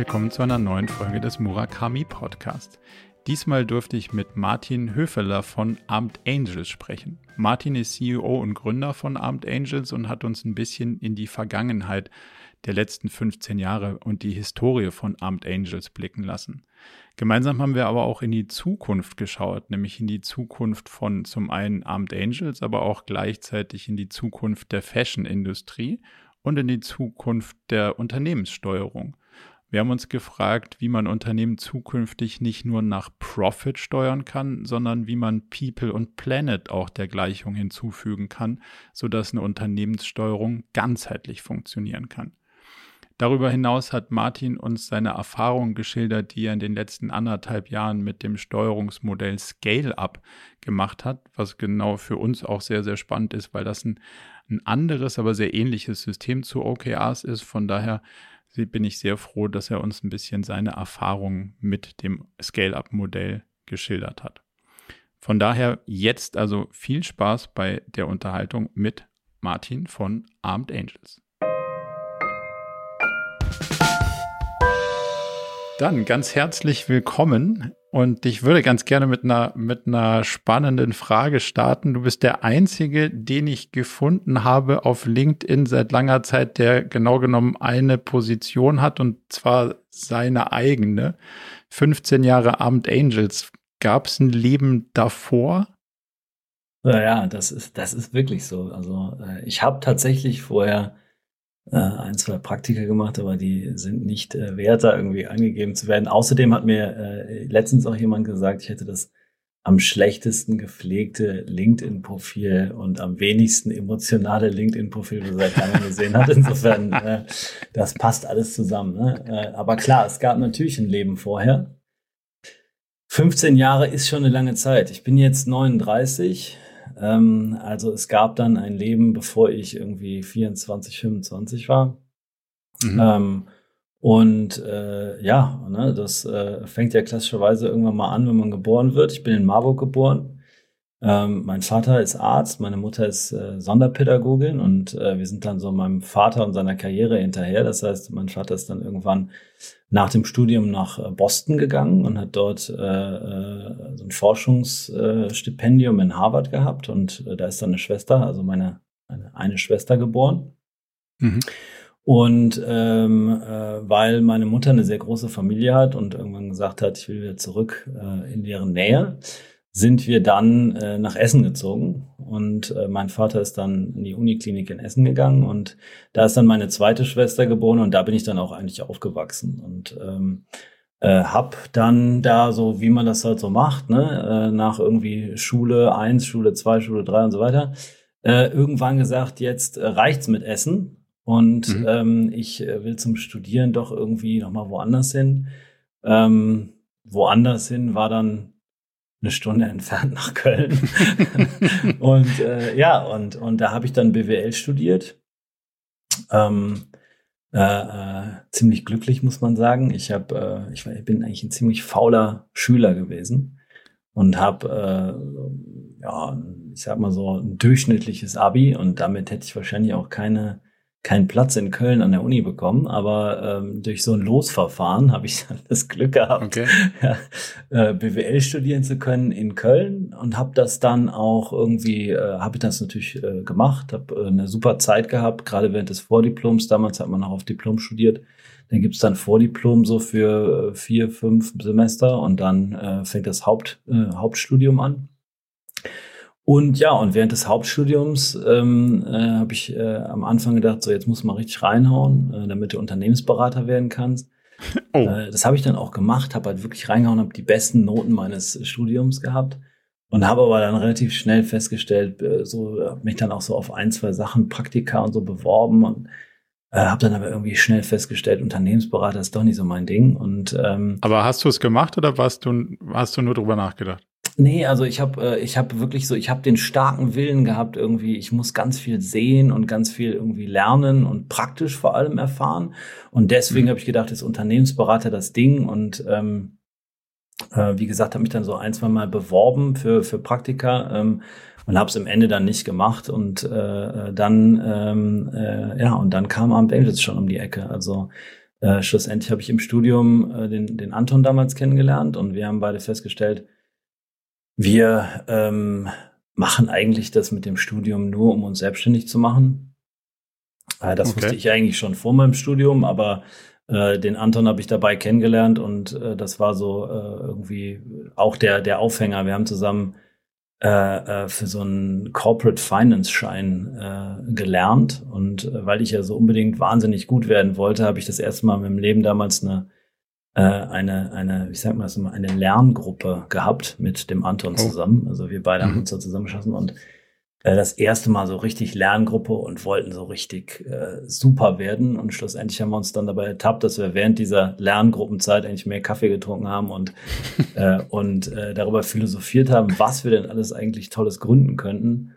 willkommen zu einer neuen Folge des Murakami Podcast. Diesmal durfte ich mit Martin Höfeler von Armed Angels sprechen. Martin ist CEO und Gründer von Armed Angels und hat uns ein bisschen in die Vergangenheit der letzten 15 Jahre und die Historie von Armed Angels blicken lassen. Gemeinsam haben wir aber auch in die Zukunft geschaut, nämlich in die Zukunft von zum einen Armed Angels, aber auch gleichzeitig in die Zukunft der Fashion-Industrie und in die Zukunft der Unternehmenssteuerung. Wir haben uns gefragt, wie man Unternehmen zukünftig nicht nur nach Profit steuern kann, sondern wie man People und Planet auch der Gleichung hinzufügen kann, sodass eine Unternehmenssteuerung ganzheitlich funktionieren kann. Darüber hinaus hat Martin uns seine Erfahrungen geschildert, die er in den letzten anderthalb Jahren mit dem Steuerungsmodell Scale-Up gemacht hat, was genau für uns auch sehr, sehr spannend ist, weil das ein, ein anderes, aber sehr ähnliches System zu OKRs ist. Von daher bin ich sehr froh, dass er uns ein bisschen seine Erfahrungen mit dem Scale-Up-Modell geschildert hat. Von daher jetzt also viel Spaß bei der Unterhaltung mit Martin von Armed Angels. Dann ganz herzlich willkommen und ich würde ganz gerne mit einer, mit einer spannenden Frage starten. Du bist der einzige, den ich gefunden habe auf LinkedIn seit langer Zeit, der genau genommen eine Position hat und zwar seine eigene. 15 Jahre Armed Angels. Gab es ein Leben davor? Ja, das ist, das ist wirklich so. Also äh, ich habe tatsächlich vorher äh, ein, zwei Praktika gemacht, aber die sind nicht äh, wert, da irgendwie angegeben zu werden. Außerdem hat mir äh, letztens auch jemand gesagt, ich hätte das am schlechtesten gepflegte LinkedIn-Profil und am wenigsten emotionale LinkedIn-Profil, das er seit langem gesehen hat. Insofern, äh, das passt alles zusammen. Ne? Äh, aber klar, es gab natürlich ein Leben vorher. 15 Jahre ist schon eine lange Zeit. Ich bin jetzt 39. Ähm, also es gab dann ein Leben, bevor ich irgendwie 24, 25 war. Mhm. Ähm, und äh, ja, ne, das äh, fängt ja klassischerweise irgendwann mal an, wenn man geboren wird. Ich bin in Marburg geboren. Ähm, mein Vater ist Arzt, meine Mutter ist äh, Sonderpädagogin und äh, wir sind dann so meinem Vater und seiner Karriere hinterher. Das heißt, mein Vater ist dann irgendwann nach dem Studium nach äh, Boston gegangen und hat dort äh, äh, so ein Forschungsstipendium in Harvard gehabt und äh, da ist dann eine Schwester, also meine eine, eine Schwester geboren. Mhm. Und ähm, äh, weil meine Mutter eine sehr große Familie hat und irgendwann gesagt hat, ich will wieder zurück äh, in deren Nähe, sind wir dann äh, nach Essen gezogen. Und äh, mein Vater ist dann in die Uniklinik in Essen gegangen. Und da ist dann meine zweite Schwester geboren. Und da bin ich dann auch eigentlich aufgewachsen. Und ähm, äh, hab dann da so, wie man das halt so macht, ne, äh, nach irgendwie Schule eins, Schule zwei, Schule drei und so weiter, äh, irgendwann gesagt, jetzt äh, reicht's mit Essen. Und mhm. ähm, ich äh, will zum Studieren doch irgendwie nochmal woanders hin. Ähm, woanders hin war dann eine Stunde entfernt nach Köln. und äh, ja, und, und da habe ich dann BWL studiert. Ähm, äh, äh, ziemlich glücklich, muss man sagen. Ich, hab, äh, ich, ich bin eigentlich ein ziemlich fauler Schüler gewesen und habe, äh, ja, ich sag mal so, ein durchschnittliches Abi und damit hätte ich wahrscheinlich auch keine keinen Platz in Köln an der Uni bekommen, aber ähm, durch so ein Losverfahren habe ich dann das Glück gehabt, okay. ja, äh, BWL studieren zu können in Köln und habe das dann auch irgendwie, äh, habe ich das natürlich äh, gemacht, habe äh, eine super Zeit gehabt, gerade während des Vordiploms, damals hat man noch auf Diplom studiert, dann gibt's dann Vordiplom so für äh, vier, fünf Semester und dann äh, fängt das Haupt, äh, Hauptstudium an. Und ja, und während des Hauptstudiums ähm, äh, habe ich äh, am Anfang gedacht, so jetzt muss man richtig reinhauen, äh, damit du Unternehmensberater werden kannst. Oh. Äh, das habe ich dann auch gemacht, habe halt wirklich reingehauen, habe die besten Noten meines Studiums gehabt und habe aber dann relativ schnell festgestellt, äh, so hab mich dann auch so auf ein, zwei Sachen, Praktika und so beworben und äh, habe dann aber irgendwie schnell festgestellt, Unternehmensberater ist doch nicht so mein Ding. Und ähm, aber hast du es gemacht oder warst du hast du nur drüber nachgedacht? Nee, also ich habe äh, ich habe wirklich so, ich habe den starken Willen gehabt irgendwie, ich muss ganz viel sehen und ganz viel irgendwie lernen und praktisch vor allem erfahren. Und deswegen mhm. habe ich gedacht, ist Unternehmensberater das Ding? Und ähm, äh, wie gesagt, habe mich dann so ein, zwei Mal beworben für für Praktika ähm, und habe es im Ende dann nicht gemacht. Und äh, äh, dann ähm, äh, ja und dann kam Abend Angels schon um die Ecke, also äh, schlussendlich habe ich im Studium äh, den, den Anton damals kennengelernt und wir haben beide festgestellt, wir ähm, machen eigentlich das mit dem Studium nur, um uns selbstständig zu machen. Äh, das okay. wusste ich eigentlich schon vor meinem Studium, aber äh, den Anton habe ich dabei kennengelernt und äh, das war so äh, irgendwie auch der, der Aufhänger. Wir haben zusammen äh, äh, für so einen Corporate Finance Schein gelernt und weil ich ja so unbedingt wahnsinnig gut werden wollte, habe ich das erste Mal in meinem Leben damals eine äh, eine eine wie sagt man das immer eine Lerngruppe gehabt mit dem Anton oh. zusammen. Also wir beide mhm. haben uns da zusammengeschossen und äh, das erste Mal so richtig Lerngruppe und wollten so richtig äh, super werden. Und schlussendlich haben wir uns dann dabei ertappt, dass wir während dieser Lerngruppenzeit eigentlich mehr Kaffee getrunken haben und, äh, und äh, darüber philosophiert haben, was wir denn alles eigentlich Tolles gründen könnten.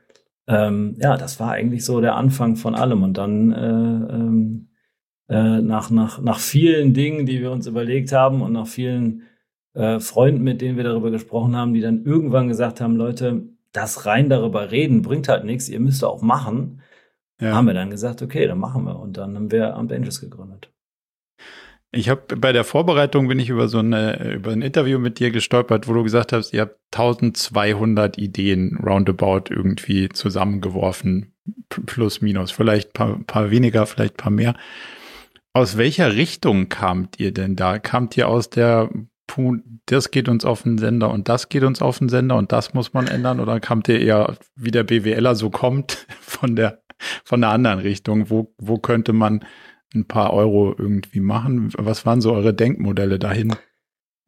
Ähm, ja, das war eigentlich so der Anfang von allem. Und dann äh, ähm, äh, nach, nach, nach vielen Dingen, die wir uns überlegt haben und nach vielen äh, Freunden, mit denen wir darüber gesprochen haben, die dann irgendwann gesagt haben, Leute, das rein darüber reden bringt halt nichts, ihr müsst auch machen. Ja. Haben wir dann gesagt, okay, dann machen wir. Und dann haben wir Amt Angels gegründet. Ich habe bei der Vorbereitung bin ich über so eine, über ein Interview mit dir gestolpert, wo du gesagt hast, ihr habt 1200 Ideen roundabout irgendwie zusammengeworfen, plus minus, vielleicht paar, paar weniger, vielleicht paar mehr. Aus welcher Richtung kamt ihr denn da? Kamt ihr aus der das geht uns auf den Sender und das geht uns auf den Sender und das muss man ändern? Oder kam der eher, wie der BWLer so kommt, von der, von der anderen Richtung? Wo, wo könnte man ein paar Euro irgendwie machen? Was waren so eure Denkmodelle dahin?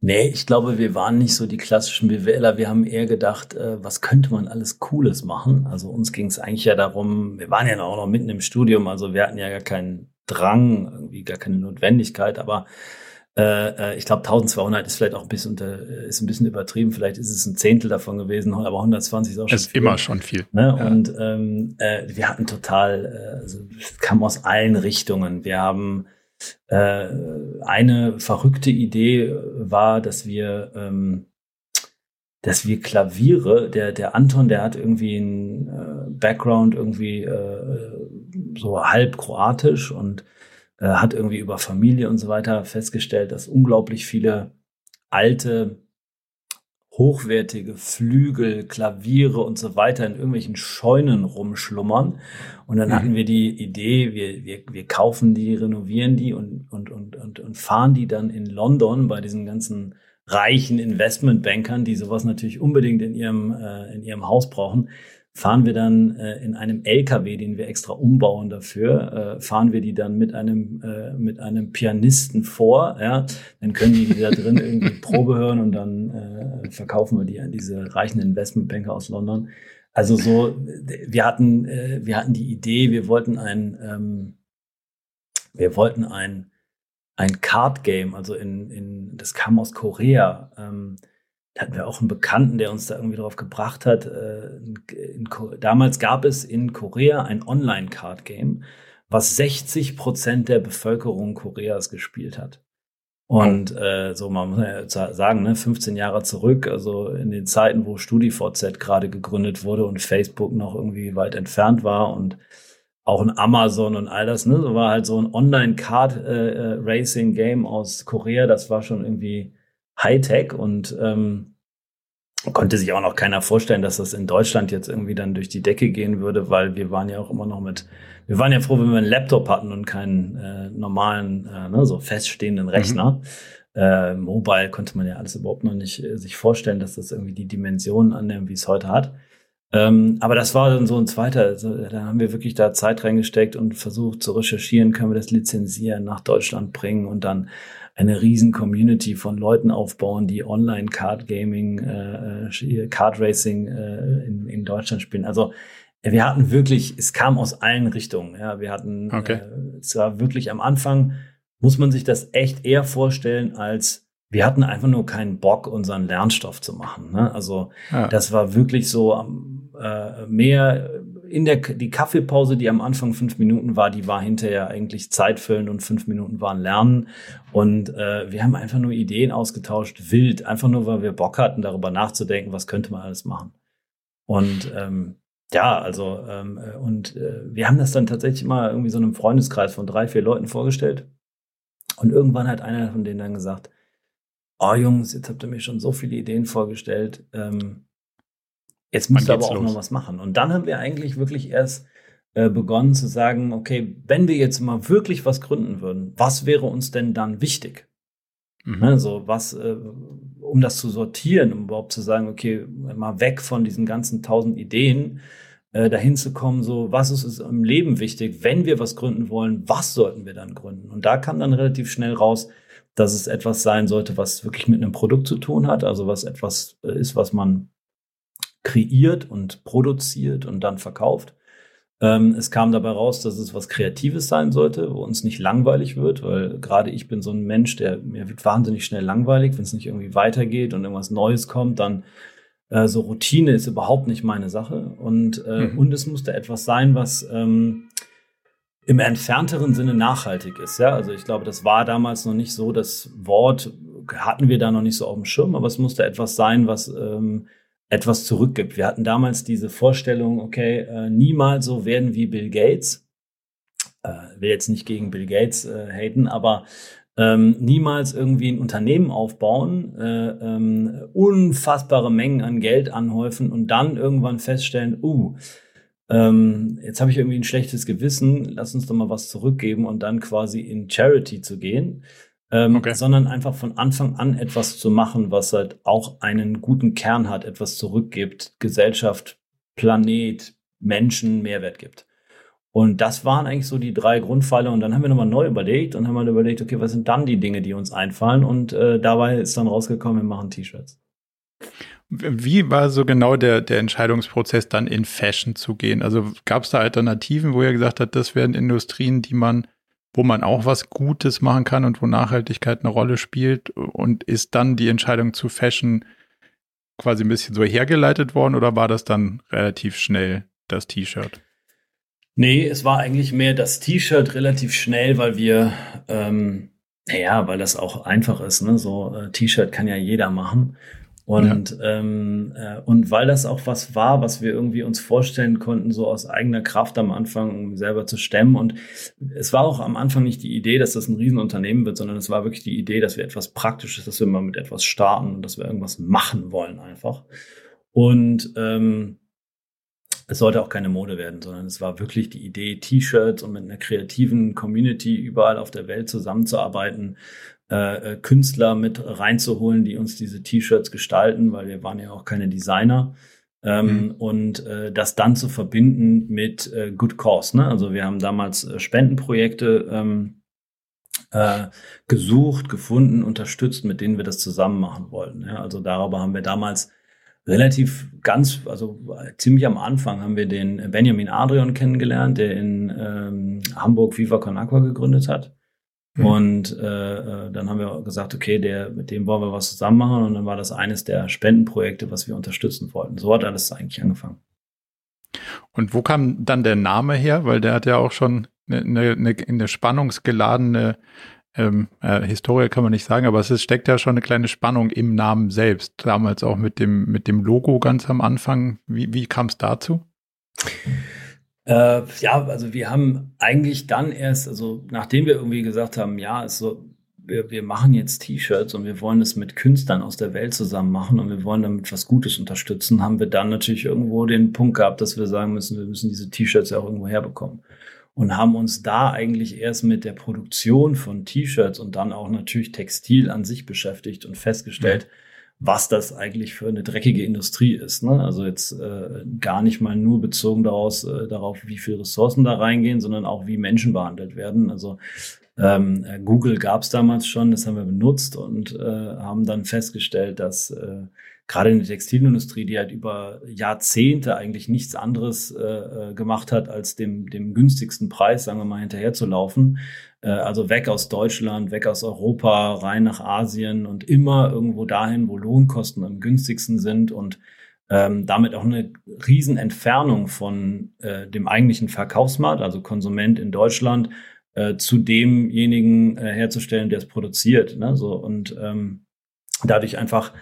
Nee, ich glaube, wir waren nicht so die klassischen BWLer. Wir haben eher gedacht, äh, was könnte man alles Cooles machen? Also uns ging es eigentlich ja darum, wir waren ja auch noch mitten im Studium, also wir hatten ja gar keinen Drang, irgendwie gar keine Notwendigkeit, aber äh, äh, ich glaube, 1200 ist vielleicht auch ein bisschen unter, ist ein bisschen übertrieben. Vielleicht ist es ein Zehntel davon gewesen, aber 120 ist auch schon ist viel. immer schon viel. Ne? Ja. Und ähm, äh, wir hatten total, äh, also, es kam aus allen Richtungen. Wir haben äh, eine verrückte Idee war, dass wir ähm, dass wir Klaviere, der, der Anton, der hat irgendwie einen äh, Background irgendwie äh, so halb kroatisch und äh, hat irgendwie über Familie und so weiter festgestellt, dass unglaublich viele alte, hochwertige Flügel, Klaviere und so weiter in irgendwelchen Scheunen rumschlummern. Und dann mhm. hatten wir die Idee, wir, wir, wir kaufen die, renovieren die und, und, und, und, und fahren die dann in London bei diesen ganzen reichen Investmentbankern, die sowas natürlich unbedingt in ihrem, äh, in ihrem Haus brauchen, fahren wir dann äh, in einem LKW, den wir extra umbauen dafür, äh, fahren wir die dann mit einem äh, mit einem Pianisten vor, ja, dann können die, die da drin irgendwie Probe hören und dann äh, verkaufen wir die an diese reichen Investmentbanker aus London. Also so, wir hatten äh, wir hatten die Idee, wir wollten ein ähm, wir wollten ein ein Card Game, also in in das kam aus Korea. Ähm, da hatten wir auch einen Bekannten, der uns da irgendwie drauf gebracht hat. Äh, in, in, damals gab es in Korea ein Online-Card-Game, was 60 Prozent der Bevölkerung Koreas gespielt hat. Und äh, so, man muss ja sagen, ne, 15 Jahre zurück, also in den Zeiten, wo StudiVZ gerade gegründet wurde und Facebook noch irgendwie weit entfernt war und auch ein Amazon und all das, ne, so war halt so ein Online-Card-Racing-Game äh, äh aus Korea, das war schon irgendwie Hightech und ähm, konnte sich auch noch keiner vorstellen, dass das in Deutschland jetzt irgendwie dann durch die Decke gehen würde, weil wir waren ja auch immer noch mit, wir waren ja froh, wenn wir einen Laptop hatten und keinen äh, normalen, äh, ne, so feststehenden Rechner. Mhm. Äh, Mobile konnte man ja alles überhaupt noch nicht äh, sich vorstellen, dass das irgendwie die Dimensionen annimmt, wie es heute hat. Ähm, aber das war dann so ein zweiter, also, da haben wir wirklich da Zeit reingesteckt und versucht zu recherchieren, können wir das lizenzieren, nach Deutschland bringen und dann eine riesen Community von Leuten aufbauen, die online Card Gaming, äh, äh, Card Racing äh, in, in Deutschland spielen. Also wir hatten wirklich, es kam aus allen Richtungen. Ja, wir hatten, okay. äh, es war wirklich am Anfang, muss man sich das echt eher vorstellen als wir hatten einfach nur keinen Bock, unseren Lernstoff zu machen. Ne? Also ja. das war wirklich so äh, mehr in der die Kaffeepause, die am Anfang fünf Minuten war, die war hinterher eigentlich zeitfüllend und fünf Minuten waren Lernen. Und äh, wir haben einfach nur Ideen ausgetauscht, wild, einfach nur, weil wir Bock hatten, darüber nachzudenken, was könnte man alles machen. Und ähm, ja, also ähm, äh, und äh, wir haben das dann tatsächlich mal irgendwie so einem Freundeskreis von drei, vier Leuten vorgestellt. Und irgendwann hat einer von denen dann gesagt, oh Jungs, jetzt habt ihr mir schon so viele Ideen vorgestellt, ähm, jetzt ihr aber auch los? noch was machen. Und dann haben wir eigentlich wirklich erst äh, begonnen zu sagen, okay, wenn wir jetzt mal wirklich was gründen würden, was wäre uns denn dann wichtig? Mhm. Also was, äh, um das zu sortieren, um überhaupt zu sagen, okay, mal weg von diesen ganzen tausend Ideen, äh, dahin zu kommen, so, was ist uns im Leben wichtig, wenn wir was gründen wollen, was sollten wir dann gründen? Und da kam dann relativ schnell raus, dass es etwas sein sollte, was wirklich mit einem Produkt zu tun hat, also was etwas äh, ist, was man kreiert und produziert und dann verkauft. Ähm, es kam dabei raus, dass es was Kreatives sein sollte, wo uns nicht langweilig wird, weil gerade ich bin so ein Mensch, der mir wird wahnsinnig schnell langweilig, wenn es nicht irgendwie weitergeht und irgendwas Neues kommt, dann äh, so Routine ist überhaupt nicht meine Sache. Und, äh, mhm. und es musste etwas sein, was ähm, im entfernteren Sinne nachhaltig ist. Ja, also ich glaube, das war damals noch nicht so. Das Wort hatten wir da noch nicht so auf dem Schirm, aber es musste etwas sein, was ähm, etwas zurückgibt. Wir hatten damals diese Vorstellung, okay, äh, niemals so werden wie Bill Gates. Äh, will jetzt nicht gegen Bill Gates äh, haten, aber ähm, niemals irgendwie ein Unternehmen aufbauen, äh, ähm, unfassbare Mengen an Geld anhäufen und dann irgendwann feststellen, uh, ähm, jetzt habe ich irgendwie ein schlechtes Gewissen, lass uns doch mal was zurückgeben und dann quasi in Charity zu gehen ähm, okay. sondern einfach von Anfang an etwas zu machen, was halt auch einen guten Kern hat, etwas zurückgibt, Gesellschaft, Planet, Menschen Mehrwert gibt. Und das waren eigentlich so die drei Grundpfeiler. Und dann haben wir nochmal neu überlegt und haben mal überlegt, okay, was sind dann die Dinge, die uns einfallen? Und äh, dabei ist dann rausgekommen, wir machen T-Shirts. Wie war so genau der, der Entscheidungsprozess, dann in Fashion zu gehen? Also gab es da Alternativen, wo ihr gesagt habt, das wären Industrien, die man wo man auch was Gutes machen kann und wo Nachhaltigkeit eine Rolle spielt? Und ist dann die Entscheidung zu Fashion quasi ein bisschen so hergeleitet worden oder war das dann relativ schnell das T-Shirt? Nee, es war eigentlich mehr das T-Shirt relativ schnell, weil wir, ähm, naja, weil das auch einfach ist. Ne? So äh, T-Shirt kann ja jeder machen. Und, ja. ähm, äh, und weil das auch was war, was wir irgendwie uns vorstellen konnten, so aus eigener Kraft am Anfang um selber zu stemmen. Und es war auch am Anfang nicht die Idee, dass das ein Riesenunternehmen wird, sondern es war wirklich die Idee, dass wir etwas Praktisches, dass wir mal mit etwas starten und dass wir irgendwas machen wollen einfach. Und ähm, es sollte auch keine Mode werden, sondern es war wirklich die Idee, T-Shirts und mit einer kreativen Community überall auf der Welt zusammenzuarbeiten, äh, äh, Künstler mit reinzuholen, die uns diese T-Shirts gestalten, weil wir waren ja auch keine Designer. Ähm, mhm. Und äh, das dann zu verbinden mit äh, Good Cause. Ne? Also wir haben damals äh, Spendenprojekte ähm, äh, gesucht, gefunden, unterstützt, mit denen wir das zusammen machen wollten. Ja? Also darüber haben wir damals relativ ganz, also ziemlich am Anfang haben wir den Benjamin Adrian kennengelernt, der in ähm, Hamburg Viva Con Aqua gegründet hat. Mhm. Und äh, äh, dann haben wir gesagt, okay, der, mit dem wollen wir was zusammen machen. Und dann war das eines der Spendenprojekte, was wir unterstützen wollten. So hat alles eigentlich angefangen. Und wo kam dann der Name her? Weil der hat ja auch schon eine, eine, eine spannungsgeladene ähm, äh, Historie kann man nicht sagen, aber es ist, steckt ja schon eine kleine Spannung im Namen selbst. Damals auch mit dem, mit dem Logo ganz am Anfang. Wie, wie kam es dazu? Äh, ja, also wir haben eigentlich dann erst, also nachdem wir irgendwie gesagt haben, ja, ist so, wir, wir machen jetzt T-Shirts und wir wollen es mit Künstlern aus der Welt zusammen machen und wir wollen damit was Gutes unterstützen, haben wir dann natürlich irgendwo den Punkt gehabt, dass wir sagen müssen, wir müssen diese T-Shirts ja auch irgendwo herbekommen. Und haben uns da eigentlich erst mit der Produktion von T-Shirts und dann auch natürlich Textil an sich beschäftigt und festgestellt, ja was das eigentlich für eine dreckige Industrie ist. Ne? Also jetzt äh, gar nicht mal nur bezogen daraus, äh, darauf, wie viele Ressourcen da reingehen, sondern auch wie Menschen behandelt werden. Also ähm, äh, Google gab es damals schon, das haben wir benutzt und äh, haben dann festgestellt, dass äh, gerade in der Textilindustrie, die halt über Jahrzehnte eigentlich nichts anderes äh, äh, gemacht hat, als dem, dem günstigsten Preis, sagen wir mal, hinterherzulaufen. Äh, also weg aus Deutschland, weg aus Europa, rein nach Asien und immer irgendwo dahin, wo Lohnkosten am günstigsten sind und ähm, damit auch eine Riesenentfernung von äh, dem eigentlichen Verkaufsmarkt, also Konsument in Deutschland, äh, zu demjenigen äh, herzustellen, der es produziert. Ne? So, und ähm, dadurch einfach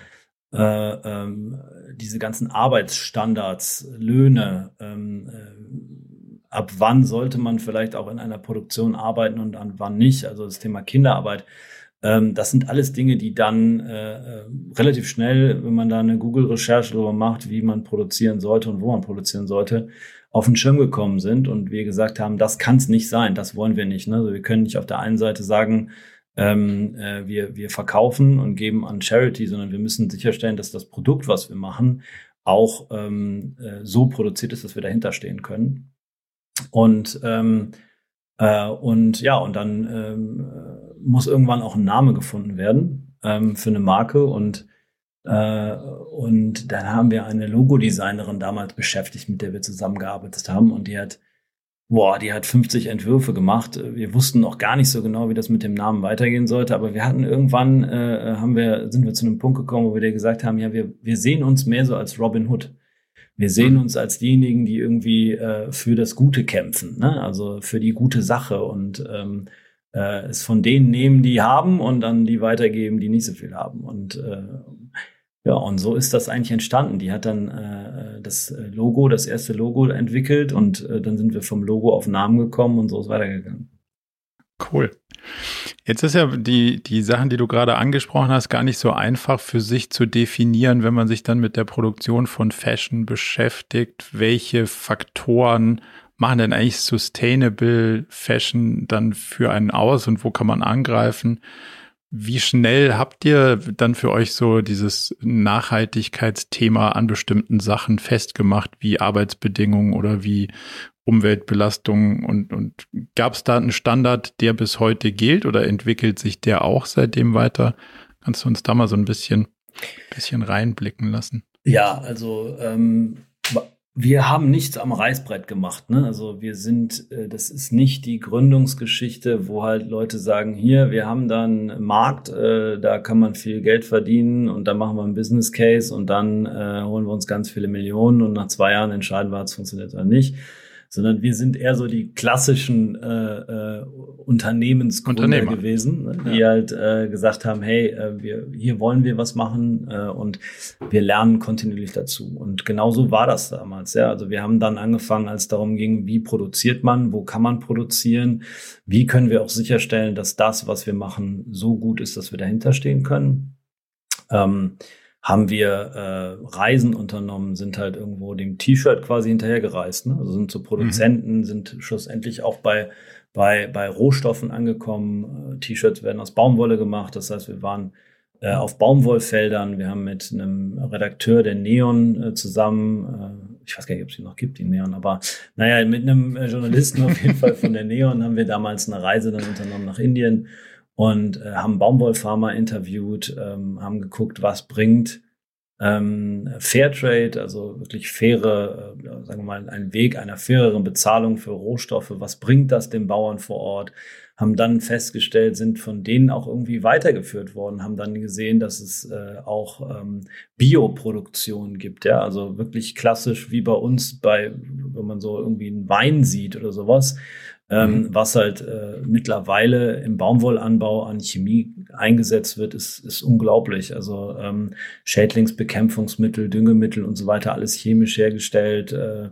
äh, ähm, diese ganzen Arbeitsstandards, Löhne, ähm, äh, ab wann sollte man vielleicht auch in einer Produktion arbeiten und an wann nicht. Also das Thema Kinderarbeit. Ähm, das sind alles Dinge, die dann äh, äh, relativ schnell, wenn man da eine Google-Recherche darüber macht, wie man produzieren sollte und wo man produzieren sollte, auf den Schirm gekommen sind und wir gesagt haben, das kann es nicht sein, das wollen wir nicht. Ne? Also wir können nicht auf der einen Seite sagen, ähm, äh, wir, wir verkaufen und geben an Charity, sondern wir müssen sicherstellen, dass das Produkt, was wir machen, auch ähm, äh, so produziert ist, dass wir dahinter stehen können. Und ähm, äh, und ja, und dann ähm, muss irgendwann auch ein Name gefunden werden ähm, für eine Marke und äh, und dann haben wir eine Logodesignerin damals beschäftigt, mit der wir zusammengearbeitet haben und die hat Boah, die hat 50 Entwürfe gemacht. Wir wussten noch gar nicht so genau, wie das mit dem Namen weitergehen sollte, aber wir hatten irgendwann, äh, haben wir, sind wir zu einem Punkt gekommen, wo wir dir gesagt haben, ja, wir, wir sehen uns mehr so als Robin Hood. Wir sehen uns als diejenigen, die irgendwie äh, für das Gute kämpfen, ne? also für die gute Sache und ähm, äh, es von denen nehmen, die haben und dann die weitergeben, die nicht so viel haben. Und äh, ja, und so ist das eigentlich entstanden. Die hat dann äh, das Logo, das erste Logo entwickelt und äh, dann sind wir vom Logo auf Namen gekommen und so ist weitergegangen. Cool. Jetzt ist ja die, die Sachen, die du gerade angesprochen hast, gar nicht so einfach für sich zu definieren, wenn man sich dann mit der Produktion von Fashion beschäftigt. Welche Faktoren machen denn eigentlich Sustainable Fashion dann für einen aus und wo kann man angreifen? Wie schnell habt ihr dann für euch so dieses Nachhaltigkeitsthema an bestimmten Sachen festgemacht, wie Arbeitsbedingungen oder wie Umweltbelastung und, und gab es da einen Standard, der bis heute gilt oder entwickelt sich der auch seitdem weiter? Kannst du uns da mal so ein bisschen, bisschen reinblicken lassen? Ja, also ähm, wir haben nichts am Reißbrett gemacht. Ne? Also wir sind, äh, das ist nicht die Gründungsgeschichte, wo halt Leute sagen, hier, wir haben da einen Markt, äh, da kann man viel Geld verdienen und dann machen wir einen Business Case und dann äh, holen wir uns ganz viele Millionen und nach zwei Jahren entscheiden wir, es funktioniert oder nicht sondern wir sind eher so die klassischen äh, äh, Unternehmensgründer gewesen, ne, die ja. halt äh, gesagt haben, hey, äh, wir, hier wollen wir was machen äh, und wir lernen kontinuierlich dazu. Und genauso war das damals. Ja, also wir haben dann angefangen, als es darum ging, wie produziert man, wo kann man produzieren, wie können wir auch sicherstellen, dass das, was wir machen, so gut ist, dass wir dahinter stehen können. Ähm, haben wir äh, Reisen unternommen, sind halt irgendwo dem T-Shirt quasi hinterhergereist. Ne? Also sind zu so Produzenten, mhm. sind schlussendlich auch bei, bei, bei Rohstoffen angekommen. Äh, T-Shirts werden aus Baumwolle gemacht. Das heißt, wir waren äh, auf Baumwollfeldern. Wir haben mit einem Redakteur der Neon äh, zusammen, äh, ich weiß gar nicht, ob es die noch gibt, die Neon, aber naja, mit einem äh, Journalisten auf jeden Fall von der Neon haben wir damals eine Reise dann unternommen nach Indien und äh, haben Baumwollfarmer interviewt, ähm, haben geguckt, was bringt ähm, Fairtrade, also wirklich faire, äh, sagen wir mal, ein Weg einer faireren Bezahlung für Rohstoffe. Was bringt das den Bauern vor Ort? Haben dann festgestellt, sind von denen auch irgendwie weitergeführt worden, haben dann gesehen, dass es äh, auch ähm, Bioproduktion gibt, ja, also wirklich klassisch wie bei uns bei, wenn man so irgendwie einen Wein sieht oder sowas, ähm, mhm. Was halt äh, mittlerweile im Baumwollanbau an Chemie eingesetzt wird, ist, ist unglaublich. Also ähm, Schädlingsbekämpfungsmittel, Düngemittel und so weiter, alles chemisch hergestellt. Äh,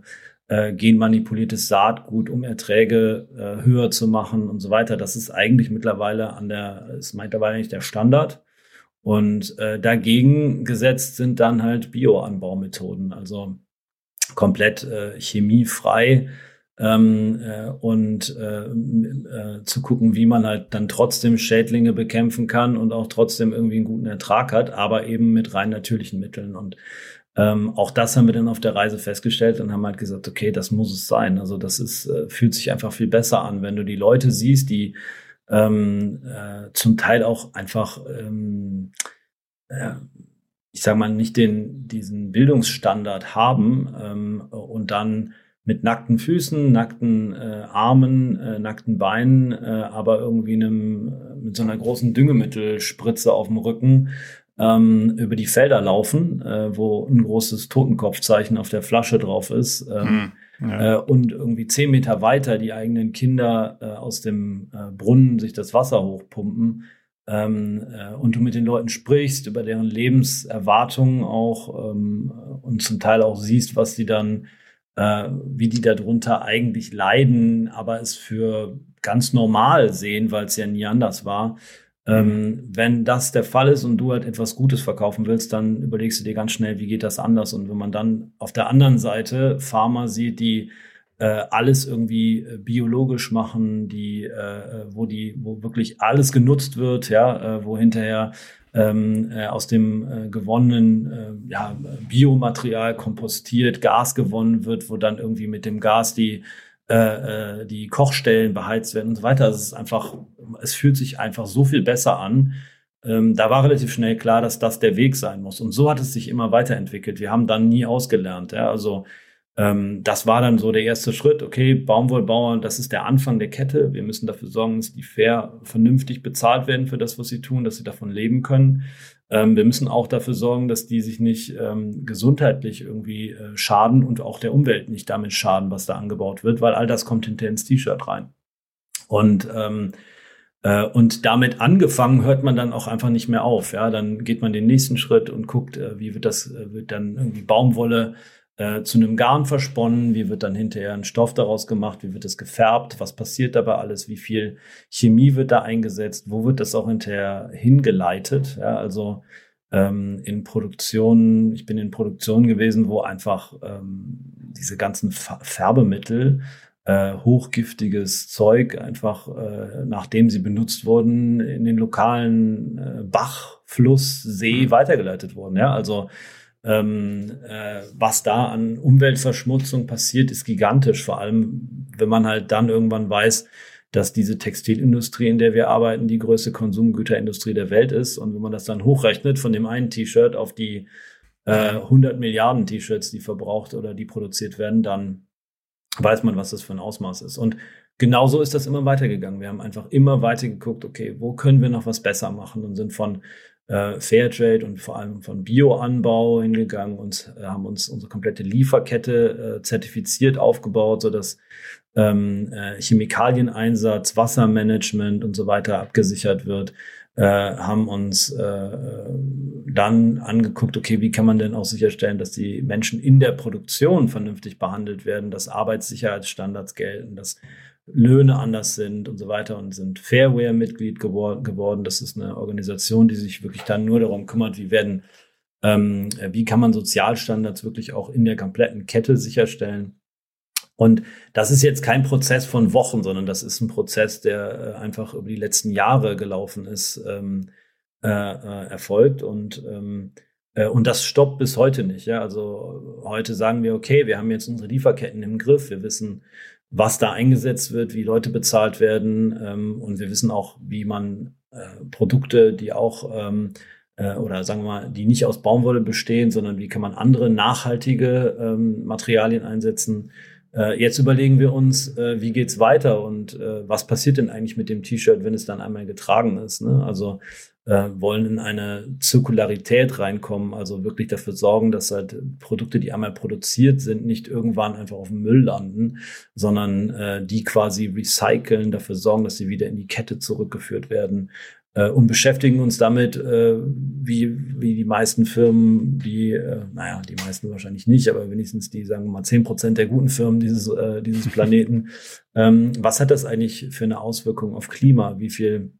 äh, genmanipuliertes Saatgut, um Erträge äh, höher zu machen und so weiter. Das ist eigentlich mittlerweile an der, ist mittlerweile nicht der Standard. Und äh, dagegen gesetzt sind dann halt Bioanbaumethoden, also komplett äh, chemiefrei ähm, äh, und äh, äh, zu gucken, wie man halt dann trotzdem Schädlinge bekämpfen kann und auch trotzdem irgendwie einen guten Ertrag hat, aber eben mit rein natürlichen Mitteln. Und ähm, auch das haben wir dann auf der Reise festgestellt und haben halt gesagt, okay, das muss es sein. Also das ist, äh, fühlt sich einfach viel besser an, wenn du die Leute siehst, die ähm, äh, zum Teil auch einfach ähm, äh, ich sage mal, nicht den, diesen Bildungsstandard haben ähm, und dann mit nackten Füßen, nackten äh, Armen, äh, nackten Beinen, äh, aber irgendwie einem, mit so einer großen Düngemittelspritze auf dem Rücken ähm, über die Felder laufen, äh, wo ein großes Totenkopfzeichen auf der Flasche drauf ist. Ähm, hm, ja. äh, und irgendwie zehn Meter weiter die eigenen Kinder äh, aus dem äh, Brunnen sich das Wasser hochpumpen. Ähm, äh, und du mit den Leuten sprichst über deren Lebenserwartungen auch ähm, und zum Teil auch siehst, was sie dann äh, wie die darunter eigentlich leiden, aber es für ganz normal sehen, weil es ja nie anders war. Ähm, wenn das der Fall ist und du halt etwas Gutes verkaufen willst, dann überlegst du dir ganz schnell, wie geht das anders. Und wenn man dann auf der anderen Seite Pharma sieht, die äh, alles irgendwie äh, biologisch machen, die, äh, wo die, wo wirklich alles genutzt wird, ja, äh, wo hinterher ähm, äh, aus dem äh, gewonnenen äh, ja, Biomaterial kompostiert, Gas gewonnen wird, wo dann irgendwie mit dem Gas die äh, äh, die Kochstellen beheizt werden und so weiter. Also es ist einfach, es fühlt sich einfach so viel besser an. Ähm, da war relativ schnell klar, dass das der Weg sein muss. Und so hat es sich immer weiterentwickelt. Wir haben dann nie ausgelernt. Ja? Also ähm, das war dann so der erste Schritt. Okay, Baumwollbauer, das ist der Anfang der Kette. Wir müssen dafür sorgen, dass die fair, vernünftig bezahlt werden für das, was sie tun, dass sie davon leben können. Ähm, wir müssen auch dafür sorgen, dass die sich nicht ähm, gesundheitlich irgendwie äh, schaden und auch der Umwelt nicht damit schaden, was da angebaut wird, weil all das kommt hinterher ins T-Shirt rein. Und ähm, äh, und damit angefangen hört man dann auch einfach nicht mehr auf. Ja, dann geht man den nächsten Schritt und guckt, äh, wie wird das, äh, wird dann irgendwie Baumwolle äh, zu einem Garn versponnen, wie wird dann hinterher ein Stoff daraus gemacht, wie wird es gefärbt, was passiert dabei alles, wie viel Chemie wird da eingesetzt, wo wird das auch hinterher hingeleitet. Ja, also ähm, in Produktionen, ich bin in Produktionen gewesen, wo einfach ähm, diese ganzen Färbemittel äh, hochgiftiges Zeug einfach, äh, nachdem sie benutzt wurden, in den lokalen äh, Bach, Fluss, See mhm. weitergeleitet wurden. Ja, also ähm, äh, was da an Umweltverschmutzung passiert, ist gigantisch. Vor allem, wenn man halt dann irgendwann weiß, dass diese Textilindustrie, in der wir arbeiten, die größte Konsumgüterindustrie der Welt ist. Und wenn man das dann hochrechnet von dem einen T-Shirt auf die äh, 100 Milliarden T-Shirts, die verbraucht oder die produziert werden, dann weiß man, was das für ein Ausmaß ist. Und genauso ist das immer weitergegangen. Wir haben einfach immer weiter geguckt, okay, wo können wir noch was besser machen und sind von äh, Fairtrade und vor allem von Bioanbau hingegangen und äh, haben uns unsere komplette Lieferkette äh, zertifiziert aufgebaut, sodass ähm, äh, Chemikalieneinsatz, Wassermanagement und so weiter abgesichert wird. Äh, haben uns äh, dann angeguckt, okay, wie kann man denn auch sicherstellen, dass die Menschen in der Produktion vernünftig behandelt werden, dass Arbeitssicherheitsstandards gelten, dass Löhne anders sind und so weiter und sind Fairware-Mitglied gewor geworden. Das ist eine Organisation, die sich wirklich dann nur darum kümmert, wie werden, ähm, wie kann man Sozialstandards wirklich auch in der kompletten Kette sicherstellen. Und das ist jetzt kein Prozess von Wochen, sondern das ist ein Prozess, der äh, einfach über die letzten Jahre gelaufen ist, ähm, äh, äh, erfolgt und ähm, äh, und das stoppt bis heute nicht. Ja? Also heute sagen wir, okay, wir haben jetzt unsere Lieferketten im Griff. Wir wissen, was da eingesetzt wird, wie Leute bezahlt werden. Ähm, und wir wissen auch, wie man äh, Produkte, die auch ähm, äh, oder sagen wir mal, die nicht aus Baumwolle bestehen, sondern wie kann man andere nachhaltige ähm, Materialien einsetzen. Äh, jetzt überlegen wir uns, äh, wie geht's weiter und äh, was passiert denn eigentlich mit dem T-Shirt, wenn es dann einmal getragen ist. Ne? Also äh, wollen in eine Zirkularität reinkommen, also wirklich dafür sorgen, dass halt Produkte, die einmal produziert sind, nicht irgendwann einfach auf dem Müll landen, sondern äh, die quasi recyceln, dafür sorgen, dass sie wieder in die Kette zurückgeführt werden äh, und beschäftigen uns damit, äh, wie, wie die meisten Firmen, die, äh, naja, die meisten wahrscheinlich nicht, aber wenigstens die, sagen wir mal, zehn Prozent der guten Firmen dieses, äh, dieses Planeten. ähm, was hat das eigentlich für eine Auswirkung auf Klima? Wie viel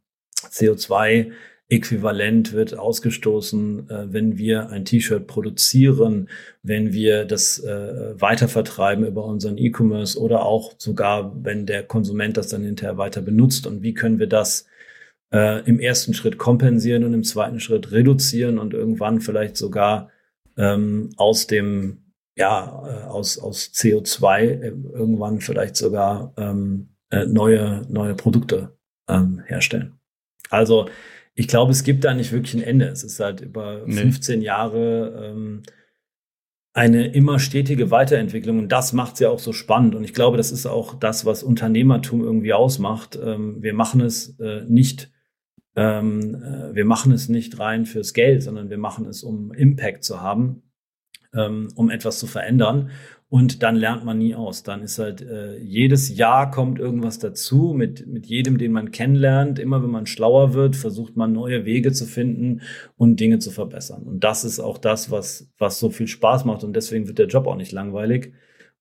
CO2 Äquivalent wird ausgestoßen, äh, wenn wir ein T-Shirt produzieren, wenn wir das äh, weitervertreiben über unseren E-Commerce oder auch sogar, wenn der Konsument das dann hinterher weiter benutzt und wie können wir das äh, im ersten Schritt kompensieren und im zweiten Schritt reduzieren und irgendwann vielleicht sogar ähm, aus dem ja aus aus CO2 äh, irgendwann vielleicht sogar ähm, äh, neue neue Produkte ähm, herstellen. Also ich glaube, es gibt da nicht wirklich ein Ende. Es ist halt über nee. 15 Jahre ähm, eine immer stetige Weiterentwicklung und das macht es ja auch so spannend. Und ich glaube, das ist auch das, was Unternehmertum irgendwie ausmacht. Ähm, wir machen es äh, nicht, ähm, äh, wir machen es nicht rein fürs Geld, sondern wir machen es, um Impact zu haben, ähm, um etwas zu verändern und dann lernt man nie aus. Dann ist halt äh, jedes Jahr kommt irgendwas dazu mit mit jedem, den man kennenlernt. Immer wenn man schlauer wird, versucht man neue Wege zu finden und Dinge zu verbessern. Und das ist auch das, was was so viel Spaß macht und deswegen wird der Job auch nicht langweilig.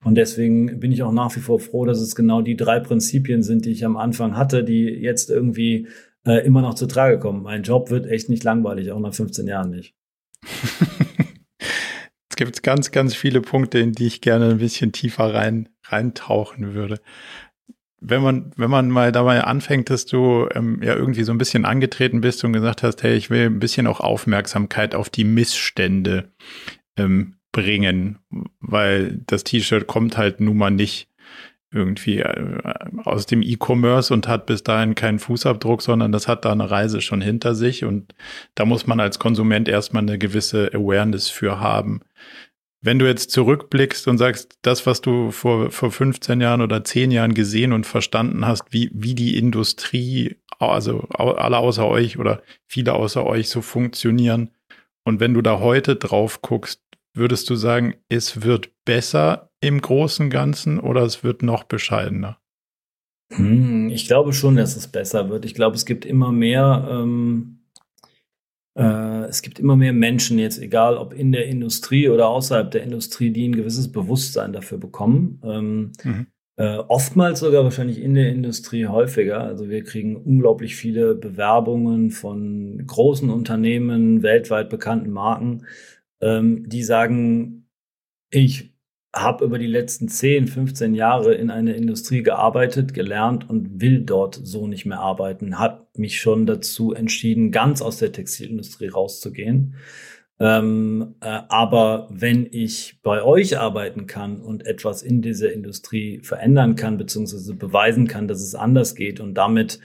Und deswegen bin ich auch nach wie vor froh, dass es genau die drei Prinzipien sind, die ich am Anfang hatte, die jetzt irgendwie äh, immer noch zu Trage kommen. Mein Job wird echt nicht langweilig, auch nach 15 Jahren nicht. es gibt ganz, ganz viele Punkte, in die ich gerne ein bisschen tiefer rein, reintauchen würde. Wenn man, wenn man mal dabei anfängt, dass du ähm, ja irgendwie so ein bisschen angetreten bist und gesagt hast, hey, ich will ein bisschen auch Aufmerksamkeit auf die Missstände ähm, bringen, weil das T-Shirt kommt halt nun mal nicht irgendwie äh, aus dem E-Commerce und hat bis dahin keinen Fußabdruck, sondern das hat da eine Reise schon hinter sich und da muss man als Konsument erstmal eine gewisse Awareness für haben. Wenn du jetzt zurückblickst und sagst, das, was du vor, vor 15 Jahren oder 10 Jahren gesehen und verstanden hast, wie, wie die Industrie, also alle außer euch oder viele außer euch so funktionieren, und wenn du da heute drauf guckst, würdest du sagen, es wird besser im Großen Ganzen oder es wird noch bescheidener? Hm, ich glaube schon, dass es besser wird. Ich glaube, es gibt immer mehr, ähm, äh, es gibt immer mehr Menschen jetzt, egal ob in der Industrie oder außerhalb der Industrie, die ein gewisses Bewusstsein dafür bekommen. Ähm, mhm. äh, oftmals sogar wahrscheinlich in der Industrie häufiger. Also wir kriegen unglaublich viele Bewerbungen von großen Unternehmen, weltweit bekannten Marken, ähm, die sagen, ich habe über die letzten 10, 15 Jahre in einer Industrie gearbeitet, gelernt und will dort so nicht mehr arbeiten, hat mich schon dazu entschieden, ganz aus der Textilindustrie rauszugehen. Ähm, äh, aber wenn ich bei euch arbeiten kann und etwas in dieser Industrie verändern kann, beziehungsweise beweisen kann, dass es anders geht und damit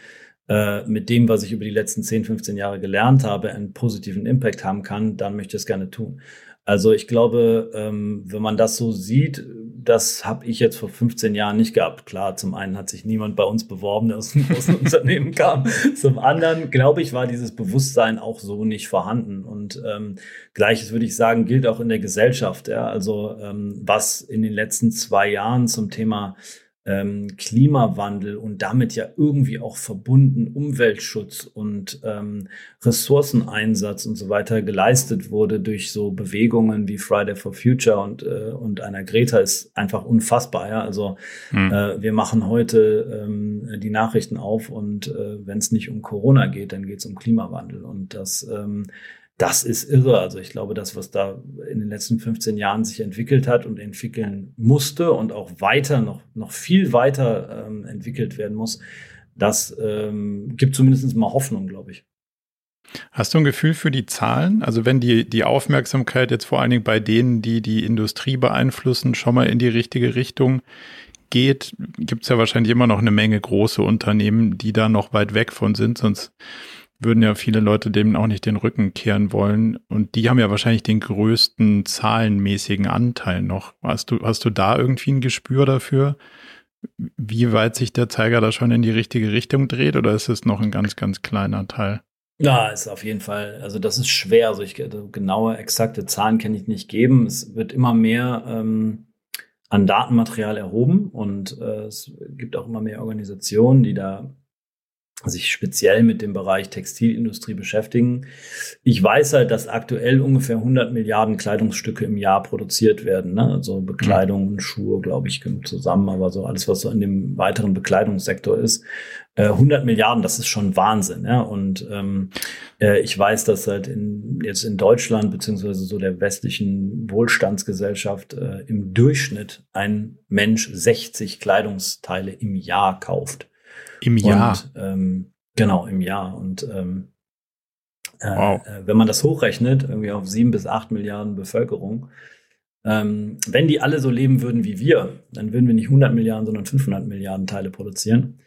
äh, mit dem, was ich über die letzten 10, 15 Jahre gelernt habe, einen positiven Impact haben kann, dann möchte ich es gerne tun. Also ich glaube, ähm, wenn man das so sieht, das habe ich jetzt vor 15 Jahren nicht gehabt. Klar, zum einen hat sich niemand bei uns beworben, der aus einem großen Unternehmen kam. Zum anderen, glaube ich, war dieses Bewusstsein auch so nicht vorhanden. Und ähm, gleiches würde ich sagen, gilt auch in der Gesellschaft. Ja? Also ähm, was in den letzten zwei Jahren zum Thema ähm, Klimawandel und damit ja irgendwie auch verbunden Umweltschutz und ähm, Ressourceneinsatz und so weiter geleistet wurde durch so Bewegungen wie Friday for Future und, äh, und einer Greta ist einfach unfassbar. Ja? Also mhm. äh, wir machen heute ähm, die Nachrichten auf und äh, wenn es nicht um Corona geht, dann geht es um Klimawandel und das ähm, das ist irre. Also ich glaube, das, was da in den letzten 15 Jahren sich entwickelt hat und entwickeln musste und auch weiter, noch, noch viel weiter ähm, entwickelt werden muss, das ähm, gibt zumindest mal Hoffnung, glaube ich. Hast du ein Gefühl für die Zahlen? Also wenn die, die Aufmerksamkeit jetzt vor allen Dingen bei denen, die die Industrie beeinflussen, schon mal in die richtige Richtung geht, gibt es ja wahrscheinlich immer noch eine Menge große Unternehmen, die da noch weit weg von sind, sonst würden ja viele Leute dem auch nicht den Rücken kehren wollen. Und die haben ja wahrscheinlich den größten zahlenmäßigen Anteil noch. Hast du, hast du da irgendwie ein Gespür dafür, wie weit sich der Zeiger da schon in die richtige Richtung dreht? Oder ist es noch ein ganz, ganz kleiner Teil? Ja, ist auf jeden Fall, also das ist schwer. Also ich, also genaue, exakte Zahlen kann ich nicht geben. Es wird immer mehr ähm, an Datenmaterial erhoben und äh, es gibt auch immer mehr Organisationen, die da sich speziell mit dem Bereich Textilindustrie beschäftigen. Ich weiß halt, dass aktuell ungefähr 100 Milliarden Kleidungsstücke im Jahr produziert werden. Ne? Also Bekleidung und Schuhe, glaube ich, zusammen, aber so alles, was so in dem weiteren Bekleidungssektor ist. Äh, 100 Milliarden, das ist schon Wahnsinn. Ja? Und ähm, äh, ich weiß, dass halt in, jetzt in Deutschland beziehungsweise so der westlichen Wohlstandsgesellschaft äh, im Durchschnitt ein Mensch 60 Kleidungsteile im Jahr kauft. Im Jahr. Und, ähm, genau, im Jahr. Und ähm, äh, wow. äh, wenn man das hochrechnet, irgendwie auf sieben bis acht Milliarden Bevölkerung, ähm, wenn die alle so leben würden wie wir, dann würden wir nicht 100 Milliarden, sondern 500 Milliarden Teile produzieren.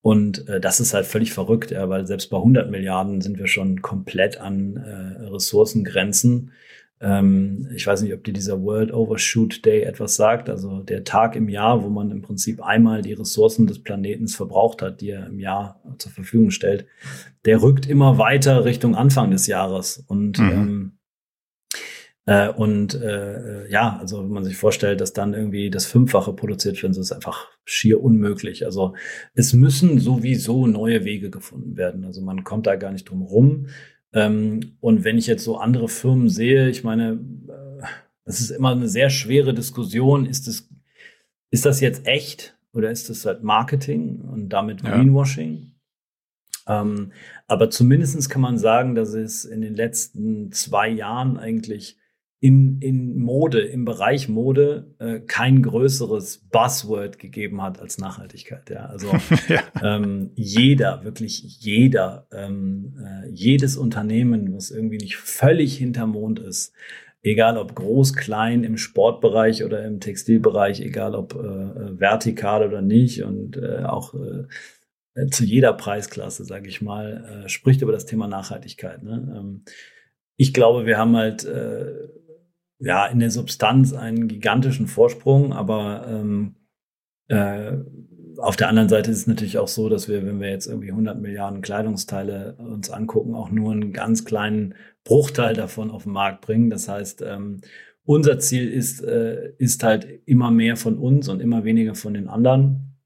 Und äh, das ist halt völlig verrückt, ja, weil selbst bei 100 Milliarden sind wir schon komplett an äh, Ressourcengrenzen. Ähm, ich weiß nicht, ob dir dieser World Overshoot Day etwas sagt, also der Tag im Jahr, wo man im Prinzip einmal die Ressourcen des Planeten verbraucht hat, die er im Jahr zur Verfügung stellt. Der rückt immer weiter Richtung Anfang des Jahres und mhm. ähm, äh, und äh, ja, also wenn man sich vorstellt, dass dann irgendwie das Fünffache produziert wird, ist einfach schier unmöglich. Also es müssen sowieso neue Wege gefunden werden. Also man kommt da gar nicht drum rum. Ähm, und wenn ich jetzt so andere Firmen sehe, ich meine, äh, es ist immer eine sehr schwere Diskussion. Ist es, ist das jetzt echt oder ist das halt Marketing und damit Greenwashing? Ja. Ähm, aber zumindestens kann man sagen, dass es in den letzten zwei Jahren eigentlich in, in Mode, im Bereich Mode äh, kein größeres Buzzword gegeben hat als Nachhaltigkeit. Ja, also ja. Ähm, jeder, wirklich jeder, ähm, äh, jedes Unternehmen, was irgendwie nicht völlig hinter Mond ist, egal ob groß, klein, im Sportbereich oder im Textilbereich, egal ob äh, äh vertikal oder nicht und äh, auch äh, zu jeder Preisklasse, sage ich mal, äh, spricht über das Thema Nachhaltigkeit. Ne? Ähm, ich glaube, wir haben halt äh, ja in der Substanz einen gigantischen Vorsprung, aber ähm, äh, auf der anderen Seite ist es natürlich auch so, dass wir, wenn wir jetzt irgendwie 100 Milliarden Kleidungsteile uns angucken, auch nur einen ganz kleinen Bruchteil davon auf den Markt bringen. Das heißt, ähm, unser Ziel ist, äh, ist halt immer mehr von uns und immer weniger von den anderen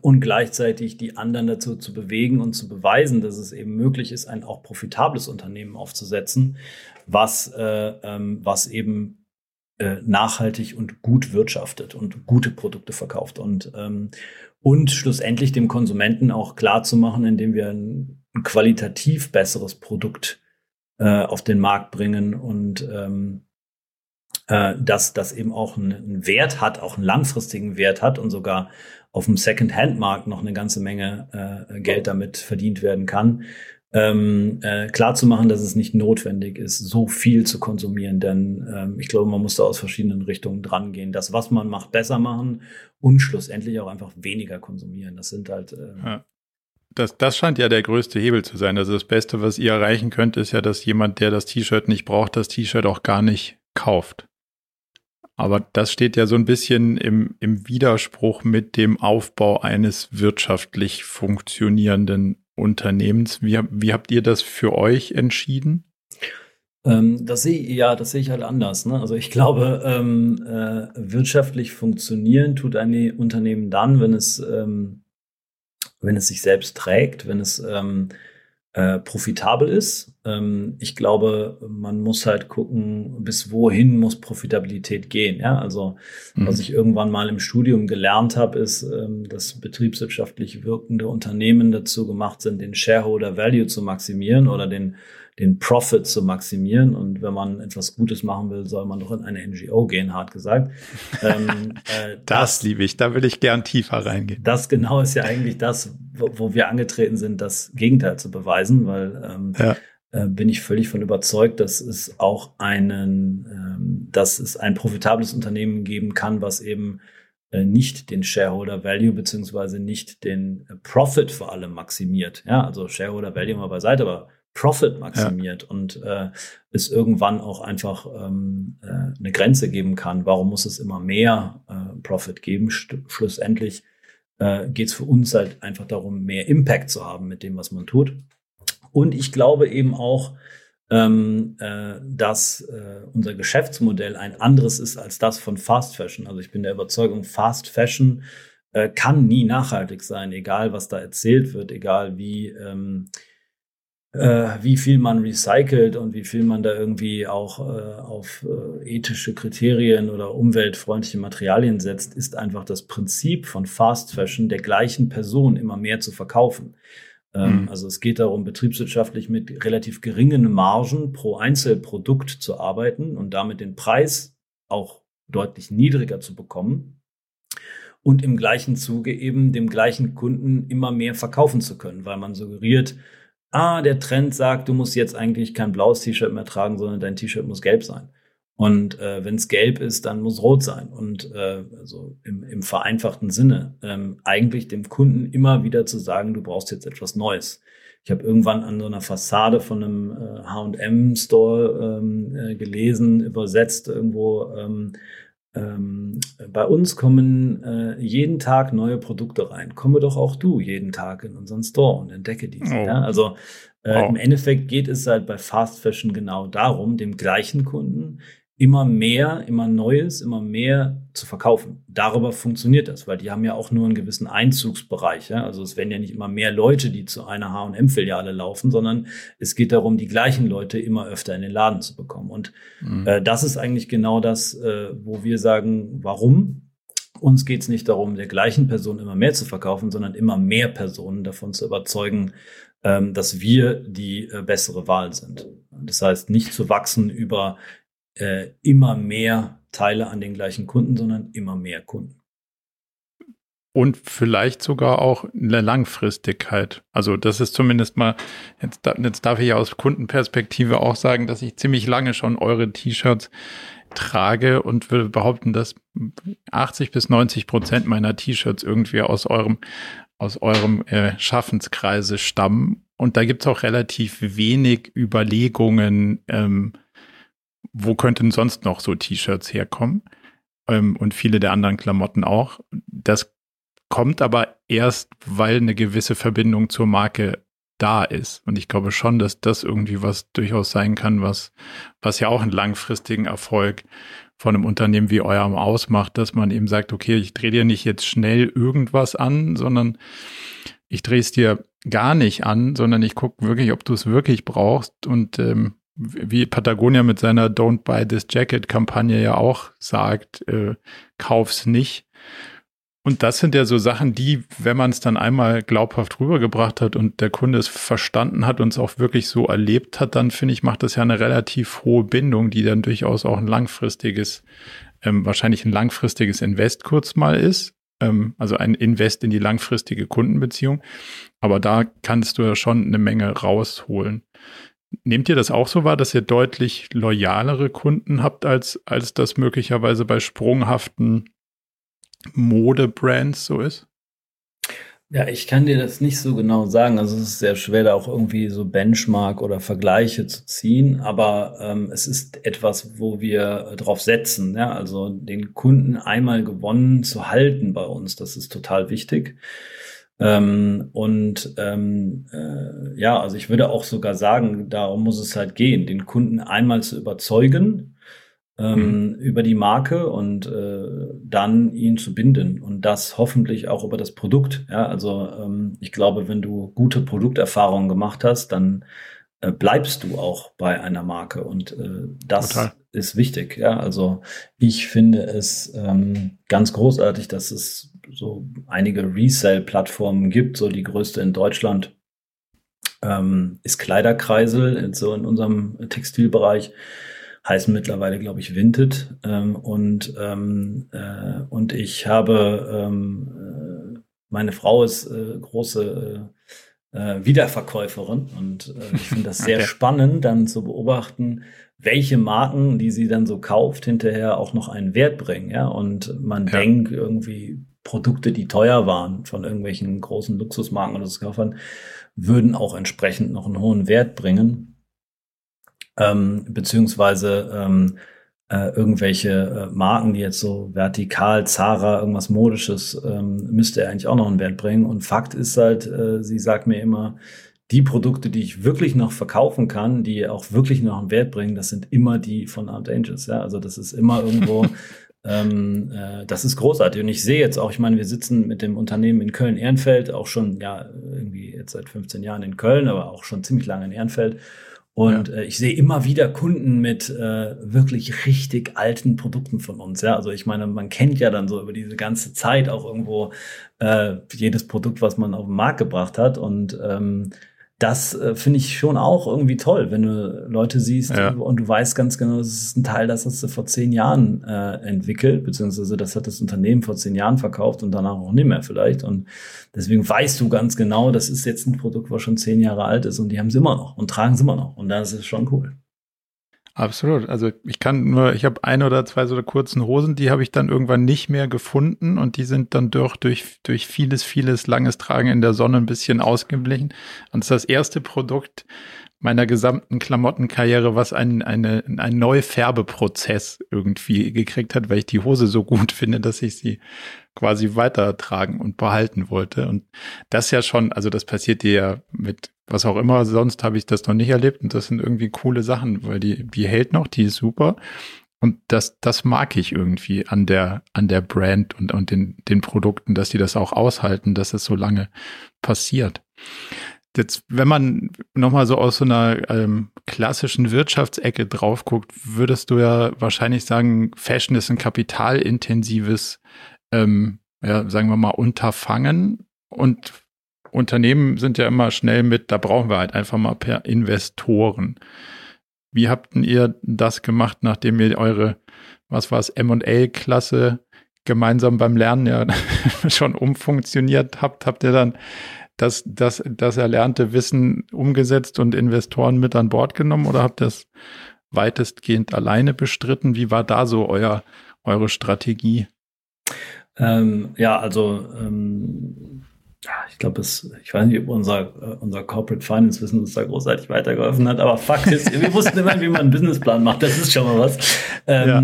und gleichzeitig die anderen dazu zu bewegen und zu beweisen, dass es eben möglich ist, ein auch profitables Unternehmen aufzusetzen, was, äh, ähm, was eben äh, nachhaltig und gut wirtschaftet und gute Produkte verkauft. Und ähm, und schlussendlich dem Konsumenten auch klar zu machen, indem wir ein, ein qualitativ besseres Produkt äh, auf den Markt bringen und ähm, äh, dass das eben auch einen, Wert hat, auch einen langfristigen Wert hat und sogar auf dem Second-Hand-Markt noch eine ganze Menge äh, Geld damit verdient werden kann ähm, äh, klar zu machen, dass es nicht notwendig ist, so viel zu konsumieren. Denn ähm, ich glaube, man muss da aus verschiedenen Richtungen dran gehen. Das, was man macht, besser machen und schlussendlich auch einfach weniger konsumieren. Das sind halt. Äh, ja. Das, das scheint ja der größte Hebel zu sein. Also das Beste, was ihr erreichen könnt, ist ja, dass jemand, der das T-Shirt nicht braucht, das T-Shirt auch gar nicht kauft. Aber das steht ja so ein bisschen im, im Widerspruch mit dem Aufbau eines wirtschaftlich funktionierenden Unternehmens. Wie, wie habt ihr das für euch entschieden? Ähm, das sehe ja, das sehe ich halt anders. Ne? Also ich glaube, ähm, äh, wirtschaftlich funktionieren tut ein Unternehmen dann, wenn es, ähm, wenn es sich selbst trägt, wenn es ähm, äh, profitabel ist. Ähm, ich glaube, man muss halt gucken, bis wohin muss Profitabilität gehen. Ja, also mhm. was ich irgendwann mal im Studium gelernt habe, ist, ähm, dass betriebswirtschaftlich wirkende Unternehmen dazu gemacht sind, den Shareholder Value zu maximieren oder den den Profit zu maximieren. Und wenn man etwas Gutes machen will, soll man doch in eine NGO gehen, hart gesagt. Ähm, äh, das, das liebe ich, da will ich gern tiefer reingehen. Das genau ist ja eigentlich das, wo, wo wir angetreten sind, das Gegenteil zu beweisen, weil ähm, ja. Äh, bin ich völlig von überzeugt, dass es auch einen, ähm, dass es ein profitables Unternehmen geben kann, was eben äh, nicht den Shareholder Value beziehungsweise nicht den Profit vor allem maximiert. Ja, also Shareholder Value mal beiseite, aber Profit maximiert ja. und äh, es irgendwann auch einfach ähm, äh, eine Grenze geben kann. Warum muss es immer mehr äh, Profit geben? Sch schlussendlich äh, geht es für uns halt einfach darum, mehr Impact zu haben mit dem, was man tut. Und ich glaube eben auch, ähm, äh, dass äh, unser Geschäftsmodell ein anderes ist als das von Fast Fashion. Also ich bin der Überzeugung, Fast Fashion äh, kann nie nachhaltig sein, egal was da erzählt wird, egal wie ähm, äh, wie viel man recycelt und wie viel man da irgendwie auch äh, auf äh, ethische Kriterien oder umweltfreundliche Materialien setzt, ist einfach das Prinzip von Fast Fashion der gleichen Person immer mehr zu verkaufen. Ähm, mhm. Also es geht darum, betriebswirtschaftlich mit relativ geringen Margen pro Einzelprodukt zu arbeiten und damit den Preis auch deutlich niedriger zu bekommen und im gleichen Zuge eben dem gleichen Kunden immer mehr verkaufen zu können, weil man suggeriert, ah, der Trend sagt, du musst jetzt eigentlich kein blaues T-Shirt mehr tragen, sondern dein T-Shirt muss gelb sein. Und äh, wenn es gelb ist, dann muss rot sein. Und äh, also im, im vereinfachten Sinne, ähm, eigentlich dem Kunden immer wieder zu sagen, du brauchst jetzt etwas Neues. Ich habe irgendwann an so einer Fassade von einem äh, H&M-Store ähm, äh, gelesen, übersetzt irgendwo, ähm, ähm, bei uns kommen äh, jeden Tag neue Produkte rein. Komme doch auch du jeden Tag in unseren Store und entdecke diese. Oh. Ja? Also äh, oh. im Endeffekt geht es halt bei Fast Fashion genau darum, dem gleichen Kunden immer mehr, immer Neues, immer mehr zu verkaufen. Darüber funktioniert das, weil die haben ja auch nur einen gewissen Einzugsbereich. Ja? Also es werden ja nicht immer mehr Leute, die zu einer H&M-Filiale laufen, sondern es geht darum, die gleichen Leute immer öfter in den Laden zu bekommen. Und mhm. äh, das ist eigentlich genau das, äh, wo wir sagen, warum? uns geht es nicht darum, der gleichen Person immer mehr zu verkaufen, sondern immer mehr Personen davon zu überzeugen, ähm, dass wir die äh, bessere Wahl sind. Das heißt, nicht zu wachsen über äh, immer mehr Teile an den gleichen Kunden, sondern immer mehr Kunden. Und vielleicht sogar auch eine Langfristigkeit. Also das ist zumindest mal, jetzt, jetzt darf ich aus Kundenperspektive auch sagen, dass ich ziemlich lange schon eure T-Shirts trage und würde behaupten, dass 80 bis 90 Prozent meiner T-Shirts irgendwie aus eurem, aus eurem äh, Schaffenskreise stammen. Und da gibt's auch relativ wenig Überlegungen, ähm, wo könnten sonst noch so T-Shirts herkommen? Ähm, und viele der anderen Klamotten auch. Das kommt aber erst, weil eine gewisse Verbindung zur Marke da ist. Und ich glaube schon, dass das irgendwie was durchaus sein kann, was, was ja auch einen langfristigen Erfolg von einem Unternehmen wie eurem ausmacht, dass man eben sagt, okay, ich drehe dir nicht jetzt schnell irgendwas an, sondern ich drehe es dir gar nicht an, sondern ich gucke wirklich, ob du es wirklich brauchst. Und ähm, wie Patagonia mit seiner Don't Buy This Jacket Kampagne ja auch sagt, äh, kauf's nicht. Und das sind ja so Sachen, die, wenn man es dann einmal glaubhaft rübergebracht hat und der Kunde es verstanden hat und es auch wirklich so erlebt hat, dann finde ich, macht das ja eine relativ hohe Bindung, die dann durchaus auch ein langfristiges, ähm, wahrscheinlich ein langfristiges Invest kurz mal ist. Ähm, also ein Invest in die langfristige Kundenbeziehung. Aber da kannst du ja schon eine Menge rausholen. Nehmt ihr das auch so wahr, dass ihr deutlich loyalere Kunden habt, als, als das möglicherweise bei sprunghaften Modebrands so ist? Ja, ich kann dir das nicht so genau sagen. Also es ist sehr schwer, da auch irgendwie so Benchmark oder Vergleiche zu ziehen. Aber ähm, es ist etwas, wo wir drauf setzen. Ja? Also den Kunden einmal gewonnen zu halten bei uns, das ist total wichtig. Ähm, und ähm, äh, ja, also ich würde auch sogar sagen, darum muss es halt gehen, den Kunden einmal zu überzeugen ähm, mhm. über die Marke und äh, dann ihn zu binden und das hoffentlich auch über das Produkt. Ja, also ähm, ich glaube, wenn du gute Produkterfahrungen gemacht hast, dann äh, bleibst du auch bei einer Marke und äh, das Total. ist wichtig. Ja, also ich finde es ähm, ganz großartig, dass es so einige Resale-Plattformen gibt, so die größte in Deutschland ähm, ist Kleiderkreisel, so in unserem Textilbereich heißen mittlerweile, glaube ich, Vinted. Ähm, und, ähm, äh, und ich habe, ähm, äh, meine Frau ist äh, große äh, äh Wiederverkäuferin und äh, ich finde das sehr okay. spannend, dann zu beobachten, welche Marken, die sie dann so kauft, hinterher auch noch einen Wert bringen. Ja, und man ja. denkt irgendwie Produkte, die teuer waren von irgendwelchen großen Luxusmarken oder so würden auch entsprechend noch einen hohen Wert bringen ähm, beziehungsweise ähm, äh, irgendwelche äh, Marken, die jetzt so vertikal, Zara, irgendwas Modisches, ähm, müsste er eigentlich auch noch einen Wert bringen. Und Fakt ist halt, äh, sie sagt mir immer, die Produkte, die ich wirklich noch verkaufen kann, die auch wirklich noch einen Wert bringen, das sind immer die von Art Angels. Ja, also das ist immer irgendwo, ähm, äh, das ist großartig. Und ich sehe jetzt auch, ich meine, wir sitzen mit dem Unternehmen in Köln-Ehrenfeld, auch schon, ja, irgendwie jetzt seit 15 Jahren in Köln, aber auch schon ziemlich lange in Ehrenfeld. Und ja. äh, ich sehe immer wieder Kunden mit äh, wirklich richtig alten Produkten von uns. Ja, also ich meine, man kennt ja dann so über diese ganze Zeit auch irgendwo äh, jedes Produkt, was man auf den Markt gebracht hat. Und ähm, das äh, finde ich schon auch irgendwie toll, wenn du Leute siehst ja. und du weißt ganz genau, das ist ein Teil, das hast du vor zehn Jahren äh, entwickelt, beziehungsweise das hat das Unternehmen vor zehn Jahren verkauft und danach auch nicht mehr vielleicht. Und deswegen weißt du ganz genau, das ist jetzt ein Produkt, was schon zehn Jahre alt ist und die haben es immer noch und tragen es immer noch. Und das ist schon cool. Absolut. Also ich kann nur, ich habe ein oder zwei so kurzen Hosen, die habe ich dann irgendwann nicht mehr gefunden und die sind dann durch, durch, durch vieles, vieles langes Tragen in der Sonne ein bisschen ausgeblichen. Und das ist das erste Produkt meiner gesamten Klamottenkarriere, was einen, eine, einen Neufärbeprozess irgendwie gekriegt hat, weil ich die Hose so gut finde, dass ich sie quasi weitertragen und behalten wollte. Und das ja schon, also das passiert dir ja mit was auch immer, sonst habe ich das noch nicht erlebt und das sind irgendwie coole Sachen, weil die, die hält noch, die ist super. Und das, das mag ich irgendwie an der, an der Brand und, und den, den Produkten, dass die das auch aushalten, dass es so lange passiert. Jetzt, wenn man nochmal so aus so einer ähm, klassischen Wirtschaftsecke drauf guckt, würdest du ja wahrscheinlich sagen, Fashion ist ein kapitalintensives ähm, ja, sagen wir mal, Unterfangen und Unternehmen sind ja immer schnell mit, da brauchen wir halt einfach mal per Investoren. Wie habt ihr das gemacht, nachdem ihr eure, was war es, M&A-Klasse gemeinsam beim Lernen ja schon umfunktioniert habt? Habt ihr dann das, das, das erlernte Wissen umgesetzt und Investoren mit an Bord genommen oder habt ihr das weitestgehend alleine bestritten? Wie war da so euer, eure Strategie? Ähm, ja, also ähm, ich glaube, ich weiß nicht, ob unser, äh, unser Corporate Finance Wissen uns da großartig weitergeholfen hat, aber Fakt ist, wir wussten immer, wie man einen Businessplan macht. Das ist schon mal was. Ähm, ja.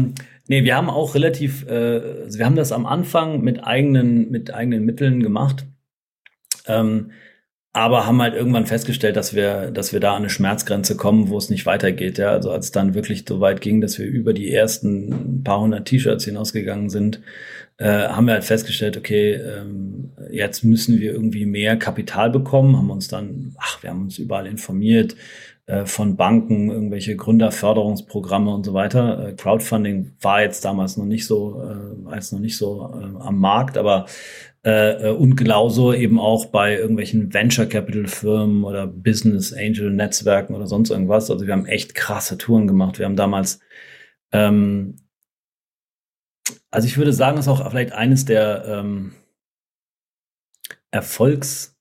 Nee, wir haben auch relativ, äh, also wir haben das am Anfang mit eigenen, mit eigenen Mitteln gemacht. Ähm, aber haben halt irgendwann festgestellt, dass wir, dass wir da an eine Schmerzgrenze kommen, wo es nicht weitergeht. Ja, also als es dann wirklich so weit ging, dass wir über die ersten paar hundert T-Shirts hinausgegangen sind, äh, haben wir halt festgestellt, okay, ähm, jetzt müssen wir irgendwie mehr Kapital bekommen, haben uns dann, ach, wir haben uns überall informiert, äh, von Banken, irgendwelche Gründerförderungsprogramme und so weiter. Äh, Crowdfunding war jetzt damals noch nicht so, äh, jetzt noch nicht so äh, am Markt, aber äh, und genauso eben auch bei irgendwelchen Venture Capital Firmen oder Business Angel Netzwerken oder sonst irgendwas. Also wir haben echt krasse Touren gemacht. Wir haben damals, ähm, also ich würde sagen, das ist auch vielleicht eines der ähm, Erfolgs,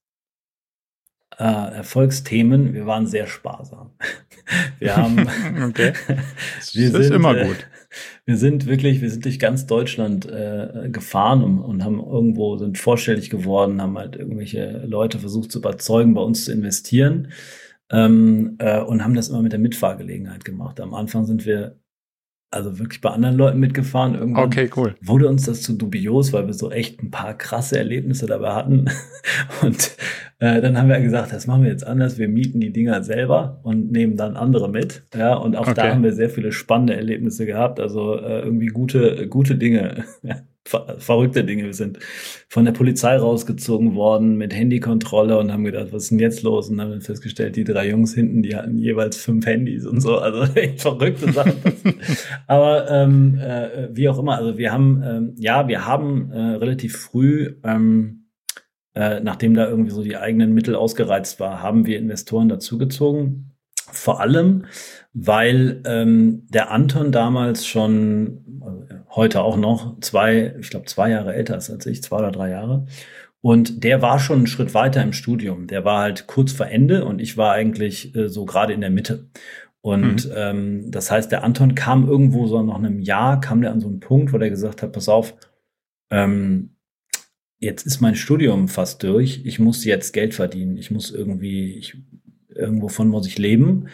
äh, Erfolgsthemen. Wir waren sehr sparsam. Wir haben, okay. Das wir ist sind, immer äh, gut wir sind wirklich, wir sind durch ganz Deutschland äh, gefahren und, und haben irgendwo, sind vorstellig geworden, haben halt irgendwelche Leute versucht zu überzeugen, bei uns zu investieren ähm, äh, und haben das immer mit der Mitfahrgelegenheit gemacht. Am Anfang sind wir also wirklich bei anderen Leuten mitgefahren. Irgendwann okay, cool. wurde uns das zu dubios, weil wir so echt ein paar krasse Erlebnisse dabei hatten. Und äh, dann haben wir gesagt, das machen wir jetzt anders. Wir mieten die Dinger selber und nehmen dann andere mit. Ja, und auch okay. da haben wir sehr viele spannende Erlebnisse gehabt. Also äh, irgendwie gute, gute Dinge ver verrückte Dinge. Wir sind von der Polizei rausgezogen worden mit Handykontrolle und haben gedacht, was ist denn jetzt los? Und haben festgestellt, die drei Jungs hinten, die hatten jeweils fünf Handys und so. Also echt verrückte Sachen. Aber ähm, äh, wie auch immer, also wir haben, ähm, ja, wir haben äh, relativ früh, ähm, äh, nachdem da irgendwie so die eigenen Mittel ausgereizt war, haben wir Investoren dazugezogen. Vor allem, weil ähm, der Anton damals schon heute auch noch, zwei, ich glaube, zwei Jahre älter ist als ich, zwei oder drei Jahre. Und der war schon einen Schritt weiter im Studium. Der war halt kurz vor Ende und ich war eigentlich äh, so gerade in der Mitte. Und mhm. ähm, das heißt, der Anton kam irgendwo so nach einem Jahr, kam der an so einen Punkt, wo der gesagt hat, pass auf, ähm, jetzt ist mein Studium fast durch, ich muss jetzt Geld verdienen, ich muss irgendwie, ich, irgendwovon muss ich leben.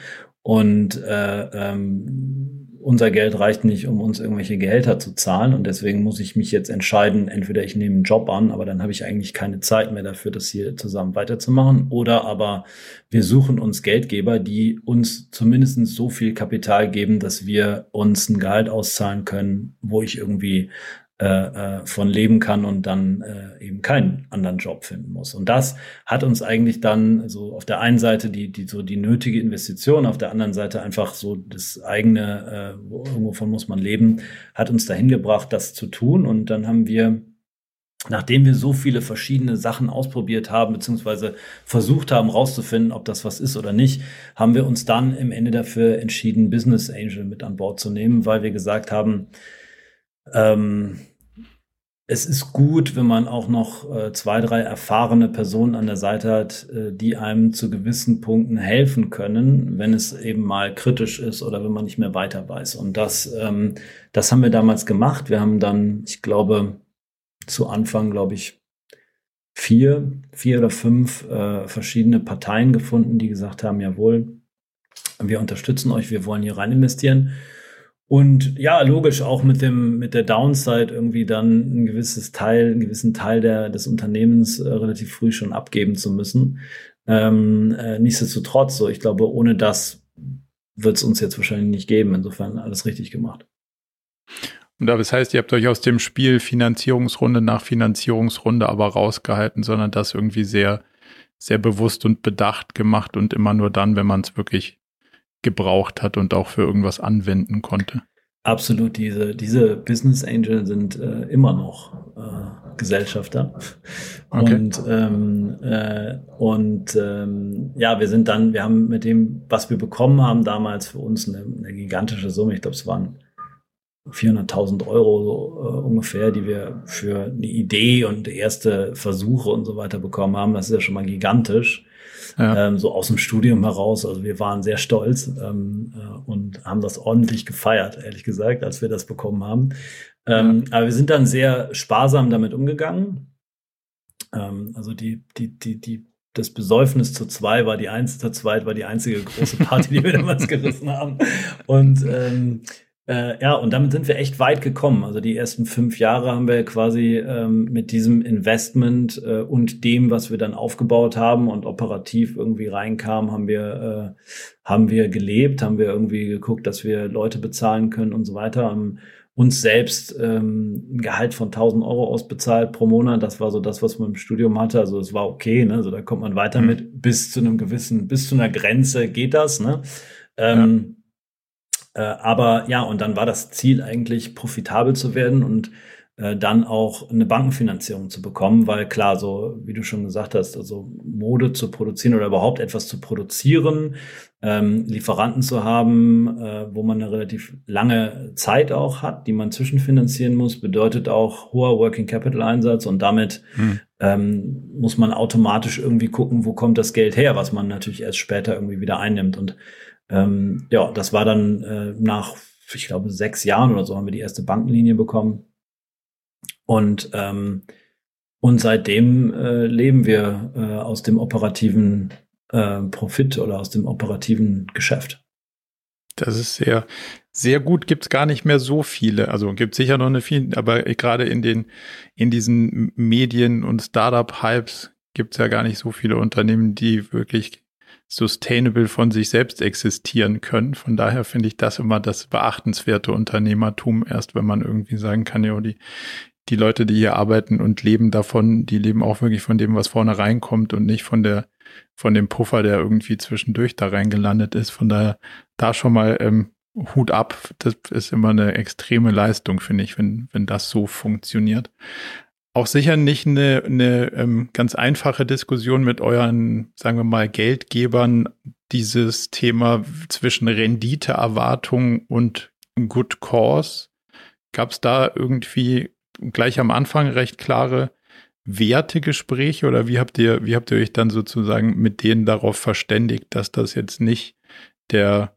Und äh, ähm, unser Geld reicht nicht, um uns irgendwelche Gehälter zu zahlen. Und deswegen muss ich mich jetzt entscheiden, entweder ich nehme einen Job an, aber dann habe ich eigentlich keine Zeit mehr dafür, das hier zusammen weiterzumachen, oder aber wir suchen uns Geldgeber, die uns zumindest so viel Kapital geben, dass wir uns ein Gehalt auszahlen können, wo ich irgendwie äh, äh, von leben kann und dann äh, eben keinen anderen Job finden muss. Und das hat uns eigentlich dann so auf der einen Seite die, die so die nötige Investition, auf der anderen Seite einfach so das eigene, äh, wovon muss man leben, hat uns dahin gebracht, das zu tun. Und dann haben wir nachdem wir so viele verschiedene Sachen ausprobiert haben, beziehungsweise versucht haben, rauszufinden, ob das was ist oder nicht, haben wir uns dann im Ende dafür entschieden, Business Angel mit an Bord zu nehmen, weil wir gesagt haben, ähm, es ist gut, wenn man auch noch äh, zwei, drei erfahrene Personen an der Seite hat, äh, die einem zu gewissen Punkten helfen können, wenn es eben mal kritisch ist oder wenn man nicht mehr weiter weiß. Und das, ähm, das haben wir damals gemacht. Wir haben dann, ich glaube, zu Anfang, glaube ich, vier, vier oder fünf äh, verschiedene Parteien gefunden, die gesagt haben, jawohl, wir unterstützen euch, wir wollen hier rein investieren. Und ja, logisch auch mit dem, mit der Downside irgendwie dann ein gewisses Teil, einen gewissen Teil der, des Unternehmens äh, relativ früh schon abgeben zu müssen. Ähm, äh, nichtsdestotrotz, so, ich glaube, ohne das wird es uns jetzt wahrscheinlich nicht geben. Insofern alles richtig gemacht. Und das heißt, ihr habt euch aus dem Spiel Finanzierungsrunde nach Finanzierungsrunde aber rausgehalten, sondern das irgendwie sehr, sehr bewusst und bedacht gemacht und immer nur dann, wenn man es wirklich gebraucht hat und auch für irgendwas anwenden konnte. Absolut, diese, diese Business Angel sind äh, immer noch äh, Mitgesellschafter. Okay. Und, ähm, äh, und ähm, ja, wir sind dann, wir haben mit dem, was wir bekommen haben, damals für uns eine, eine gigantische Summe, ich glaube, es waren 400.000 Euro äh, ungefähr, die wir für eine Idee und erste Versuche und so weiter bekommen haben. Das ist ja schon mal gigantisch. Ja. Ähm, so aus dem Studium heraus. Also wir waren sehr stolz ähm, äh, und haben das ordentlich gefeiert, ehrlich gesagt, als wir das bekommen haben. Ähm, ja. Aber wir sind dann sehr sparsam damit umgegangen. Ähm, also die, die, die, die, das Besäufnis zu zwei war die einzige, zu zweit war die einzige große Party, die wir damals gerissen haben. Und ähm, äh, ja, und damit sind wir echt weit gekommen. Also die ersten fünf Jahre haben wir quasi ähm, mit diesem Investment äh, und dem, was wir dann aufgebaut haben und operativ irgendwie reinkamen, haben wir, äh, haben wir gelebt, haben wir irgendwie geguckt, dass wir Leute bezahlen können und so weiter. Haben uns selbst ähm, ein Gehalt von 1000 Euro ausbezahlt pro Monat. Das war so das, was man im Studium hatte. Also es war okay, ne? Also da kommt man weiter mhm. mit. Bis zu einem gewissen, bis zu einer Grenze geht das, ne? Ähm, ja äh, aber ja, und dann war das Ziel eigentlich profitabel zu werden und äh, dann auch eine Bankenfinanzierung zu bekommen, weil klar, so wie du schon gesagt hast, also Mode zu produzieren oder überhaupt etwas zu produzieren, ähm, Lieferanten zu haben, äh, wo man eine relativ lange Zeit auch hat, die man zwischenfinanzieren muss, bedeutet auch hoher Working Capital Einsatz und damit hm. ähm, muss man automatisch irgendwie gucken, wo kommt das Geld her, was man natürlich erst später irgendwie wieder einnimmt und ähm, ja, das war dann äh, nach, ich glaube, sechs Jahren oder so haben wir die erste Bankenlinie bekommen. Und, ähm, und seitdem äh, leben wir äh, aus dem operativen äh, Profit oder aus dem operativen Geschäft. Das ist sehr, sehr gut. Gibt es gar nicht mehr so viele. Also gibt sicher noch eine viel, aber gerade in den, in diesen Medien und Startup-Hypes gibt es ja gar nicht so viele Unternehmen, die wirklich sustainable von sich selbst existieren können. Von daher finde ich das immer das beachtenswerte Unternehmertum, erst wenn man irgendwie sagen kann, ja, die, die Leute, die hier arbeiten und leben davon, die leben auch wirklich von dem, was vorne reinkommt und nicht von der, von dem Puffer, der irgendwie zwischendurch da reingelandet ist. Von daher da schon mal ähm, Hut ab. Das ist immer eine extreme Leistung, finde ich, wenn, wenn das so funktioniert auch sicher nicht eine, eine ähm, ganz einfache Diskussion mit euren, sagen wir mal, Geldgebern, dieses Thema zwischen Renditeerwartung und Good Cause. Gab es da irgendwie gleich am Anfang recht klare Wertegespräche oder wie habt ihr, wie habt ihr euch dann sozusagen mit denen darauf verständigt, dass das jetzt nicht der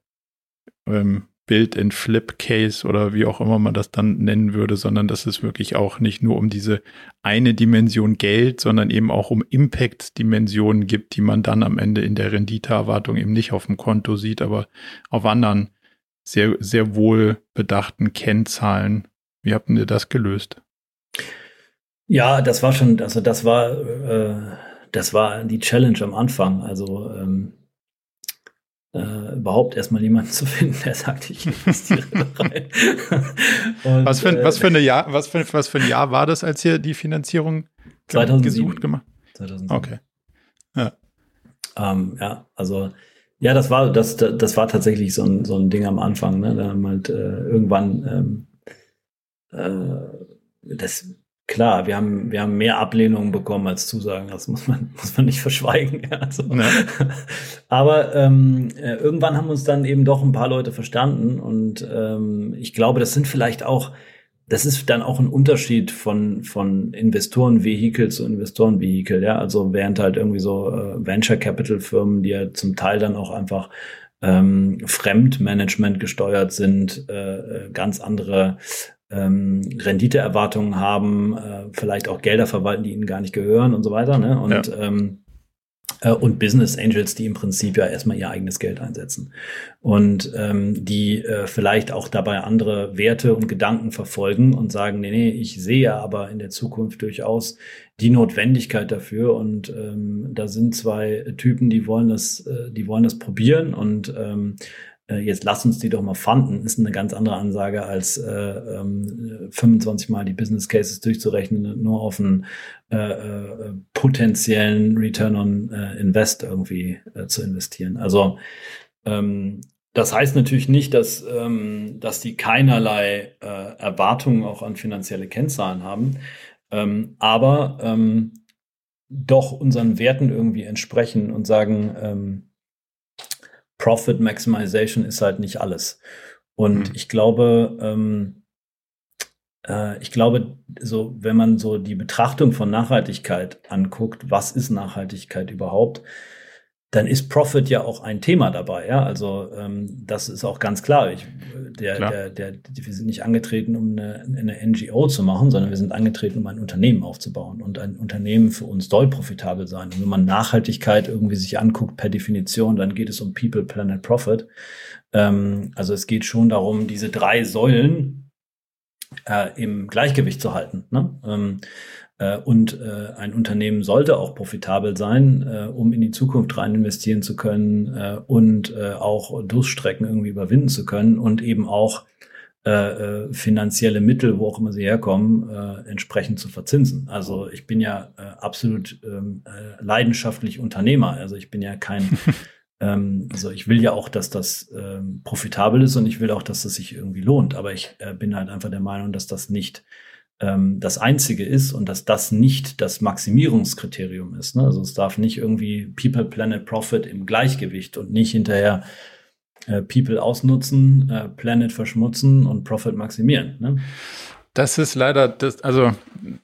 ähm, Build-in-Flip-Case oder wie auch immer man das dann nennen würde, sondern dass es wirklich auch nicht nur um diese eine Dimension Geld, sondern eben auch um Impact-Dimensionen gibt, die man dann am Ende in der Renditeerwartung eben nicht auf dem Konto sieht, aber auf anderen sehr, sehr wohl bedachten Kennzahlen. Wie habt ihr das gelöst? Ja, das war schon, also das war, äh, das war die Challenge am Anfang. Also ähm, äh, überhaupt erstmal jemanden zu finden, der sagt, ich investiere rein. Und, was, für, äh, was, für eine Jahr, was, für, was für ein Jahr war das, als ihr die Finanzierung 2007. gesucht gemacht? 2007. Okay. Ja. Ähm, ja, also ja, das war das, das war tatsächlich so ein, so ein Ding am Anfang. Ne? Da haben halt äh, irgendwann ähm, äh, das Klar, wir haben, wir haben mehr Ablehnungen bekommen als Zusagen. Das muss man, muss man nicht verschweigen. Also, ja. Aber ähm, äh, irgendwann haben uns dann eben doch ein paar Leute verstanden und ähm, ich glaube, das sind vielleicht auch, das ist dann auch ein Unterschied von, von Investorenvehikel zu Investorenvehikel. Ja, also während halt irgendwie so äh, Venture Capital Firmen, die ja zum Teil dann auch einfach ähm, Fremdmanagement gesteuert sind, äh, äh ganz andere ähm, Renditeerwartungen haben, äh, vielleicht auch Gelder verwalten, die ihnen gar nicht gehören und so weiter. Ne? Und, ja. ähm, äh, und Business Angels, die im Prinzip ja erstmal ihr eigenes Geld einsetzen. Und ähm, die äh, vielleicht auch dabei andere Werte und Gedanken verfolgen und sagen, nee, nee, ich sehe aber in der Zukunft durchaus die Notwendigkeit dafür. Und ähm, da sind zwei Typen, die wollen das, äh, die wollen das probieren und ähm, äh, jetzt lass uns die doch mal fanden, ist eine ganz andere Ansage als äh, ähm, 25 Mal die Business Cases durchzurechnen, nur auf einen äh, äh, potenziellen Return on äh, Invest irgendwie äh, zu investieren. Also ähm, das heißt natürlich nicht, dass, ähm, dass die keinerlei Erwartungen auch an finanzielle Kennzahlen haben. ähm, aber ähm, doch unseren Werten irgendwie entsprechen und sagen, ähm, Profit Maximization ist halt nicht alles. Und mhm. ich glaube, ähm, äh, ich glaube, so, wenn man so die Betrachtung von Nachhaltigkeit anguckt, was ist Nachhaltigkeit überhaupt? Dann ist Profit ja auch ein Thema dabei. Ja, also ähm, das ist auch ganz klar. Ich, der, klar. Der, der, wir sind nicht angetreten, um eine, eine NGO zu machen, sondern wir sind angetreten, um ein Unternehmen aufzubauen. Und ein Unternehmen für uns soll profitabel sein. Und wenn man Nachhaltigkeit irgendwie sich anguckt per Definition, dann geht es um People, Planet, Profit. Ähm, also es geht schon darum, diese drei Säulen äh, im Gleichgewicht zu halten. Ne? Ähm, äh, und äh, ein Unternehmen sollte auch profitabel sein, äh, um in die Zukunft rein investieren zu können äh, und äh, auch Durststrecken irgendwie überwinden zu können und eben auch äh, äh, finanzielle Mittel, wo auch immer sie herkommen, äh, entsprechend zu verzinsen. Also ich bin ja äh, absolut ähm, äh, leidenschaftlich Unternehmer. Also ich bin ja kein ähm, also ich will ja auch, dass das ähm, profitabel ist und ich will auch, dass das sich irgendwie lohnt. Aber ich äh, bin halt einfach der Meinung, dass das nicht ähm, das Einzige ist und dass das nicht das Maximierungskriterium ist. Ne? Also es darf nicht irgendwie People, Planet, Profit im Gleichgewicht und nicht hinterher äh, People ausnutzen, äh, Planet verschmutzen und Profit maximieren. Ne? Das ist leider, das, also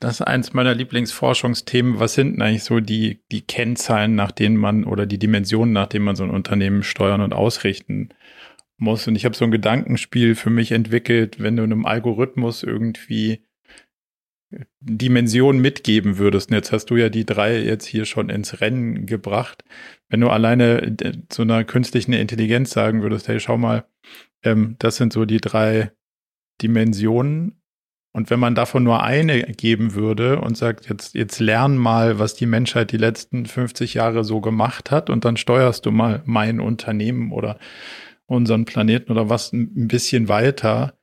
das ist eins meiner Lieblingsforschungsthemen. Was sind denn eigentlich so die, die Kennzahlen, nach denen man oder die Dimensionen, nach denen man so ein Unternehmen steuern und ausrichten muss? Und ich habe so ein Gedankenspiel für mich entwickelt, wenn du einem Algorithmus irgendwie Dimension mitgeben würdest. Und jetzt hast du ja die drei jetzt hier schon ins Rennen gebracht. Wenn du alleine zu einer künstlichen Intelligenz sagen würdest, hey, schau mal, ähm, das sind so die drei Dimensionen. Und wenn man davon nur eine geben würde und sagt, jetzt, jetzt lern mal, was die Menschheit die letzten 50 Jahre so gemacht hat und dann steuerst du mal mein Unternehmen oder unseren Planeten oder was ein bisschen weiter,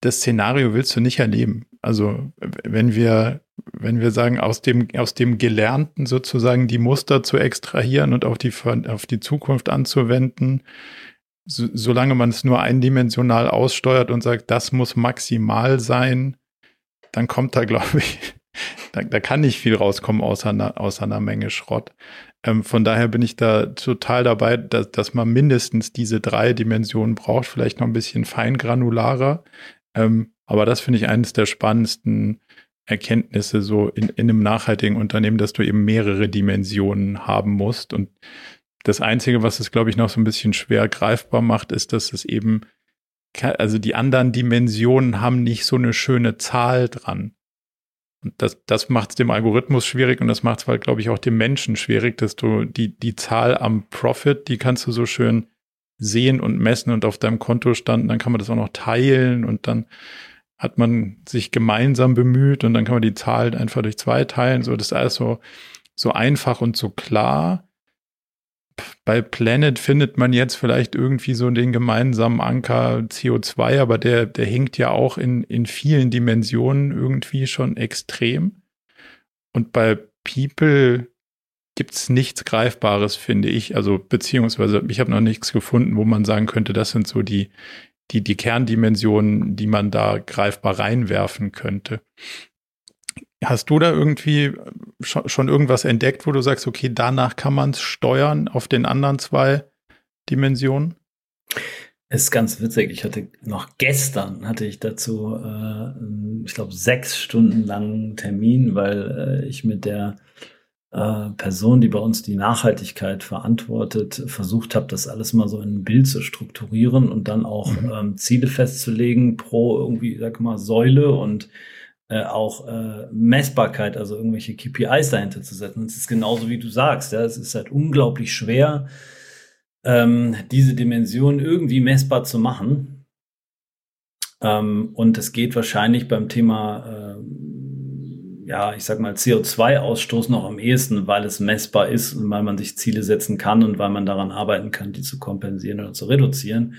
das Szenario willst du nicht erleben. Also wenn wir, wenn wir sagen, aus dem, aus dem Gelernten sozusagen die Muster zu extrahieren und auf die, auf die Zukunft anzuwenden, so, solange man es nur eindimensional aussteuert und sagt, das muss maximal sein, dann kommt da, glaube ich, da, da kann nicht viel rauskommen außer einer, außer einer Menge Schrott. Ähm, von daher bin ich da total dabei, dass, dass man mindestens diese drei Dimensionen braucht, vielleicht noch ein bisschen feingranularer. Ähm, aber das finde ich eines der spannendsten Erkenntnisse so in, in einem nachhaltigen Unternehmen, dass du eben mehrere Dimensionen haben musst. Und das Einzige, was es, glaube ich, noch so ein bisschen schwer greifbar macht, ist, dass es eben, also die anderen Dimensionen haben nicht so eine schöne Zahl dran. Und das, das macht es dem Algorithmus schwierig und das macht es glaube ich, auch dem Menschen schwierig, dass du die, die Zahl am Profit, die kannst du so schön sehen und messen und auf deinem Konto standen, dann kann man das auch noch teilen und dann hat man sich gemeinsam bemüht und dann kann man die Zahl einfach durch zwei teilen. So, das ist alles so, so einfach und so klar. Bei Planet findet man jetzt vielleicht irgendwie so den gemeinsamen Anker CO2, aber der, der hinkt ja auch in, in vielen Dimensionen irgendwie schon extrem. Und bei People gibt es nichts Greifbares, finde ich. Also beziehungsweise ich habe noch nichts gefunden, wo man sagen könnte, das sind so die, die, die Kerndimensionen, die man da greifbar reinwerfen könnte. Hast du da irgendwie schon, schon irgendwas entdeckt, wo du sagst, okay, danach kann man es steuern auf den anderen zwei Dimensionen? Es ist ganz witzig. Ich hatte noch gestern hatte ich dazu, äh, ich glaube, sechs Stunden lang Termin, weil äh, ich mit der äh, Person, die bei uns die Nachhaltigkeit verantwortet, versucht habe, das alles mal so in ein Bild zu strukturieren und dann auch mhm. ähm, Ziele festzulegen pro irgendwie, sag mal, Säule und äh, auch äh, Messbarkeit, also irgendwelche KPIs dahinter zu setzen. Es ist genauso wie du sagst, ja, es ist halt unglaublich schwer, ähm, diese Dimension irgendwie messbar zu machen. Ähm, und es geht wahrscheinlich beim Thema äh, ja, ich sag mal, CO2-Ausstoß noch am ehesten, weil es messbar ist und weil man sich Ziele setzen kann und weil man daran arbeiten kann, die zu kompensieren oder zu reduzieren.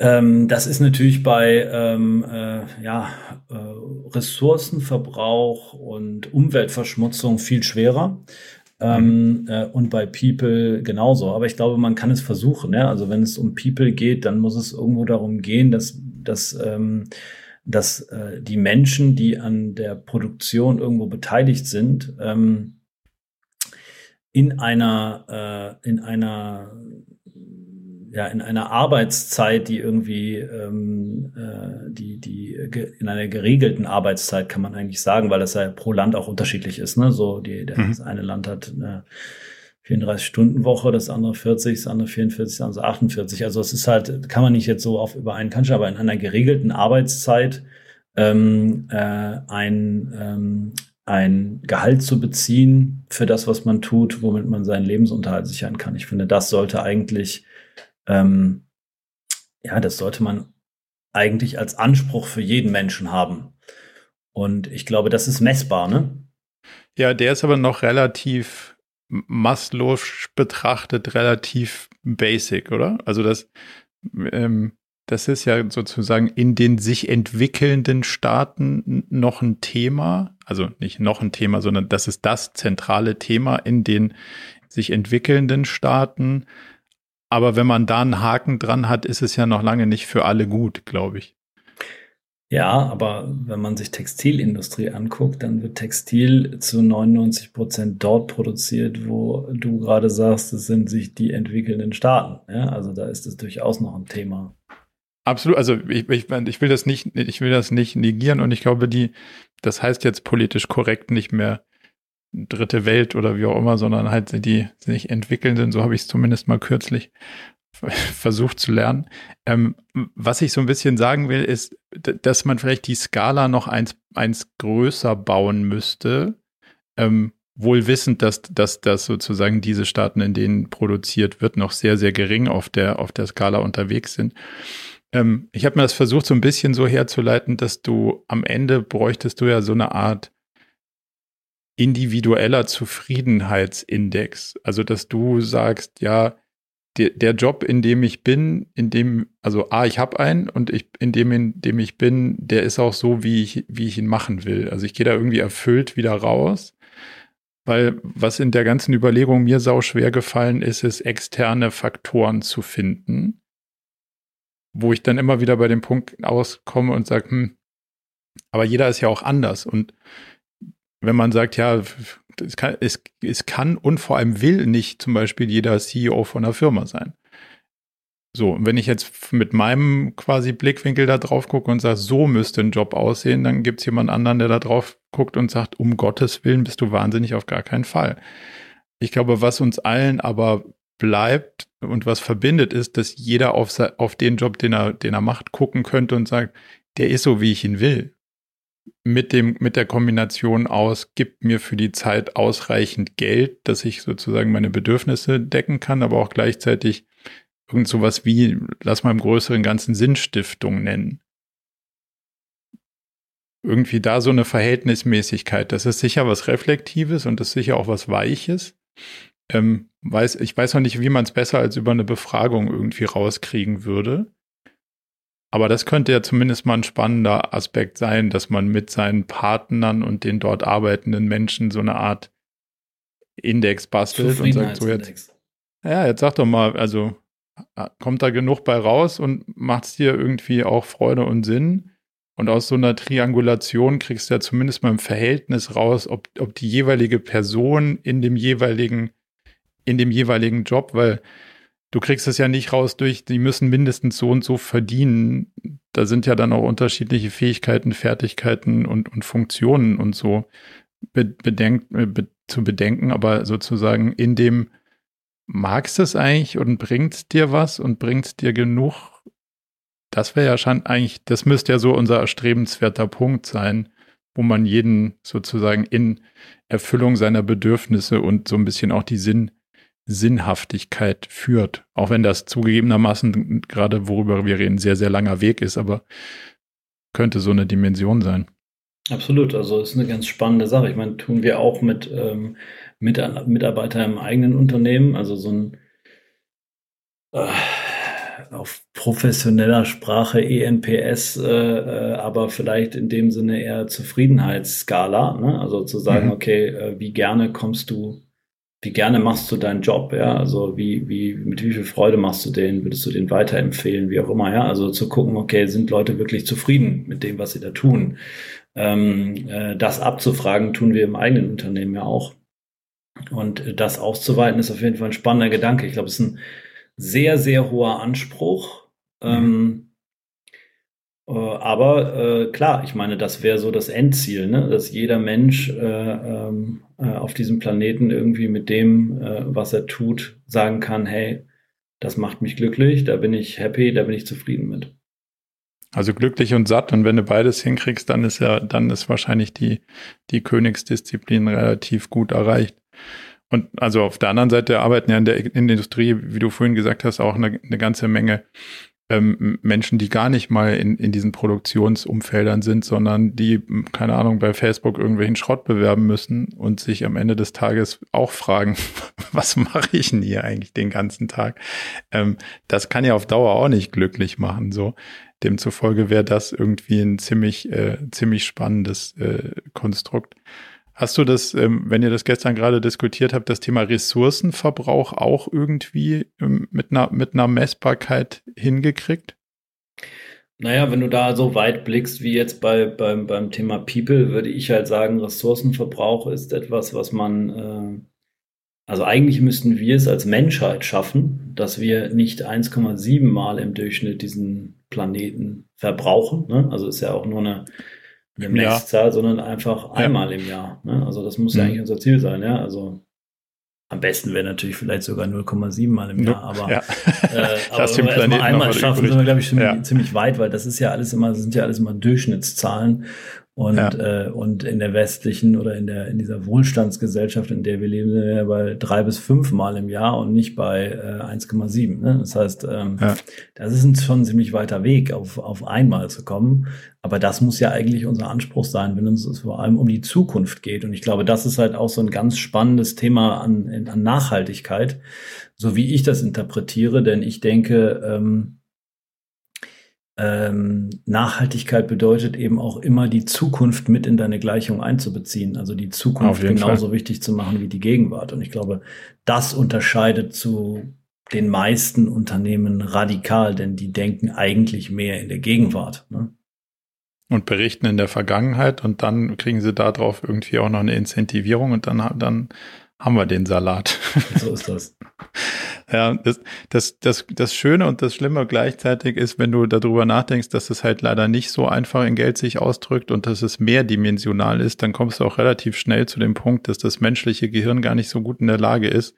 Ähm, das ist natürlich bei ähm, äh, ja, äh, Ressourcenverbrauch und Umweltverschmutzung viel schwerer. Ähm, äh, und bei People genauso. Aber ich glaube, man kann es versuchen. Ja? Also wenn es um People geht, dann muss es irgendwo darum gehen, dass, dass ähm, dass äh, die Menschen, die an der Produktion irgendwo beteiligt sind, ähm, in einer äh, in einer ja in einer Arbeitszeit, die irgendwie ähm, äh, die die in einer geregelten Arbeitszeit kann man eigentlich sagen, weil das ja pro Land auch unterschiedlich ist. Ne? So die der, mhm. das eine Land hat eine 34-Stunden-Woche, das andere 40, das andere 44, das andere 48. Also es ist halt, kann man nicht jetzt so auf über einen Kansch, aber in einer geregelten Arbeitszeit ähm, äh, ein, ähm, ein Gehalt zu beziehen für das, was man tut, womit man seinen Lebensunterhalt sichern kann. Ich finde, das sollte eigentlich, ähm, ja, das sollte man eigentlich als Anspruch für jeden Menschen haben. Und ich glaube, das ist messbar, ne? Ja, der ist aber noch relativ Maslow betrachtet relativ basic, oder? Also das, ähm, das ist ja sozusagen in den sich entwickelnden Staaten noch ein Thema, also nicht noch ein Thema, sondern das ist das zentrale Thema in den sich entwickelnden Staaten. Aber wenn man da einen Haken dran hat, ist es ja noch lange nicht für alle gut, glaube ich. Ja, aber wenn man sich Textilindustrie anguckt, dann wird Textil zu 99 Prozent dort produziert, wo du gerade sagst, es sind sich die entwickelnden Staaten. Ja, also da ist es durchaus noch ein Thema. Absolut, also ich, ich, ich will das nicht, ich will das nicht negieren und ich glaube, die, das heißt jetzt politisch korrekt nicht mehr dritte Welt oder wie auch immer, sondern halt die sich entwickelnden, so habe ich es zumindest mal kürzlich versucht zu lernen. Ähm, was ich so ein bisschen sagen will, ist, dass man vielleicht die Skala noch eins, eins größer bauen müsste, ähm, wohl wissend, dass, dass, dass sozusagen diese Staaten, in denen produziert wird, noch sehr, sehr gering auf der, auf der Skala unterwegs sind. Ähm, ich habe mir das versucht, so ein bisschen so herzuleiten, dass du am Ende bräuchtest du ja so eine Art individueller Zufriedenheitsindex. Also, dass du sagst, ja, der, der Job, in dem ich bin, in dem, also A, ich habe einen und ich, in dem, in dem ich bin, der ist auch so, wie ich, wie ich ihn machen will. Also ich gehe da irgendwie erfüllt wieder raus. Weil was in der ganzen Überlegung mir sau schwer gefallen ist, ist externe Faktoren zu finden, wo ich dann immer wieder bei dem Punkt auskomme und sage, hm, aber jeder ist ja auch anders. Und wenn man sagt, ja, es kann, es, es kann und vor allem will nicht zum Beispiel jeder CEO von einer Firma sein. So, und wenn ich jetzt mit meinem quasi Blickwinkel da drauf gucke und sage, so müsste ein Job aussehen, dann gibt es jemand anderen, der da drauf guckt und sagt, um Gottes Willen bist du wahnsinnig auf gar keinen Fall. Ich glaube, was uns allen aber bleibt und was verbindet, ist, dass jeder auf, auf den Job, den er, den er macht, gucken könnte und sagt, der ist so, wie ich ihn will mit dem, mit der Kombination aus, gibt mir für die Zeit ausreichend Geld, dass ich sozusagen meine Bedürfnisse decken kann, aber auch gleichzeitig irgend sowas wie, lass mal im größeren ganzen Sinnstiftung nennen. Irgendwie da so eine Verhältnismäßigkeit. Das ist sicher was Reflektives und das ist sicher auch was Weiches. Ähm, weiß, ich weiß noch nicht, wie man es besser als über eine Befragung irgendwie rauskriegen würde. Aber das könnte ja zumindest mal ein spannender Aspekt sein, dass man mit seinen Partnern und den dort arbeitenden Menschen so eine Art Index bastelt und sagt so jetzt, ja, jetzt sag doch mal, also kommt da genug bei raus und macht es dir irgendwie auch Freude und Sinn? Und aus so einer Triangulation kriegst du ja zumindest mal im Verhältnis raus, ob, ob die jeweilige Person in dem jeweiligen, in dem jeweiligen Job, weil du kriegst es ja nicht raus durch, die müssen mindestens so und so verdienen. Da sind ja dann auch unterschiedliche Fähigkeiten, Fertigkeiten und, und Funktionen und so bedenkt, be, zu bedenken, aber sozusagen in dem magst es eigentlich und bringt dir was und bringt dir genug. Das wäre ja schon eigentlich, das müsste ja so unser erstrebenswerter Punkt sein, wo man jeden sozusagen in Erfüllung seiner Bedürfnisse und so ein bisschen auch die Sinn, Sinnhaftigkeit führt. Auch wenn das zugegebenermaßen gerade, worüber wir reden, sehr, sehr langer Weg ist, aber könnte so eine Dimension sein. Absolut, also ist eine ganz spannende Sache. Ich meine, tun wir auch mit, ähm, mit Mitarbeitern im eigenen Unternehmen, also so ein äh, auf professioneller Sprache ENPS, äh, äh, aber vielleicht in dem Sinne eher Zufriedenheitsskala. Ne? Also zu sagen, mhm. okay, äh, wie gerne kommst du wie gerne machst du deinen Job, ja, also wie, wie, mit wie viel Freude machst du den, würdest du den weiterempfehlen, wie auch immer, ja, also zu gucken, okay, sind Leute wirklich zufrieden mit dem, was sie da tun? Ähm, äh, das abzufragen, tun wir im eigenen Unternehmen ja auch. Und das auszuweiten ist auf jeden Fall ein spannender Gedanke. Ich glaube, es ist ein sehr, sehr hoher Anspruch. Mhm. Ähm, äh, aber äh, klar, ich meine, das wäre so das Endziel, ne? dass jeder Mensch äh, ähm, äh, auf diesem Planeten irgendwie mit dem, äh, was er tut, sagen kann, hey, das macht mich glücklich, da bin ich happy, da bin ich zufrieden mit. Also glücklich und satt und wenn du beides hinkriegst, dann ist ja, dann ist wahrscheinlich die, die Königsdisziplin relativ gut erreicht. Und also auf der anderen Seite arbeiten ja in der, in der Industrie, wie du vorhin gesagt hast, auch eine, eine ganze Menge ähm, Menschen, die gar nicht mal in, in diesen Produktionsumfeldern sind, sondern die, keine Ahnung, bei Facebook irgendwelchen Schrott bewerben müssen und sich am Ende des Tages auch fragen, was mache ich denn hier eigentlich den ganzen Tag? Ähm, das kann ja auf Dauer auch nicht glücklich machen. So. Demzufolge wäre das irgendwie ein ziemlich, äh, ziemlich spannendes äh, Konstrukt. Hast du das, ähm, wenn ihr das gestern gerade diskutiert habt, das Thema Ressourcenverbrauch auch irgendwie ähm, mit, einer, mit einer Messbarkeit hingekriegt? Naja, wenn du da so weit blickst wie jetzt bei, beim, beim Thema People, würde ich halt sagen, Ressourcenverbrauch ist etwas, was man, äh, also eigentlich müssten wir es als Menschheit schaffen, dass wir nicht 1,7 Mal im Durchschnitt diesen Planeten verbrauchen. Ne? Also ist ja auch nur eine Messzahl, ja. sondern einfach einmal ja. im Jahr. Ne? Also das muss mhm. ja eigentlich unser Ziel sein, ja. Also am besten wäre natürlich vielleicht sogar 0,7 mal im Jahr, aber, ja. äh, aber wenn wir erstmal einmal schaffen, sind wir, glaube ich, schon ja. ziemlich weit, weil das ist ja alles immer, das sind ja alles immer Durchschnittszahlen und, ja. äh, und in der westlichen oder in der in dieser Wohlstandsgesellschaft, in der wir leben, sind wir ja bei drei bis fünf Mal im Jahr und nicht bei äh, 1,7. Ne? Das heißt, ähm, ja. das ist schon ein ziemlich weiter Weg, auf, auf einmal zu kommen. Aber das muss ja eigentlich unser Anspruch sein, wenn uns es vor allem um die Zukunft geht. Und ich glaube, das ist halt auch so ein ganz spannendes Thema an, an Nachhaltigkeit, so wie ich das interpretiere. Denn ich denke, ähm, ähm, Nachhaltigkeit bedeutet eben auch immer die Zukunft mit in deine Gleichung einzubeziehen, also die Zukunft genauso Fall. wichtig zu machen wie die Gegenwart. Und ich glaube, das unterscheidet zu den meisten Unternehmen radikal, denn die denken eigentlich mehr in der Gegenwart. Ne? Und berichten in der Vergangenheit und dann kriegen sie darauf irgendwie auch noch eine Incentivierung und dann, dann haben wir den Salat. So ist das. Ja, das, das, das, das Schöne und das Schlimme gleichzeitig ist, wenn du darüber nachdenkst, dass es halt leider nicht so einfach in Geld sich ausdrückt und dass es mehrdimensional ist, dann kommst du auch relativ schnell zu dem Punkt, dass das menschliche Gehirn gar nicht so gut in der Lage ist,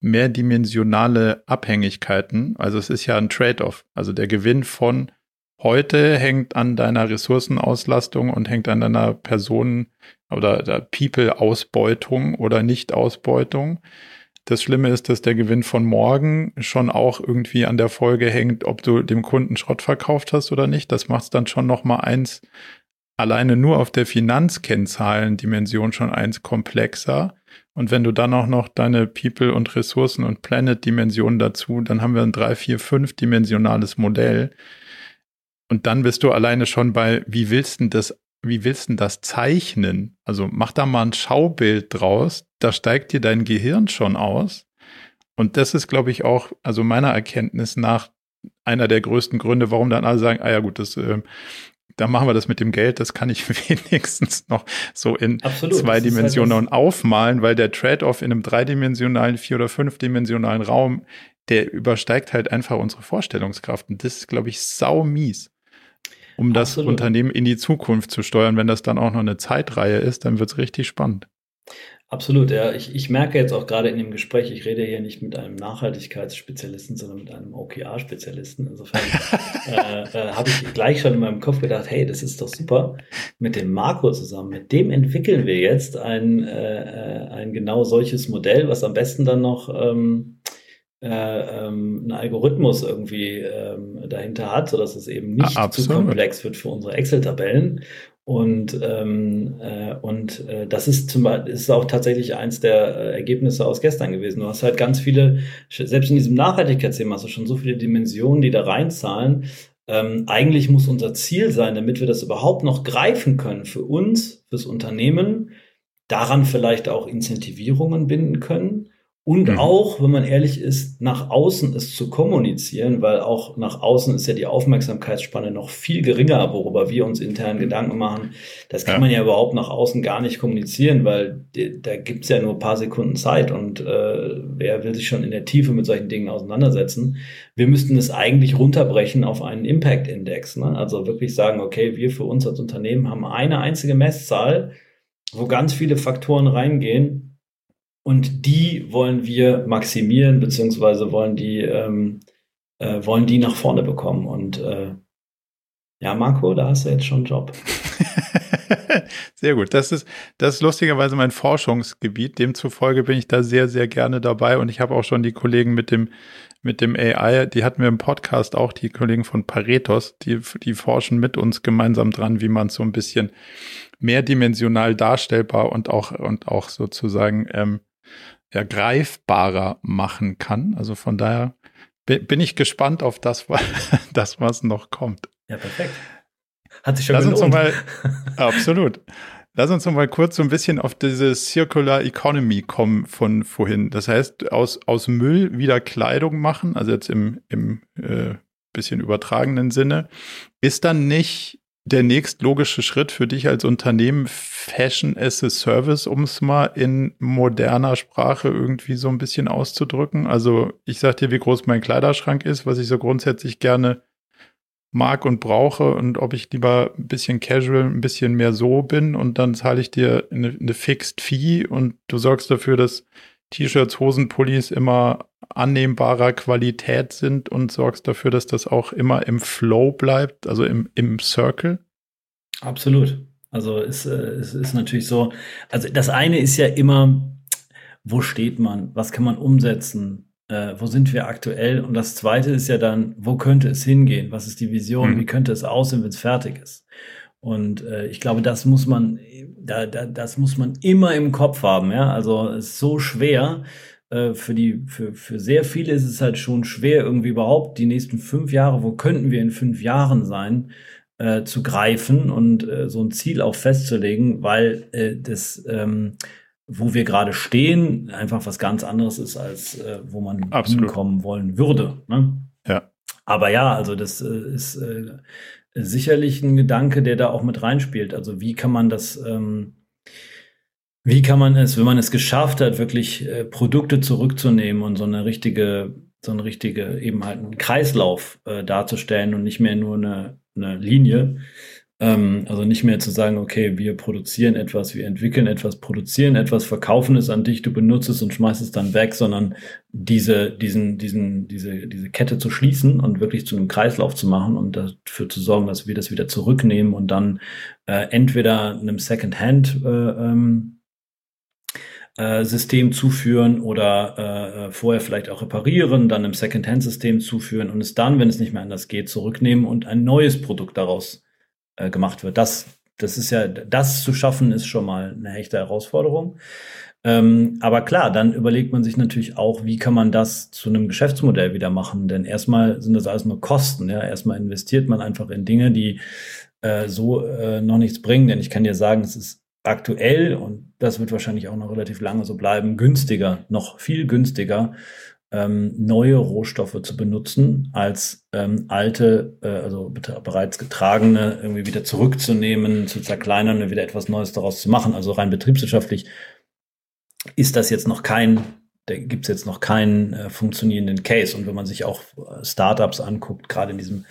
mehrdimensionale Abhängigkeiten, also es ist ja ein Trade-off, also der Gewinn von heute hängt an deiner Ressourcenauslastung und hängt an deiner Personen- oder People-Ausbeutung oder Nicht-Ausbeutung. Das Schlimme ist, dass der Gewinn von morgen schon auch irgendwie an der Folge hängt, ob du dem Kunden Schrott verkauft hast oder nicht. Das macht es dann schon noch mal eins alleine nur auf der Finanzkennzahlendimension schon eins komplexer. Und wenn du dann auch noch deine People- und Ressourcen- und Planet-Dimensionen dazu, dann haben wir ein drei, vier, fünf dimensionales Modell. Und dann bist du alleine schon bei, wie willst du das wie willst du das zeichnen? Also mach da mal ein Schaubild draus, da steigt dir dein Gehirn schon aus. Und das ist, glaube ich, auch, also meiner Erkenntnis nach, einer der größten Gründe, warum dann alle sagen, ah ja gut, das, äh, da machen wir das mit dem Geld, das kann ich wenigstens noch so in Absolut, zwei halt Dimensionen halt aufmalen, weil der Trade-off in einem dreidimensionalen, vier- oder fünfdimensionalen Raum, der übersteigt halt einfach unsere Vorstellungskraft. Und das ist, glaube ich, sau mies um das Absolut. Unternehmen in die Zukunft zu steuern. Wenn das dann auch noch eine Zeitreihe ist, dann wird es richtig spannend. Absolut, ja. Ich, ich merke jetzt auch gerade in dem Gespräch, ich rede hier nicht mit einem Nachhaltigkeitsspezialisten, sondern mit einem OKR-Spezialisten. Insofern äh, äh, habe ich gleich schon in meinem Kopf gedacht, hey, das ist doch super. Mit dem Marco zusammen, mit dem entwickeln wir jetzt ein, äh, äh ein genau solches Modell, was am besten dann noch ähm, äh, ähm, einen Algorithmus irgendwie ähm, dahinter hat, sodass es eben nicht Absolut. zu komplex wird für unsere Excel-Tabellen. Und, ähm, äh, und äh, das ist zum Beispiel ist auch tatsächlich eins der äh, Ergebnisse aus gestern gewesen. Du hast halt ganz viele, selbst in diesem Nachhaltigkeitsthema hast du schon so viele Dimensionen, die da reinzahlen. Ähm, eigentlich muss unser Ziel sein, damit wir das überhaupt noch greifen können für uns, fürs Unternehmen, daran vielleicht auch Incentivierungen binden können und mhm. auch, wenn man ehrlich ist, nach außen es zu kommunizieren, weil auch nach außen ist ja die Aufmerksamkeitsspanne noch viel geringer, worüber wir uns intern Gedanken machen. Das kann ja. man ja überhaupt nach außen gar nicht kommunizieren, weil da gibt's ja nur ein paar Sekunden Zeit und äh, wer will sich schon in der Tiefe mit solchen Dingen auseinandersetzen? Wir müssten es eigentlich runterbrechen auf einen Impact-Index. Ne? Also wirklich sagen, okay, wir für uns als Unternehmen haben eine einzige Messzahl, wo ganz viele Faktoren reingehen und die wollen wir maximieren, beziehungsweise wollen die, ähm, äh, wollen die nach vorne bekommen. Und äh, ja, Marco, da hast du jetzt schon einen Job. sehr gut. Das ist, das ist lustigerweise mein Forschungsgebiet. Demzufolge bin ich da sehr, sehr gerne dabei. Und ich habe auch schon die Kollegen mit dem, mit dem AI, die hatten wir im Podcast auch, die Kollegen von Paretos, die, die forschen mit uns gemeinsam dran, wie man so ein bisschen mehrdimensional darstellbar und auch, und auch sozusagen ähm, ja, greifbarer machen kann. Also von daher bin ich gespannt auf das, das was noch kommt. Ja, perfekt. Hat sich schon Lass gelohnt. Uns mal, absolut. Lass uns noch mal kurz so ein bisschen auf diese Circular Economy kommen von vorhin. Das heißt, aus, aus Müll wieder Kleidung machen, also jetzt im, im äh, bisschen übertragenen Sinne, ist dann nicht der nächstlogische Schritt für dich als Unternehmen Fashion as a Service, um es mal in moderner Sprache irgendwie so ein bisschen auszudrücken? Also ich sag dir, wie groß mein Kleiderschrank ist, was ich so grundsätzlich gerne mag und brauche und ob ich lieber ein bisschen casual, ein bisschen mehr so bin und dann zahle ich dir eine, eine Fixed Fee und du sorgst dafür, dass T-Shirts, Hosenpullis immer annehmbarer Qualität sind und sorgst dafür, dass das auch immer im Flow bleibt, also im, im Circle? Absolut. Also es, äh, es ist natürlich so, also das eine ist ja immer, wo steht man, was kann man umsetzen, äh, wo sind wir aktuell? Und das zweite ist ja dann, wo könnte es hingehen? Was ist die Vision? Mhm. Wie könnte es aussehen, wenn es fertig ist? Und äh, ich glaube, das muss man, da, da, das muss man immer im Kopf haben. Ja, also es ist so schwer. Äh, für die, für, für sehr viele ist es halt schon schwer, irgendwie überhaupt die nächsten fünf Jahre, wo könnten wir in fünf Jahren sein, äh, zu greifen und äh, so ein Ziel auch festzulegen, weil äh, das, ähm, wo wir gerade stehen, einfach was ganz anderes ist, als äh, wo man Absolut. hinkommen wollen würde. Ne? Ja. Aber ja, also das äh, ist äh, sicherlich ein Gedanke, der da auch mit reinspielt. Also wie kann man das, ähm, wie kann man es, wenn man es geschafft hat, wirklich äh, Produkte zurückzunehmen und so eine richtige, so eine richtige eben halt einen Kreislauf äh, darzustellen und nicht mehr nur eine, eine Linie, ähm, also nicht mehr zu sagen, okay, wir produzieren etwas, wir entwickeln etwas, produzieren etwas, verkaufen es an dich, du benutzt es und schmeißt es dann weg, sondern diese, diesen, diesen, diese, diese Kette zu schließen und wirklich zu einem Kreislauf zu machen und dafür zu sorgen, dass wir das wieder zurücknehmen und dann äh, entweder einem Second-Hand äh, ähm, äh, System zuführen oder äh, äh, vorher vielleicht auch reparieren, dann einem Second-Hand-System zuführen und es dann, wenn es nicht mehr anders geht, zurücknehmen und ein neues Produkt daraus äh, gemacht wird. Das, das ist ja, das zu schaffen, ist schon mal eine echte Herausforderung. Ähm, aber klar, dann überlegt man sich natürlich auch, wie kann man das zu einem Geschäftsmodell wieder machen? Denn erstmal sind das alles nur Kosten. Ja, erstmal investiert man einfach in Dinge, die äh, so äh, noch nichts bringen. Denn ich kann dir sagen, es ist aktuell und das wird wahrscheinlich auch noch relativ lange so bleiben, günstiger, noch viel günstiger, ähm, neue Rohstoffe zu benutzen, als ähm, alte, äh, also bereits getragene irgendwie wieder zurückzunehmen, zu zerkleinern und wieder etwas Neues daraus zu machen. Also rein betriebswirtschaftlich ist das jetzt noch kein, da gibt es jetzt noch keinen äh, funktionierenden Case. Und wenn man sich auch äh, Startups anguckt, gerade in diesem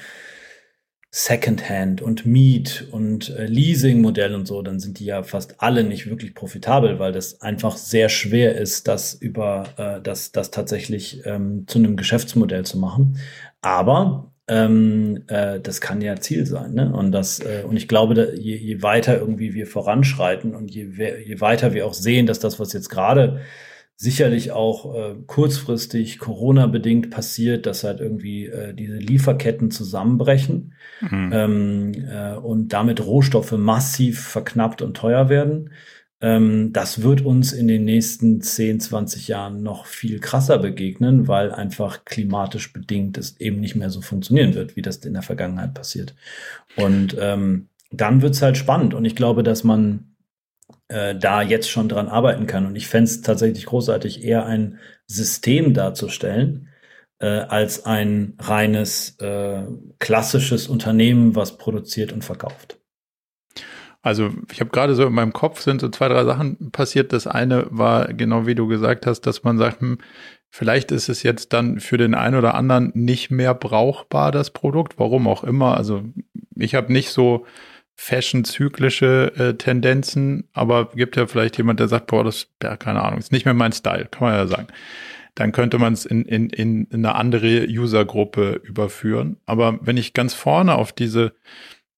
Secondhand und Miet und äh, Leasing-Modell und so, dann sind die ja fast alle nicht wirklich profitabel, weil das einfach sehr schwer ist, das über äh, das, das tatsächlich ähm, zu einem Geschäftsmodell zu machen. Aber ähm, äh, das kann ja Ziel sein. Ne? Und das, äh, und ich glaube, da, je, je weiter irgendwie wir voranschreiten und je, je weiter wir auch sehen, dass das, was jetzt gerade sicherlich auch äh, kurzfristig Corona-bedingt passiert, dass halt irgendwie äh, diese Lieferketten zusammenbrechen mhm. ähm, äh, und damit Rohstoffe massiv verknappt und teuer werden. Ähm, das wird uns in den nächsten 10, 20 Jahren noch viel krasser begegnen, weil einfach klimatisch bedingt es eben nicht mehr so funktionieren wird, wie das in der Vergangenheit passiert. Und ähm, dann wird's halt spannend. Und ich glaube, dass man äh, da jetzt schon dran arbeiten kann. Und ich fände es tatsächlich großartig, eher ein System darzustellen, äh, als ein reines äh, klassisches Unternehmen, was produziert und verkauft. Also ich habe gerade so in meinem Kopf sind so zwei, drei Sachen passiert. Das eine war genau wie du gesagt hast, dass man sagt, hm, vielleicht ist es jetzt dann für den einen oder anderen nicht mehr brauchbar, das Produkt, warum auch immer. Also ich habe nicht so fashion-zyklische äh, Tendenzen, aber gibt ja vielleicht jemand, der sagt, boah, das, ja, keine Ahnung, ist nicht mehr mein Style, kann man ja sagen. Dann könnte man es in, in, in eine andere Usergruppe überführen. Aber wenn ich ganz vorne auf diese,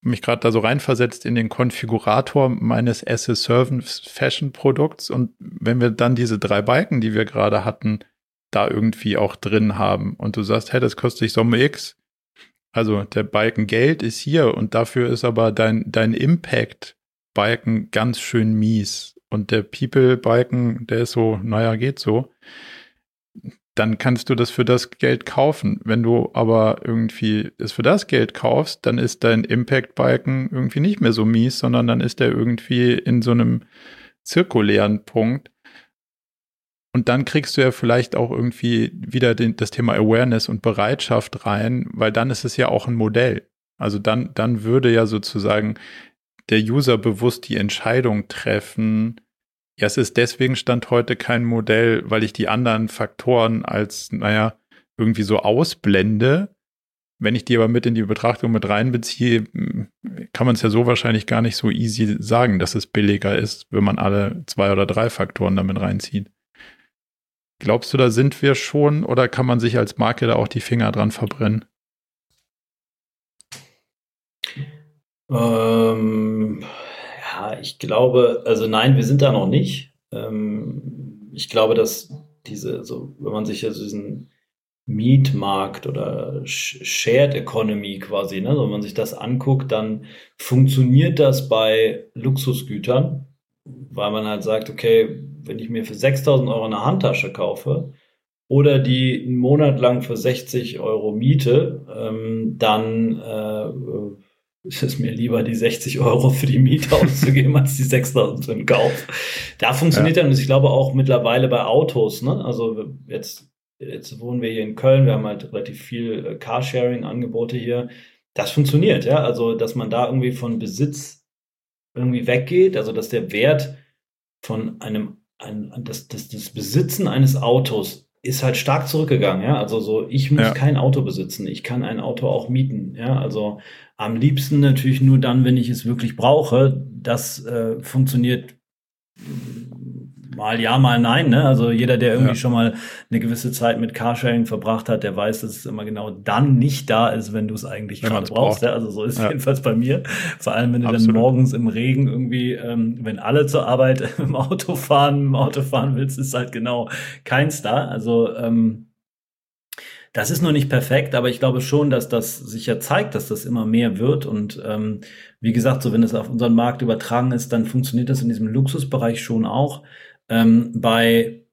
mich gerade da so reinversetzt in den Konfigurator meines as a Service Fashion Produkts und wenn wir dann diese drei Balken, die wir gerade hatten, da irgendwie auch drin haben und du sagst, hey, das kostet dich Summe X, also der Balken Geld ist hier und dafür ist aber dein, dein Impact-Balken ganz schön mies. Und der People-Balken, der ist so, naja, geht so. Dann kannst du das für das Geld kaufen. Wenn du aber irgendwie es für das Geld kaufst, dann ist dein Impact-Balken irgendwie nicht mehr so mies, sondern dann ist der irgendwie in so einem zirkulären Punkt. Und dann kriegst du ja vielleicht auch irgendwie wieder den, das Thema Awareness und Bereitschaft rein, weil dann ist es ja auch ein Modell. Also dann, dann würde ja sozusagen der User bewusst die Entscheidung treffen, ja, es ist deswegen Stand heute kein Modell, weil ich die anderen Faktoren als, naja, irgendwie so ausblende. Wenn ich die aber mit in die Betrachtung mit reinbeziehe, kann man es ja so wahrscheinlich gar nicht so easy sagen, dass es billiger ist, wenn man alle zwei oder drei Faktoren damit reinzieht. Glaubst du, da sind wir schon oder kann man sich als Marke da auch die Finger dran verbrennen? Ähm, ja, ich glaube, also nein, wir sind da noch nicht. Ähm, ich glaube, dass diese, so, wenn man sich also diesen Mietmarkt oder Shared Economy quasi, ne, wenn man sich das anguckt, dann funktioniert das bei Luxusgütern, weil man halt sagt, okay, wenn ich mir für 6000 Euro eine Handtasche kaufe oder die einen Monat lang für 60 Euro miete, ähm, dann äh, ist es mir lieber, die 60 Euro für die Miete auszugeben, als die 6000 für den Kauf. Da funktioniert ja. dann, ich glaube auch mittlerweile bei Autos, ne? Also jetzt, jetzt wohnen wir hier in Köln, wir haben halt relativ viel äh, Carsharing-Angebote hier. Das funktioniert, ja. Also, dass man da irgendwie von Besitz irgendwie weggeht, also dass der Wert von einem ein, das, das, das Besitzen eines Autos ist halt stark zurückgegangen, ja. Also so, ich muss ja. kein Auto besitzen, ich kann ein Auto auch mieten, ja. Also am liebsten natürlich nur dann, wenn ich es wirklich brauche. Das äh, funktioniert mal ja, mal nein. Ne? Also jeder, der irgendwie ja. schon mal eine gewisse Zeit mit Carsharing verbracht hat, der weiß, dass es immer genau dann nicht da ist, wenn du es eigentlich gerade brauchst. Ja? Also so ist ja. jedenfalls bei mir. Vor allem, wenn du Absolut. dann morgens im Regen irgendwie, ähm, wenn alle zur Arbeit im Auto fahren, im Auto fahren willst, ist halt genau keins da. Also ähm, das ist noch nicht perfekt, aber ich glaube schon, dass das sich ja zeigt, dass das immer mehr wird. Und ähm, wie gesagt, so wenn es auf unseren Markt übertragen ist, dann funktioniert das in diesem Luxusbereich schon auch. Ähm, bei,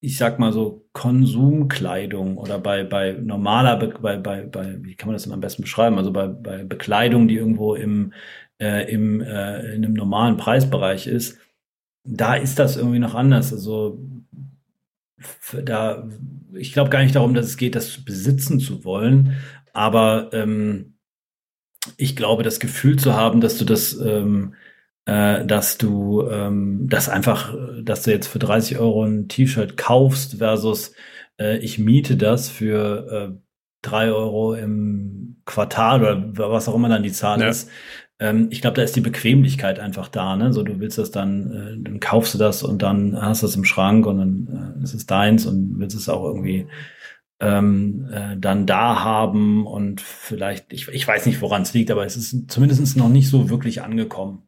ich sag mal so, Konsumkleidung oder bei, bei normaler, Be bei, bei, bei, wie kann man das denn am besten beschreiben? Also bei, bei Bekleidung, die irgendwo im, äh, im, äh, in einem normalen Preisbereich ist, da ist das irgendwie noch anders. Also da, ich glaube gar nicht darum, dass es geht, das besitzen zu wollen, aber ähm, ich glaube, das Gefühl zu haben, dass du das ähm, äh, dass du ähm, das einfach, dass du jetzt für 30 Euro ein T-Shirt kaufst versus äh, ich miete das für äh, 3 Euro im Quartal oder was auch immer dann die Zahl ja. ist. Ähm, ich glaube, da ist die Bequemlichkeit einfach da. Ne? So, du willst das dann, äh, dann kaufst du das und dann hast du es im Schrank und dann äh, ist es deins und willst es auch irgendwie ähm, äh, dann da haben und vielleicht, ich, ich weiß nicht, woran es liegt, aber es ist zumindest noch nicht so wirklich angekommen.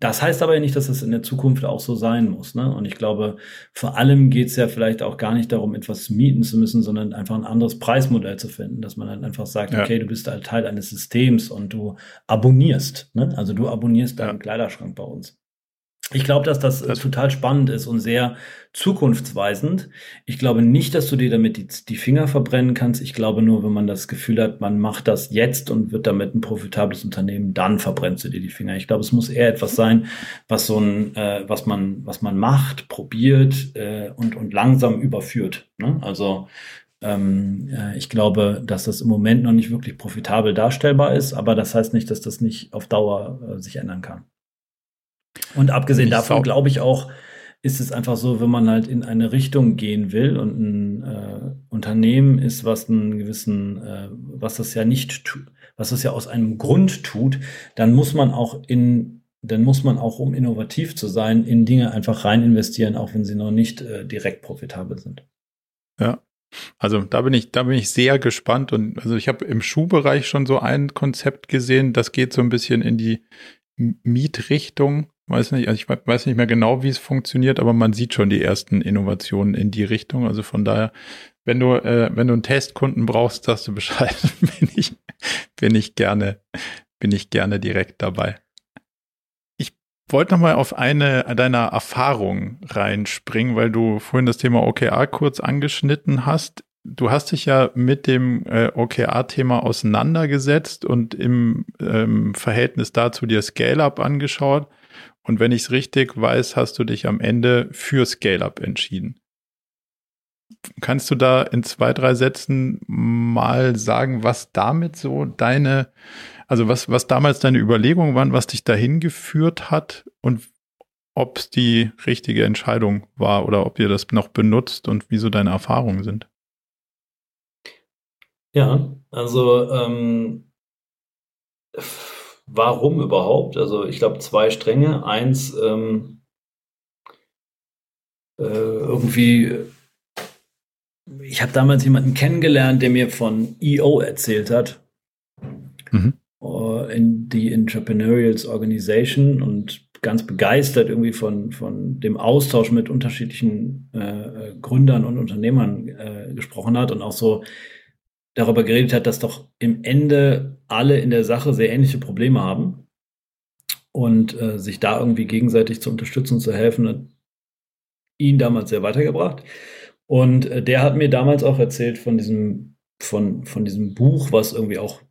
Das heißt aber ja nicht, dass es in der Zukunft auch so sein muss. Ne? Und ich glaube, vor allem geht es ja vielleicht auch gar nicht darum, etwas mieten zu müssen, sondern einfach ein anderes Preismodell zu finden, dass man dann einfach sagt, ja. okay, du bist halt Teil eines Systems und du abonnierst. Ne? Also du abonnierst deinen ja. Kleiderschrank bei uns. Ich glaube, dass das, das, total spannend ist und sehr zukunftsweisend. Ich glaube nicht, dass du dir damit die, die, Finger verbrennen kannst. Ich glaube nur, wenn man das Gefühl hat, man macht das jetzt und wird damit ein profitables Unternehmen, dann verbrennst du dir die Finger. Ich glaube, es muss eher etwas sein, was so ein, äh, was man, was man macht, probiert äh, und und langsam überführt. Ne? Also ähm, äh, ich glaube, dass das im Moment noch nicht wirklich profitabel darstellbar ist, aber das heißt nicht, dass das nicht auf Dauer äh, sich ändern kann. Und abgesehen davon glaube ich auch, ist es einfach so, wenn man halt in eine Richtung gehen will und ein äh, Unternehmen ist, was einen gewissen, äh, was das ja nicht tut, was das ja aus einem Grund tut, dann muss man auch in, dann muss man auch, um innovativ zu sein, in Dinge einfach rein investieren, auch wenn sie noch nicht äh, direkt profitabel sind. Ja. Also da bin ich, da bin ich sehr gespannt und also ich habe im Schuhbereich schon so ein Konzept gesehen, das geht so ein bisschen in die Mietrichtung weiß nicht, also ich weiß nicht mehr genau, wie es funktioniert, aber man sieht schon die ersten Innovationen in die Richtung. Also von daher, wenn du, äh, wenn du einen Testkunden brauchst, sagst du Bescheid, bin ich, bin ich gerne, bin ich gerne direkt dabei. Ich wollte noch mal auf eine deiner Erfahrungen reinspringen, weil du vorhin das Thema OKR kurz angeschnitten hast. Du hast dich ja mit dem äh, OKR-Thema auseinandergesetzt und im ähm, Verhältnis dazu dir Scale-Up angeschaut. Und wenn ich es richtig weiß, hast du dich am Ende für Scale-Up entschieden. Kannst du da in zwei, drei Sätzen mal sagen, was damit so deine, also was, was damals deine Überlegungen waren, was dich dahin geführt hat und ob es die richtige Entscheidung war oder ob ihr das noch benutzt und wieso deine Erfahrungen sind? Ja, also ähm, warum überhaupt? Also ich glaube zwei Stränge. Eins, ähm, äh, irgendwie, ich habe damals jemanden kennengelernt, der mir von EO erzählt hat. Mhm. Äh, in die Entrepreneurials Organization und ganz begeistert irgendwie von, von dem Austausch mit unterschiedlichen äh, Gründern und Unternehmern äh, gesprochen hat und auch so darüber geredet hat, dass doch im Ende alle in der Sache sehr ähnliche Probleme haben und äh, sich da irgendwie gegenseitig zu unterstützen und zu helfen, hat ihn damals sehr weitergebracht. Und äh, der hat mir damals auch erzählt von diesem, von, von diesem Buch, was irgendwie auch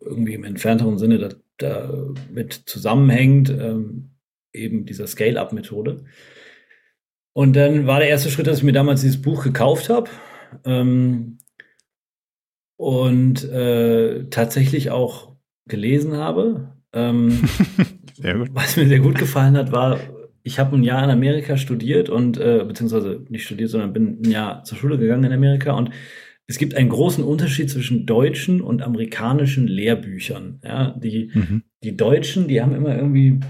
irgendwie im entfernteren Sinne da, da zusammenhängt, ähm, eben dieser Scale-Up-Methode. Und dann war der erste Schritt, dass ich mir damals dieses Buch gekauft habe. Ähm, und äh, tatsächlich auch gelesen habe. Ähm. Was mir sehr gut gefallen hat, war, ich habe ein Jahr in Amerika studiert und äh, beziehungsweise nicht studiert, sondern bin ein Jahr zur Schule gegangen in Amerika und es gibt einen großen Unterschied zwischen deutschen und amerikanischen Lehrbüchern. Ja, die, mhm. die Deutschen, die haben immer irgendwie,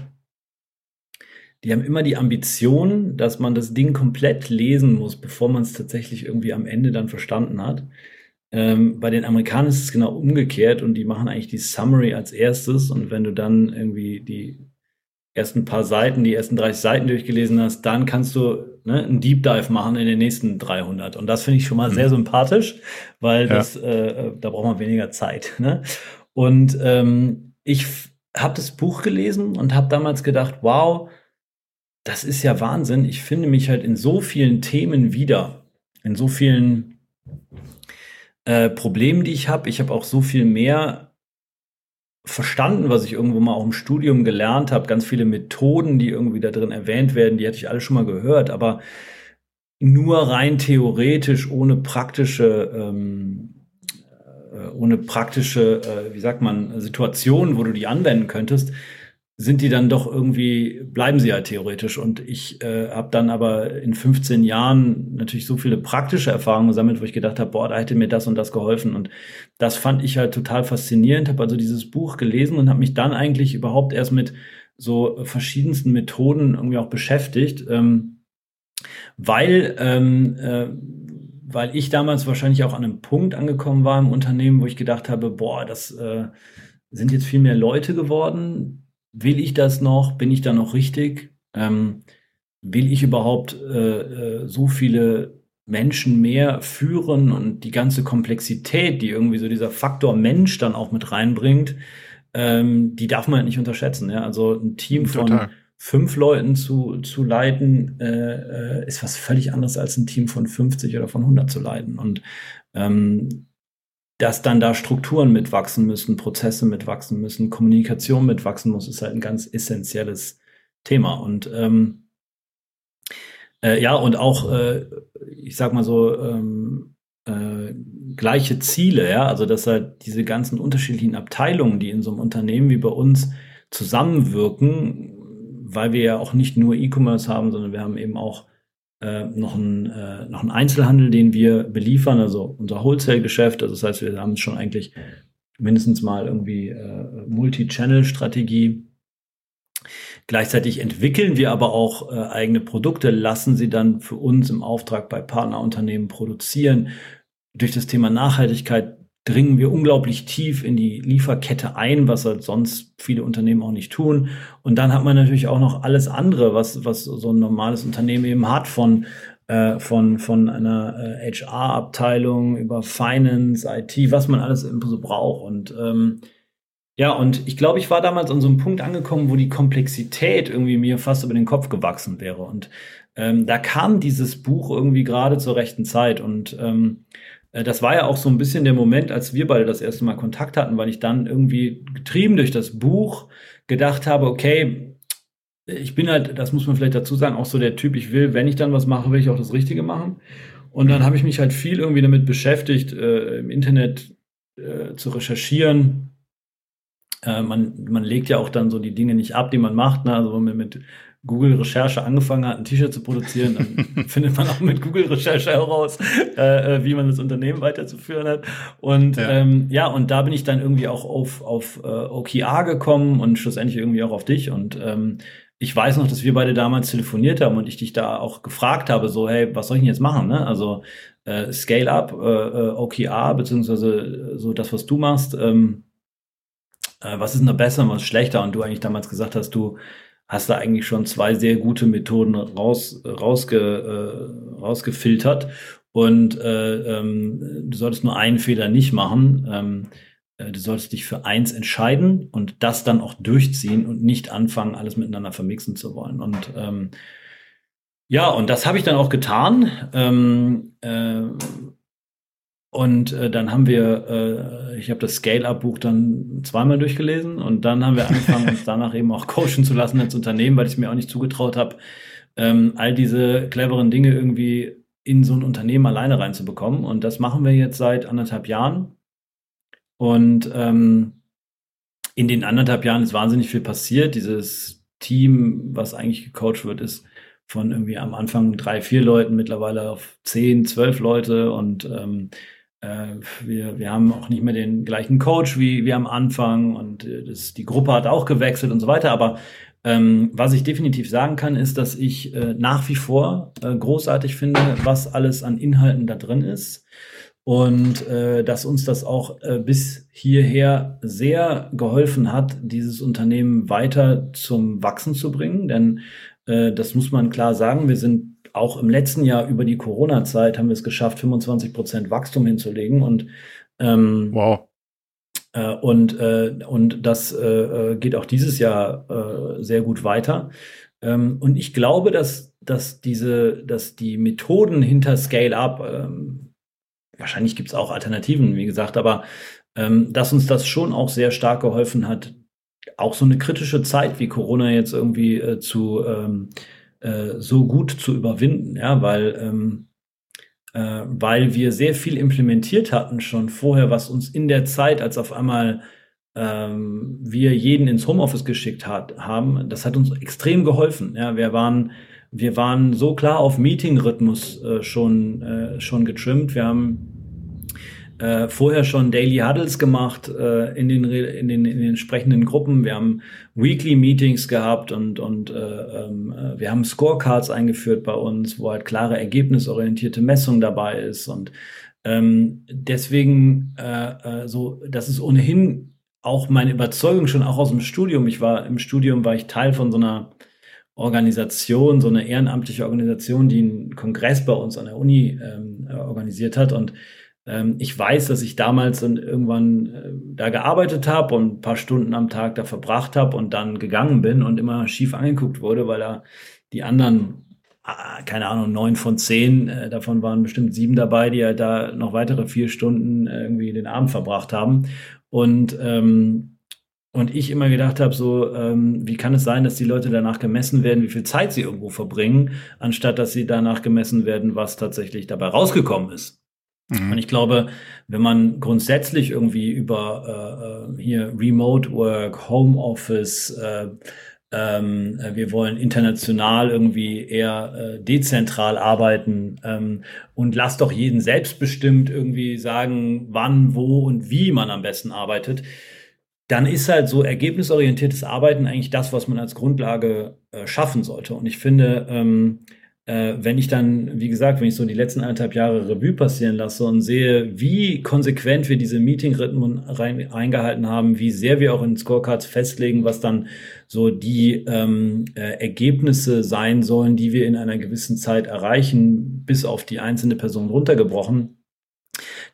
die haben immer die Ambition, dass man das Ding komplett lesen muss, bevor man es tatsächlich irgendwie am Ende dann verstanden hat. Ähm, bei den Amerikanern ist es genau umgekehrt und die machen eigentlich die Summary als erstes und wenn du dann irgendwie die ersten paar Seiten, die ersten 30 Seiten durchgelesen hast, dann kannst du ne, einen Deep Dive machen in den nächsten 300 und das finde ich schon mal mhm. sehr sympathisch, weil ja. das, äh, da braucht man weniger Zeit. Ne? Und ähm, ich habe das Buch gelesen und habe damals gedacht, wow, das ist ja Wahnsinn. Ich finde mich halt in so vielen Themen wieder, in so vielen äh, Problemen, die ich habe. Ich habe auch so viel mehr verstanden, was ich irgendwo mal auch im Studium gelernt habe. Ganz viele Methoden, die irgendwie da drin erwähnt werden, die hatte ich alle schon mal gehört, aber nur rein theoretisch, ohne praktische, ähm, äh, ohne praktische, äh, wie sagt man, Situationen, wo du die anwenden könntest, sind die dann doch irgendwie, bleiben sie ja theoretisch. Und ich äh, habe dann aber in 15 Jahren natürlich so viele praktische Erfahrungen gesammelt, wo ich gedacht habe, boah, da hätte mir das und das geholfen. Und das fand ich halt total faszinierend, habe also dieses Buch gelesen und habe mich dann eigentlich überhaupt erst mit so verschiedensten Methoden irgendwie auch beschäftigt, ähm, weil, ähm, äh, weil ich damals wahrscheinlich auch an einem Punkt angekommen war im Unternehmen, wo ich gedacht habe, boah, das äh, sind jetzt viel mehr Leute geworden, will ich das noch? Bin ich da noch richtig? Ähm, will ich überhaupt äh, äh, so viele Menschen mehr führen und die ganze Komplexität, die irgendwie so dieser Faktor Mensch dann auch mit reinbringt, ähm, die darf man halt nicht unterschätzen. Ja? Also ein Team von, fünf Leuten zu, zu leiten, äh, äh ist was völlig anderes als ein Team von 50 oder von 100 zu leiten. Und ähm, dass dann da Strukturen mitwachsen müssen, Prozesse mitwachsen müssen, Kommunikation mitwachsen muss, ist halt ein ganz essentielles Thema. Und ähm, äh, ja, und auch, äh, ich sag mal so, ähm, äh, gleiche Ziele, ja, also dass halt diese ganzen unterschiedlichen Abteilungen, die in so einem Unternehmen wie bei uns zusammenwirken, weil wir ja auch nicht nur E-Commerce haben, sondern wir haben eben auch äh, noch, einen, äh, noch einen Einzelhandel, den wir beliefern, also unser Wholesale-Geschäft. Also das heißt, wir haben schon eigentlich mindestens mal irgendwie äh, Multi-Channel-Strategie. Gleichzeitig entwickeln wir aber auch äh, eigene Produkte, lassen sie dann für uns im Auftrag bei Partnerunternehmen produzieren. Durch das Thema Nachhaltigkeit dringen wir unglaublich tief in die Lieferkette ein, was halt sonst viele Unternehmen auch nicht tun. Und dann hat man natürlich auch noch alles andere, was, was so ein normales Unternehmen eben hat, von, äh, von, von einer äh, HR-Abteilung über Finance, IT, was man alles so braucht. Und ähm, ja, und ich glaube, ich war damals an so einem Punkt angekommen, wo die Komplexität irgendwie mir fast über den Kopf gewachsen wäre. Und ähm, da kam dieses Buch irgendwie gerade zur rechten Zeit. Und ähm, äh, das war ja auch so ein bisschen der Moment, als wir beide das erste Mal Kontakt hatten, weil ich dann irgendwie getrieben durch das Buch gedacht habe, okay, ich bin halt, das muss man vielleicht dazu sagen, auch so der Typ, ich will, wenn ich dann was mache, will ich auch das Richtige machen. Und dann habe ich mich halt viel irgendwie damit beschäftigt, äh, im Internet äh, zu recherchieren. Äh, man, man legt ja auch dann so die Dinge nicht ab, die man macht. Ne? Also mit, mit Google-Recherche angefangen hat, ein T-Shirt zu produzieren, dann findet man auch mit Google-Recherche heraus, äh, äh, wie man das Unternehmen weiterzuführen hat. Und ja. Ähm, ja, und da bin ich dann irgendwie auch auf, auf äh, OKR gekommen und schlussendlich irgendwie auch auf dich. Und ähm, ich weiß noch, dass wir beide damals telefoniert haben und ich dich da auch gefragt habe, so, hey, was soll ich denn jetzt machen? Ne? Also äh, Scale-up, äh, äh OKR, beziehungsweise so das, was du machst, ähm, äh, was ist denn da besser und was schlechter? Und du eigentlich damals gesagt hast, du hast du eigentlich schon zwei sehr gute Methoden raus, rausge, äh, rausgefiltert. Und äh, ähm, du solltest nur einen Fehler nicht machen. Ähm, äh, du solltest dich für eins entscheiden und das dann auch durchziehen und nicht anfangen, alles miteinander vermixen zu wollen. Und ähm, ja, und das habe ich dann auch getan. Ähm, äh, und äh, dann haben wir, äh, ich habe das Scale-Up-Buch dann zweimal durchgelesen und dann haben wir angefangen, uns danach eben auch coachen zu lassen als Unternehmen, weil ich mir auch nicht zugetraut habe, ähm, all diese cleveren Dinge irgendwie in so ein Unternehmen alleine reinzubekommen. Und das machen wir jetzt seit anderthalb Jahren. Und ähm, in den anderthalb Jahren ist wahnsinnig viel passiert. Dieses Team, was eigentlich gecoacht wird, ist von irgendwie am Anfang drei, vier Leuten mittlerweile auf zehn, zwölf Leute und ähm, äh, wir, wir haben auch nicht mehr den gleichen Coach wie, wie am Anfang und äh, das, die Gruppe hat auch gewechselt und so weiter. Aber ähm, was ich definitiv sagen kann, ist, dass ich äh, nach wie vor äh, großartig finde, was alles an Inhalten da drin ist. Und äh, dass uns das auch äh, bis hierher sehr geholfen hat, dieses Unternehmen weiter zum Wachsen zu bringen. Denn äh, das muss man klar sagen, wir sind auch im letzten Jahr über die Corona-Zeit haben wir es geschafft, 25 Prozent Wachstum hinzulegen und ähm, wow. Äh, und, äh, und das äh, äh, geht auch dieses Jahr äh, sehr gut weiter. Ähm, und ich glaube, dass, dass diese, dass die Methoden hinter Scale-Up, ähm, wahrscheinlich gibt es auch Alternativen, wie gesagt, aber ähm, dass uns das schon auch sehr stark geholfen hat, auch so eine kritische Zeit wie Corona jetzt irgendwie äh, zu ähm, äh, so gut zu überwinden, ja, weil, ähm, äh, weil wir sehr viel implementiert hatten schon vorher, was uns in der Zeit, als auf einmal ähm, wir jeden ins Homeoffice geschickt hat, haben, das hat uns extrem geholfen. Ja, wir waren wir waren so klar auf Meeting-Rhythmus äh, schon, äh, schon getrimmt. Wir haben äh, vorher schon Daily Huddles gemacht äh, in, den, in, den, in den entsprechenden Gruppen. Wir haben Weekly Meetings gehabt und, und äh, ähm, äh, wir haben Scorecards eingeführt bei uns, wo halt klare ergebnisorientierte Messung dabei ist. Und ähm, deswegen, äh, äh, so, das ist ohnehin auch meine Überzeugung schon auch aus dem Studium. Ich war im Studium, war ich Teil von so einer Organisation, so eine ehrenamtliche Organisation, die einen Kongress bei uns an der Uni ähm, organisiert hat. Und ich weiß, dass ich damals dann irgendwann äh, da gearbeitet habe und ein paar Stunden am Tag da verbracht habe und dann gegangen bin und immer schief angeguckt wurde, weil da die anderen Ah, keine Ahnung, neun von zehn, äh, davon waren bestimmt sieben dabei, die halt da noch weitere vier Stunden irgendwie den Abend verbracht haben. Und, ähm, und ich immer gedacht habe, so, ähm, wie kann es sein, dass die Leute danach gemessen werden, wie viel Zeit sie irgendwo verbringen, anstatt dass sie danach gemessen werden, was tatsächlich dabei rausgekommen ist. Mhm. Und ich glaube, wenn man grundsätzlich irgendwie über äh, äh hier Remote Work, Home Office, äh, ähm, äh, wir wollen international irgendwie eher äh, dezentral arbeiten ähm, und lass doch jeden selbstbestimmt irgendwie sagen, wann, wo und wie man am besten arbeitet. Dann ist halt so ergebnisorientiertes Arbeiten eigentlich das, was man als Grundlage äh, schaffen sollte. Und ich finde, ähm, äh, wenn ich dann, wie gesagt, wenn ich so die letzten anderthalb Jahre Revue passieren lasse und sehe, wie konsequent wir diese Meeting-Rhythmen eingehalten haben, wie sehr wir auch in Scorecards festlegen, was dann so die ähm, äh, Ergebnisse sein sollen, die wir in einer gewissen Zeit erreichen, bis auf die einzelne Person runtergebrochen,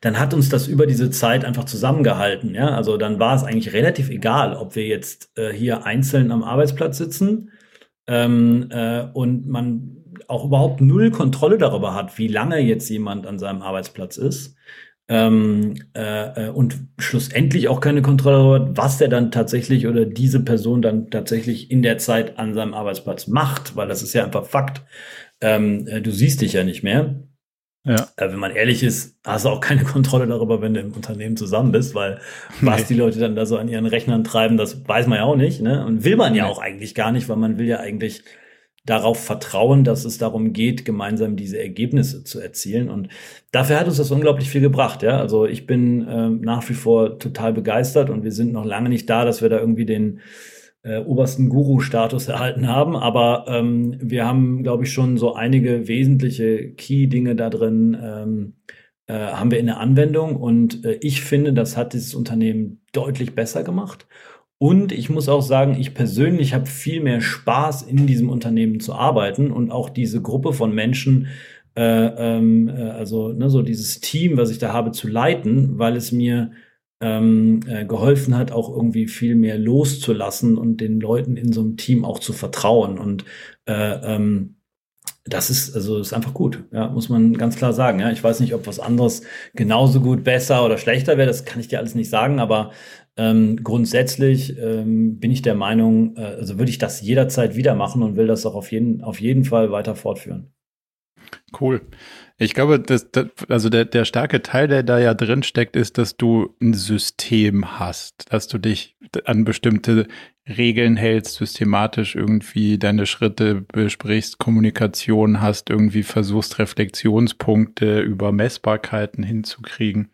dann hat uns das über diese Zeit einfach zusammengehalten. Ja? Also dann war es eigentlich relativ egal, ob wir jetzt äh, hier einzeln am Arbeitsplatz sitzen ähm, äh, und man auch überhaupt null Kontrolle darüber hat, wie lange jetzt jemand an seinem Arbeitsplatz ist. Ähm, äh, äh, und schlussendlich auch keine Kontrolle darüber, was der dann tatsächlich oder diese Person dann tatsächlich in der Zeit an seinem Arbeitsplatz macht, weil das ist ja einfach Fakt. Ähm, äh, du siehst dich ja nicht mehr. Ja. Äh, wenn man ehrlich ist, hast du auch keine Kontrolle darüber, wenn du im Unternehmen zusammen bist, weil was die Leute dann da so an ihren Rechnern treiben, das weiß man ja auch nicht. Ne? Und will man ja nee. auch eigentlich gar nicht, weil man will ja eigentlich darauf vertrauen, dass es darum geht, gemeinsam diese Ergebnisse zu erzielen. Und dafür hat uns das unglaublich viel gebracht. Ja, also ich bin äh, nach wie vor total begeistert und wir sind noch lange nicht da, dass wir da irgendwie den äh, obersten Guru-Status erhalten haben. Aber ähm, wir haben, glaube ich, schon so einige wesentliche Key-Dinge da drin. Ähm, äh, haben wir in der Anwendung und äh, ich finde, das hat dieses Unternehmen deutlich besser gemacht. Und ich muss auch sagen, ich persönlich habe viel mehr Spaß, in diesem Unternehmen zu arbeiten und auch diese Gruppe von Menschen, äh, ähm, äh, also ne, so dieses Team, was ich da habe, zu leiten, weil es mir ähm, äh, geholfen hat, auch irgendwie viel mehr loszulassen und den Leuten in so einem Team auch zu vertrauen. Und äh, ähm, das ist, also ist einfach gut, ja, muss man ganz klar sagen. Ja, ich weiß nicht, ob was anderes genauso gut, besser oder schlechter wäre, das kann ich dir alles nicht sagen, aber ähm, grundsätzlich ähm, bin ich der Meinung, äh, also würde ich das jederzeit wieder machen und will das auch auf jeden, auf jeden Fall weiter fortführen. Cool. Ich glaube, dass, dass, also der, der starke Teil, der da ja drin steckt, ist, dass du ein System hast, dass du dich an bestimmte Regeln hältst, systematisch irgendwie deine Schritte besprichst, Kommunikation hast, irgendwie versuchst, Reflexionspunkte über Messbarkeiten hinzukriegen.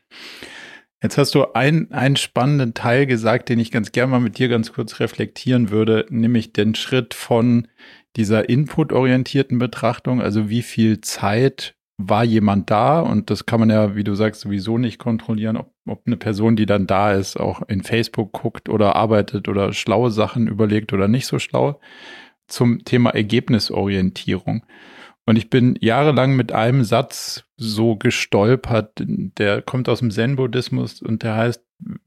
Jetzt hast du einen, einen spannenden Teil gesagt, den ich ganz gerne mal mit dir ganz kurz reflektieren würde, nämlich den Schritt von dieser inputorientierten Betrachtung, also wie viel Zeit war jemand da und das kann man ja, wie du sagst, sowieso nicht kontrollieren, ob, ob eine Person, die dann da ist, auch in Facebook guckt oder arbeitet oder schlaue Sachen überlegt oder nicht so schlau, zum Thema Ergebnisorientierung. Und ich bin jahrelang mit einem Satz so gestolpert, der kommt aus dem Zen-Buddhismus und der heißt,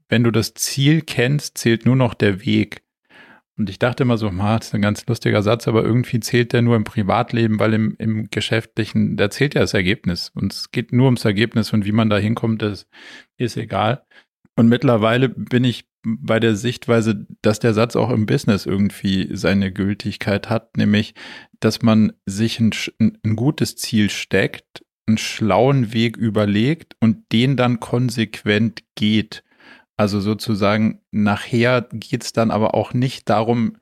wenn du das Ziel kennst, zählt nur noch der Weg. Und ich dachte immer so, ma, das ist ein ganz lustiger Satz, aber irgendwie zählt der nur im Privatleben, weil im, im Geschäftlichen, da zählt ja das Ergebnis. Und es geht nur ums Ergebnis und wie man da hinkommt, das ist egal. Und mittlerweile bin ich bei der Sichtweise, dass der Satz auch im Business irgendwie seine Gültigkeit hat, nämlich, dass man sich ein, ein gutes Ziel steckt, einen schlauen Weg überlegt und den dann konsequent geht. Also sozusagen nachher geht es dann aber auch nicht darum,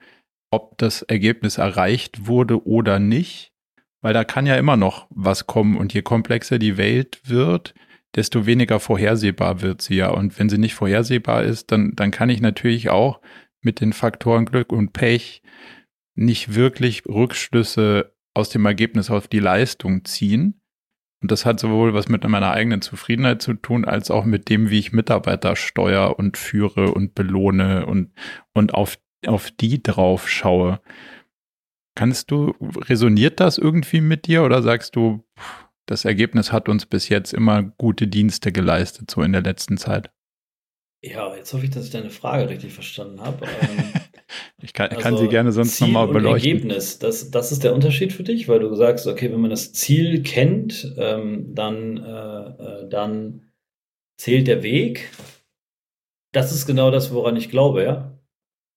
ob das Ergebnis erreicht wurde oder nicht, weil da kann ja immer noch was kommen und je komplexer die Welt wird, desto weniger vorhersehbar wird sie ja. Und wenn sie nicht vorhersehbar ist, dann, dann kann ich natürlich auch mit den Faktoren Glück und Pech nicht wirklich Rückschlüsse aus dem Ergebnis auf die Leistung ziehen. Und das hat sowohl was mit meiner eigenen Zufriedenheit zu tun, als auch mit dem, wie ich Mitarbeiter steuere und führe und belohne und, und auf, auf die drauf schaue. Kannst du, resoniert das irgendwie mit dir oder sagst du, das Ergebnis hat uns bis jetzt immer gute Dienste geleistet, so in der letzten Zeit. Ja, jetzt hoffe ich, dass ich deine Frage richtig verstanden habe. Ich kann, also kann sie gerne sonst nochmal beleuchten. Ergebnis, das, das ist der Unterschied für dich, weil du sagst, okay, wenn man das Ziel kennt, ähm, dann, äh, äh, dann zählt der Weg. Das ist genau das, woran ich glaube, ja?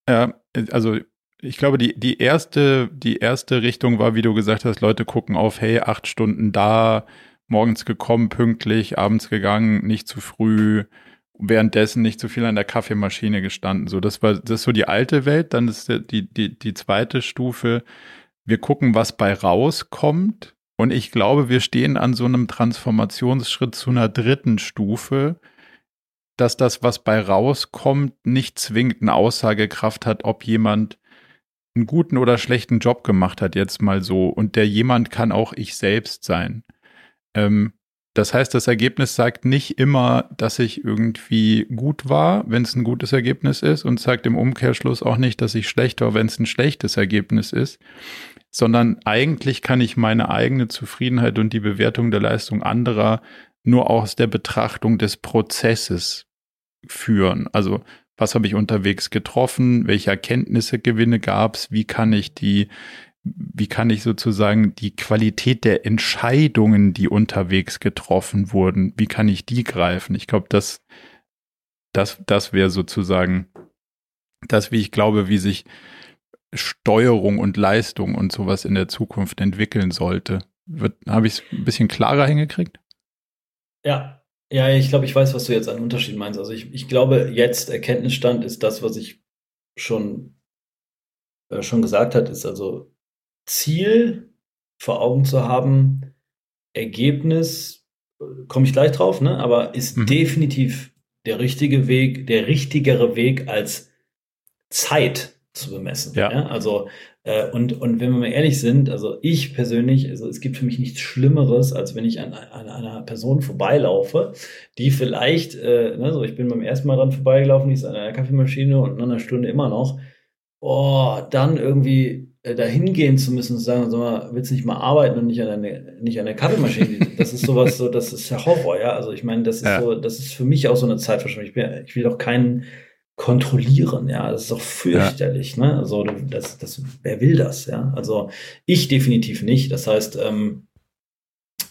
Ja, also ich glaube, die, die erste, die erste Richtung war, wie du gesagt hast, Leute gucken auf, hey, acht Stunden da, morgens gekommen, pünktlich, abends gegangen, nicht zu früh, währenddessen nicht zu viel an der Kaffeemaschine gestanden. So, das war, das ist so die alte Welt. Dann ist die, die, die zweite Stufe. Wir gucken, was bei rauskommt. Und ich glaube, wir stehen an so einem Transformationsschritt zu einer dritten Stufe, dass das, was bei rauskommt, nicht zwingend eine Aussagekraft hat, ob jemand einen guten oder schlechten Job gemacht hat, jetzt mal so. Und der jemand kann auch ich selbst sein. Ähm, das heißt, das Ergebnis sagt nicht immer, dass ich irgendwie gut war, wenn es ein gutes Ergebnis ist, und sagt im Umkehrschluss auch nicht, dass ich schlecht war, wenn es ein schlechtes Ergebnis ist, sondern eigentlich kann ich meine eigene Zufriedenheit und die Bewertung der Leistung anderer nur aus der Betrachtung des Prozesses führen. Also was habe ich unterwegs getroffen, welche Erkenntnisse, Gewinne gab es, wie kann ich die, wie kann ich sozusagen die Qualität der Entscheidungen, die unterwegs getroffen wurden, wie kann ich die greifen? Ich glaube, das, das, das wäre sozusagen das, wie ich glaube, wie sich Steuerung und Leistung und sowas in der Zukunft entwickeln sollte. Habe ich es ein bisschen klarer hingekriegt? Ja, ja, ich glaube, ich weiß, was du jetzt an Unterschied meinst. Also ich, ich glaube, jetzt Erkenntnisstand ist das, was ich schon, äh, schon gesagt hat, ist also Ziel vor Augen zu haben, Ergebnis, komme ich gleich drauf, ne? aber ist mhm. definitiv der richtige Weg, der richtigere Weg als Zeit zu bemessen. Ja. ja? Also äh, und, und wenn wir mal ehrlich sind, also ich persönlich, also es gibt für mich nichts Schlimmeres, als wenn ich an, an einer Person vorbeilaufe, die vielleicht, äh, ne, so ich bin beim ersten Mal dran vorbeigelaufen, die ist an einer Kaffeemaschine und in einer Stunde immer noch. Oh, dann irgendwie äh, dahin gehen zu müssen und sagen, sag mal, willst du nicht mal arbeiten und nicht an eine, nicht an der Kaffeemaschine? Das ist sowas, so, das ist ja Horror, ja. Also ich meine, das ist ja. so, das ist für mich auch so eine Zeitverschwendung. Ich, bin, ich will doch keinen kontrollieren, ja, das ist doch fürchterlich, ja. ne? Also das, das, wer will das, ja? Also ich definitiv nicht. Das heißt, ähm,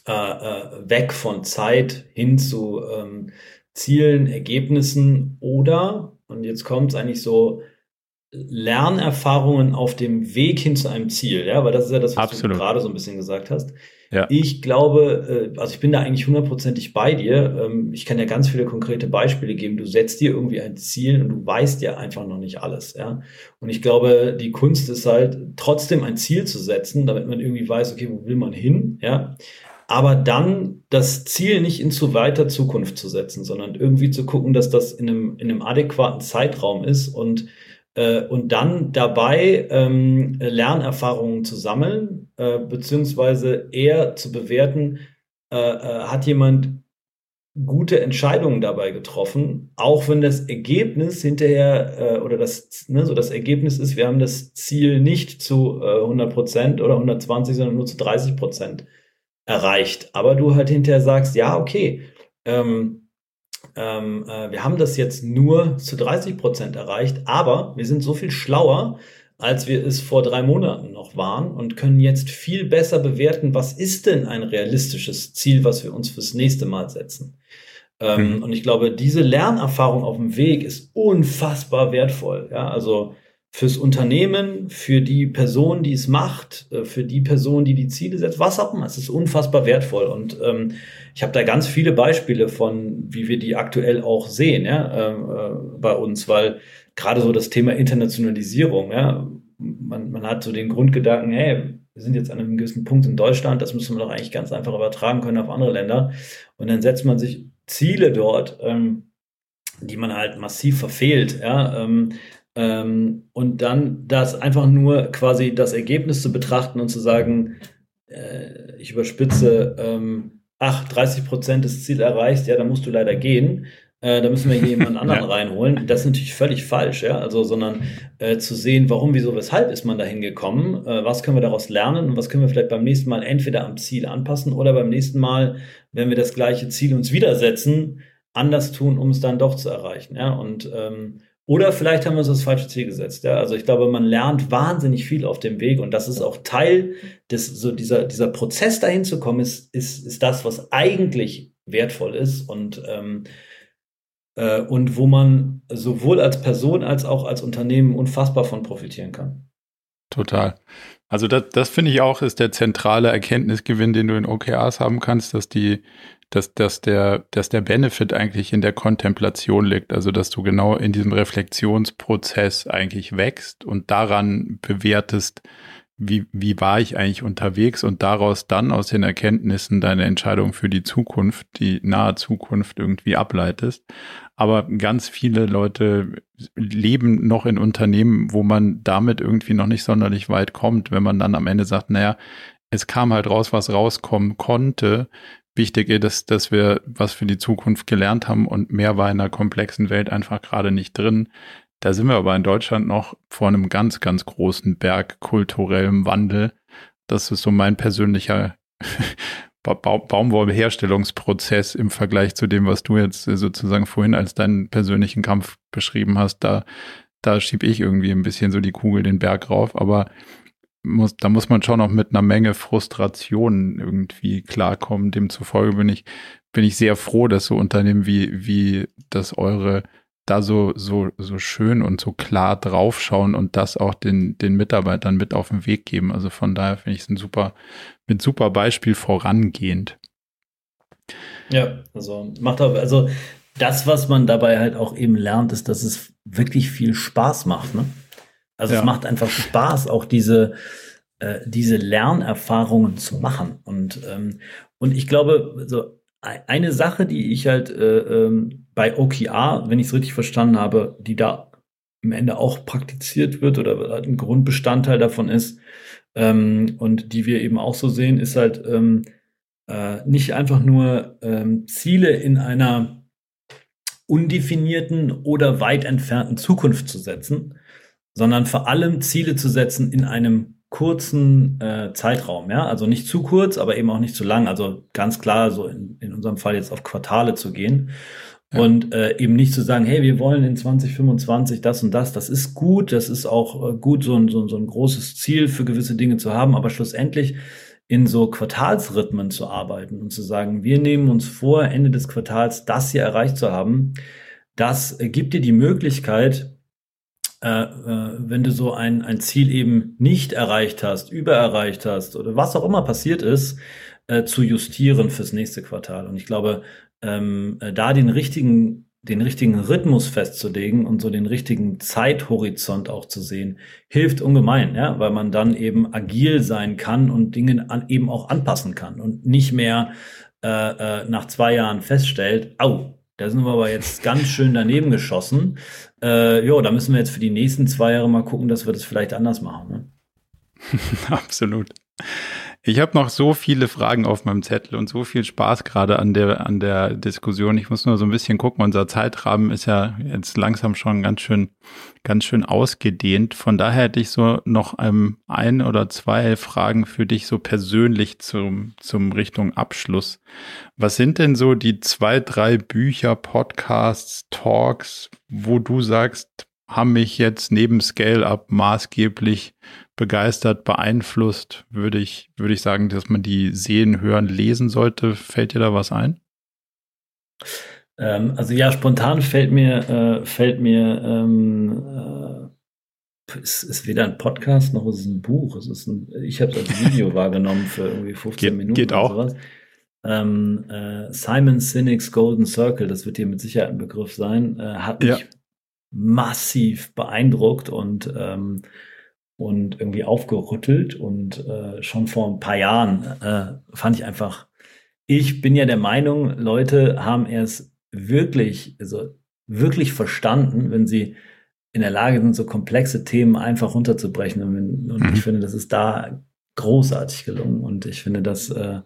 äh, äh, weg von Zeit hin zu ähm, Zielen, Ergebnissen oder, und jetzt kommt es eigentlich so, Lernerfahrungen auf dem Weg hin zu einem Ziel, ja, weil das ist ja das, was Absolut. du gerade so ein bisschen gesagt hast. Ja. Ich glaube, äh, also ich bin da eigentlich hundertprozentig bei dir. Ähm, ich kann ja ganz viele konkrete Beispiele geben. Du setzt dir irgendwie ein Ziel und du weißt ja einfach noch nicht alles, ja. Und ich glaube, die Kunst ist halt trotzdem ein Ziel zu setzen, damit man irgendwie weiß, okay, wo will man hin, ja. Aber dann das Ziel nicht in zu weiter Zukunft zu setzen, sondern irgendwie zu gucken, dass das in einem, in einem adäquaten Zeitraum ist und und dann dabei ähm, Lernerfahrungen zu sammeln, äh, beziehungsweise eher zu bewerten, äh, äh, hat jemand gute Entscheidungen dabei getroffen, auch wenn das Ergebnis hinterher äh, oder das, ne, so das Ergebnis ist, wir haben das Ziel nicht zu äh, 100 Prozent oder 120, sondern nur zu 30 Prozent erreicht. Aber du halt hinterher sagst, ja, okay, ähm, ähm, äh, wir haben das jetzt nur zu 30 Prozent erreicht, aber wir sind so viel schlauer, als wir es vor drei Monaten noch waren und können jetzt viel besser bewerten, was ist denn ein realistisches Ziel, was wir uns fürs nächste Mal setzen. Ähm, mhm. Und ich glaube, diese Lernerfahrung auf dem Weg ist unfassbar wertvoll. Ja, also fürs Unternehmen, für die Person, die es macht, äh, für die Person, die die Ziele setzt, was auch immer. Es ist unfassbar wertvoll. Und ähm, ich habe da ganz viele Beispiele von, wie wir die aktuell auch sehen, ja, äh, bei uns, weil gerade so das Thema Internationalisierung, ja, man, man hat so den Grundgedanken, hey, wir sind jetzt an einem gewissen Punkt in Deutschland, das müssen wir doch eigentlich ganz einfach übertragen können auf andere Länder. Und dann setzt man sich Ziele dort, ähm, die man halt massiv verfehlt, ja, ähm, ähm, und dann das einfach nur quasi das Ergebnis zu betrachten und zu sagen, äh, ich überspitze, ähm, ach, 30 Prozent des Ziels erreicht, ja, da musst du leider gehen. äh, da müssen wir hier jemanden anderen ja. reinholen. Das ist natürlich völlig falsch, ja. Also, sondern äh, zu sehen, warum, wieso, weshalb ist man da hingekommen, äh, was können wir daraus lernen und was können wir vielleicht beim nächsten Mal entweder am Ziel anpassen oder beim nächsten Mal, wenn wir das gleiche Ziel uns widersetzen, anders tun, um es dann doch zu erreichen. Ja. Und ähm, oder vielleicht haben wir uns das falsche Ziel gesetzt. Ja? Also ich glaube, man lernt wahnsinnig viel auf dem Weg und das ist auch Teil des, so dieser, dieser Prozess dahin zu kommen, ist, ist, ist das, was eigentlich wertvoll ist und, ähm, äh, und wo man sowohl als Person als auch als Unternehmen unfassbar von profitieren kann. Total. Also das, das finde ich auch, ist der zentrale Erkenntnisgewinn, den du in OKRs haben kannst, dass die, dass, dass, der, dass der Benefit eigentlich in der Kontemplation liegt. Also, dass du genau in diesem Reflexionsprozess eigentlich wächst und daran bewertest, wie, wie war ich eigentlich unterwegs und daraus dann aus den Erkenntnissen deine Entscheidung für die Zukunft, die nahe Zukunft irgendwie ableitest. Aber ganz viele Leute leben noch in Unternehmen, wo man damit irgendwie noch nicht sonderlich weit kommt, wenn man dann am Ende sagt, naja, es kam halt raus, was rauskommen konnte wichtig ist, dass wir was für die Zukunft gelernt haben und mehr war in einer komplexen Welt einfach gerade nicht drin. Da sind wir aber in Deutschland noch vor einem ganz, ganz großen Berg kulturellem Wandel. Das ist so mein persönlicher ba Baumwollherstellungsprozess im Vergleich zu dem, was du jetzt sozusagen vorhin als deinen persönlichen Kampf beschrieben hast. Da, da schiebe ich irgendwie ein bisschen so die Kugel den Berg rauf. Aber muss, da muss man schon noch mit einer Menge Frustration irgendwie klarkommen. Demzufolge bin ich, bin ich sehr froh, dass so Unternehmen wie, wie das eure da so, so, so schön und so klar draufschauen und das auch den, den Mitarbeitern mit auf den Weg geben. Also von daher finde ich es ein super, mit super Beispiel vorangehend. Ja, also macht auch, also das, was man dabei halt auch eben lernt, ist, dass es wirklich viel Spaß macht, ne? Also ja. es macht einfach Spaß, auch diese, äh, diese Lernerfahrungen zu machen. Und, ähm, und ich glaube, so eine Sache, die ich halt äh, ähm, bei OKR, wenn ich es richtig verstanden habe, die da im Ende auch praktiziert wird oder ein Grundbestandteil davon ist ähm, und die wir eben auch so sehen, ist halt ähm, äh, nicht einfach nur ähm, Ziele in einer undefinierten oder weit entfernten Zukunft zu setzen, sondern vor allem Ziele zu setzen in einem kurzen äh, Zeitraum, ja, also nicht zu kurz, aber eben auch nicht zu lang, also ganz klar so in, in unserem Fall jetzt auf Quartale zu gehen. Ja. und äh, eben nicht zu sagen, hey, wir wollen in 2025 das und das, das ist gut, das ist auch äh, gut, so ein, so, so ein großes Ziel für gewisse Dinge zu haben, aber schlussendlich in so Quartalsrhythmen zu arbeiten und zu sagen, wir nehmen uns vor, Ende des Quartals das hier erreicht zu haben, das äh, gibt dir die Möglichkeit, äh, äh, wenn du so ein, ein Ziel eben nicht erreicht hast, übererreicht hast oder was auch immer passiert ist, äh, zu justieren fürs nächste Quartal. Und ich glaube, ähm, äh, da den richtigen den richtigen Rhythmus festzulegen und so den richtigen Zeithorizont auch zu sehen, hilft ungemein, ja, weil man dann eben agil sein kann und Dinge an, eben auch anpassen kann und nicht mehr äh, äh, nach zwei Jahren feststellt, au, da sind wir aber jetzt ganz schön daneben geschossen. Äh, jo, da müssen wir jetzt für die nächsten zwei Jahre mal gucken, dass wir das vielleicht anders machen. Ne? Absolut. Ich habe noch so viele Fragen auf meinem Zettel und so viel Spaß gerade an der, an der Diskussion. Ich muss nur so ein bisschen gucken. Unser Zeitrahmen ist ja jetzt langsam schon ganz schön, ganz schön ausgedehnt. Von daher hätte ich so noch ähm, ein oder zwei Fragen für dich so persönlich zum, zum Richtung Abschluss. Was sind denn so die zwei, drei Bücher, Podcasts, Talks, wo du sagst, haben mich jetzt neben Scale Up maßgeblich begeistert, beeinflusst, würde ich, würde ich sagen, dass man die sehen, hören, lesen sollte. Fällt dir da was ein? Ähm, also ja, spontan fällt mir, äh, fällt mir, ähm, äh, es ist weder ein Podcast noch ist es ein Buch. Es ist ein, ich habe es als Video wahrgenommen für irgendwie 15 geht, Minuten. Geht auch. Ähm, äh, Simon Sinek's Golden Circle, das wird dir mit Sicherheit ein Begriff sein, äh, hat mich ja. Massiv beeindruckt und ähm, und irgendwie aufgerüttelt und äh, schon vor ein paar Jahren äh, fand ich einfach, ich bin ja der Meinung, Leute haben erst wirklich, also wirklich verstanden, wenn sie in der Lage sind, so komplexe Themen einfach runterzubrechen. Und, und mhm. ich finde, das ist da großartig gelungen. Und ich finde, dass äh,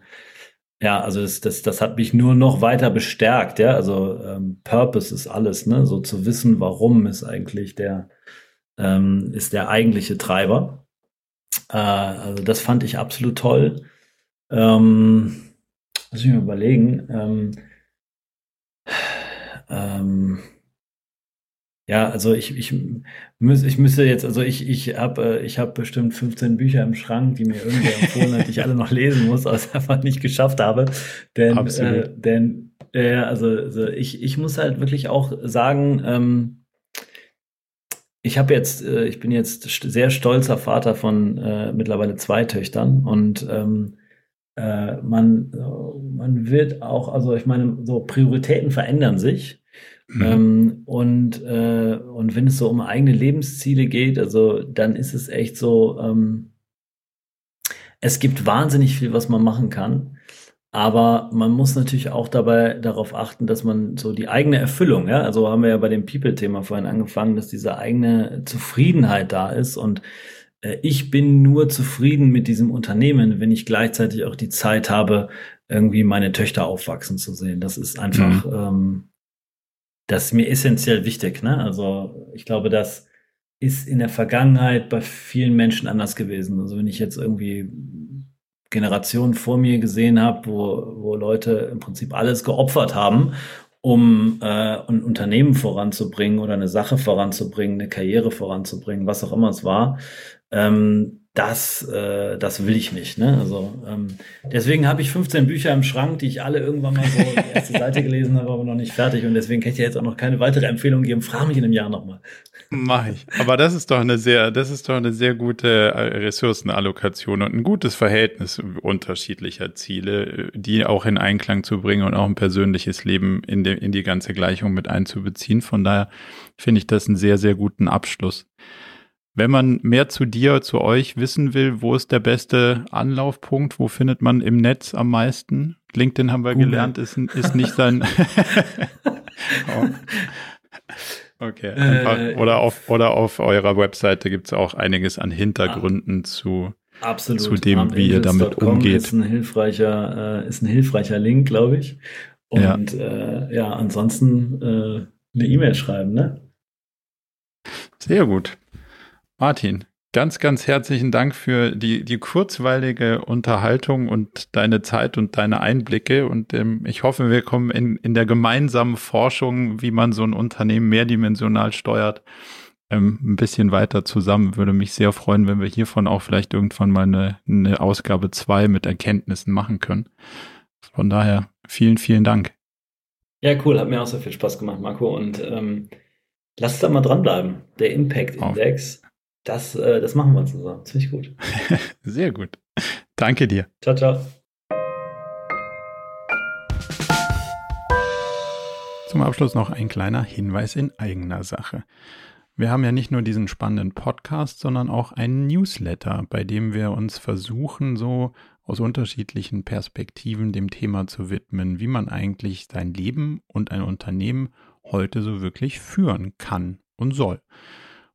ja, also das, das, das hat mich nur noch weiter bestärkt, ja. Also ähm, Purpose ist alles, ne? So zu wissen, warum ist eigentlich der, ähm, ist der eigentliche Treiber. Äh, also das fand ich absolut toll. Ähm, muss ich mir überlegen. Ähm, ähm, ja, also ich, ich, ich müsste jetzt, also ich, ich habe äh, ich hab bestimmt 15 Bücher im Schrank, die mir irgendwer empfohlen hat, die ich alle noch lesen muss, aber es einfach nicht geschafft habe. Denn, äh, denn äh, also, also ich, ich muss halt wirklich auch sagen, ähm, ich habe jetzt, äh, ich bin jetzt sehr stolzer Vater von äh, mittlerweile zwei Töchtern und ähm, äh, man, man wird auch, also ich meine, so Prioritäten verändern sich. Mhm. Ähm, und, äh, und wenn es so um eigene Lebensziele geht, also dann ist es echt so, ähm, es gibt wahnsinnig viel, was man machen kann. Aber man muss natürlich auch dabei darauf achten, dass man so die eigene Erfüllung, ja, also haben wir ja bei dem People-Thema vorhin angefangen, dass diese eigene Zufriedenheit da ist und äh, ich bin nur zufrieden mit diesem Unternehmen, wenn ich gleichzeitig auch die Zeit habe, irgendwie meine Töchter aufwachsen zu sehen. Das ist einfach, mhm. ähm, das ist mir essentiell wichtig. Ne? Also ich glaube, das ist in der Vergangenheit bei vielen Menschen anders gewesen. Also wenn ich jetzt irgendwie Generationen vor mir gesehen habe, wo, wo Leute im Prinzip alles geopfert haben, um äh, ein Unternehmen voranzubringen oder eine Sache voranzubringen, eine Karriere voranzubringen, was auch immer es war, ähm, das, äh, das will ich nicht. Ne? Also ähm, deswegen habe ich 15 Bücher im Schrank, die ich alle irgendwann mal so die erste Seite gelesen habe, aber noch nicht fertig. Und deswegen kann ich dir jetzt auch noch keine weitere Empfehlung geben. Frag mich in einem Jahr nochmal. Mach ich. Aber das ist doch eine sehr, das ist doch eine sehr gute äh, Ressourcenallokation und ein gutes Verhältnis unterschiedlicher Ziele, die auch in Einklang zu bringen und auch ein persönliches Leben in, de, in die ganze Gleichung mit einzubeziehen. Von daher finde ich das einen sehr, sehr guten Abschluss. Wenn man mehr zu dir, zu euch wissen will, wo ist der beste Anlaufpunkt? Wo findet man im Netz am meisten? LinkedIn haben wir Google. gelernt, ist, ist nicht sein. oh. Okay. Einfach, äh, oder, auf, oder auf eurer Webseite gibt es auch einiges an Hintergründen ah, zu, absolut. zu dem, wie ihr damit umgeht. Ist ein hilfreicher, äh, ist ein hilfreicher Link, glaube ich. Und ja, äh, ja ansonsten äh, eine E-Mail schreiben, ne? Sehr gut. Martin, ganz, ganz herzlichen Dank für die, die kurzweilige Unterhaltung und deine Zeit und deine Einblicke. Und ähm, ich hoffe, wir kommen in, in der gemeinsamen Forschung, wie man so ein Unternehmen mehrdimensional steuert, ähm, ein bisschen weiter zusammen. Würde mich sehr freuen, wenn wir hiervon auch vielleicht irgendwann mal eine, eine Ausgabe zwei mit Erkenntnissen machen können. Von daher vielen, vielen Dank. Ja, cool. Hat mir auch sehr viel Spaß gemacht, Marco. Und ähm, lass da mal dranbleiben. Der Impact Index. Das, äh, das machen wir zusammen. Ziemlich gut. Sehr gut. Danke dir. Ciao, ciao. Zum Abschluss noch ein kleiner Hinweis in eigener Sache. Wir haben ja nicht nur diesen spannenden Podcast, sondern auch einen Newsletter, bei dem wir uns versuchen, so aus unterschiedlichen Perspektiven dem Thema zu widmen, wie man eigentlich sein Leben und ein Unternehmen heute so wirklich führen kann und soll.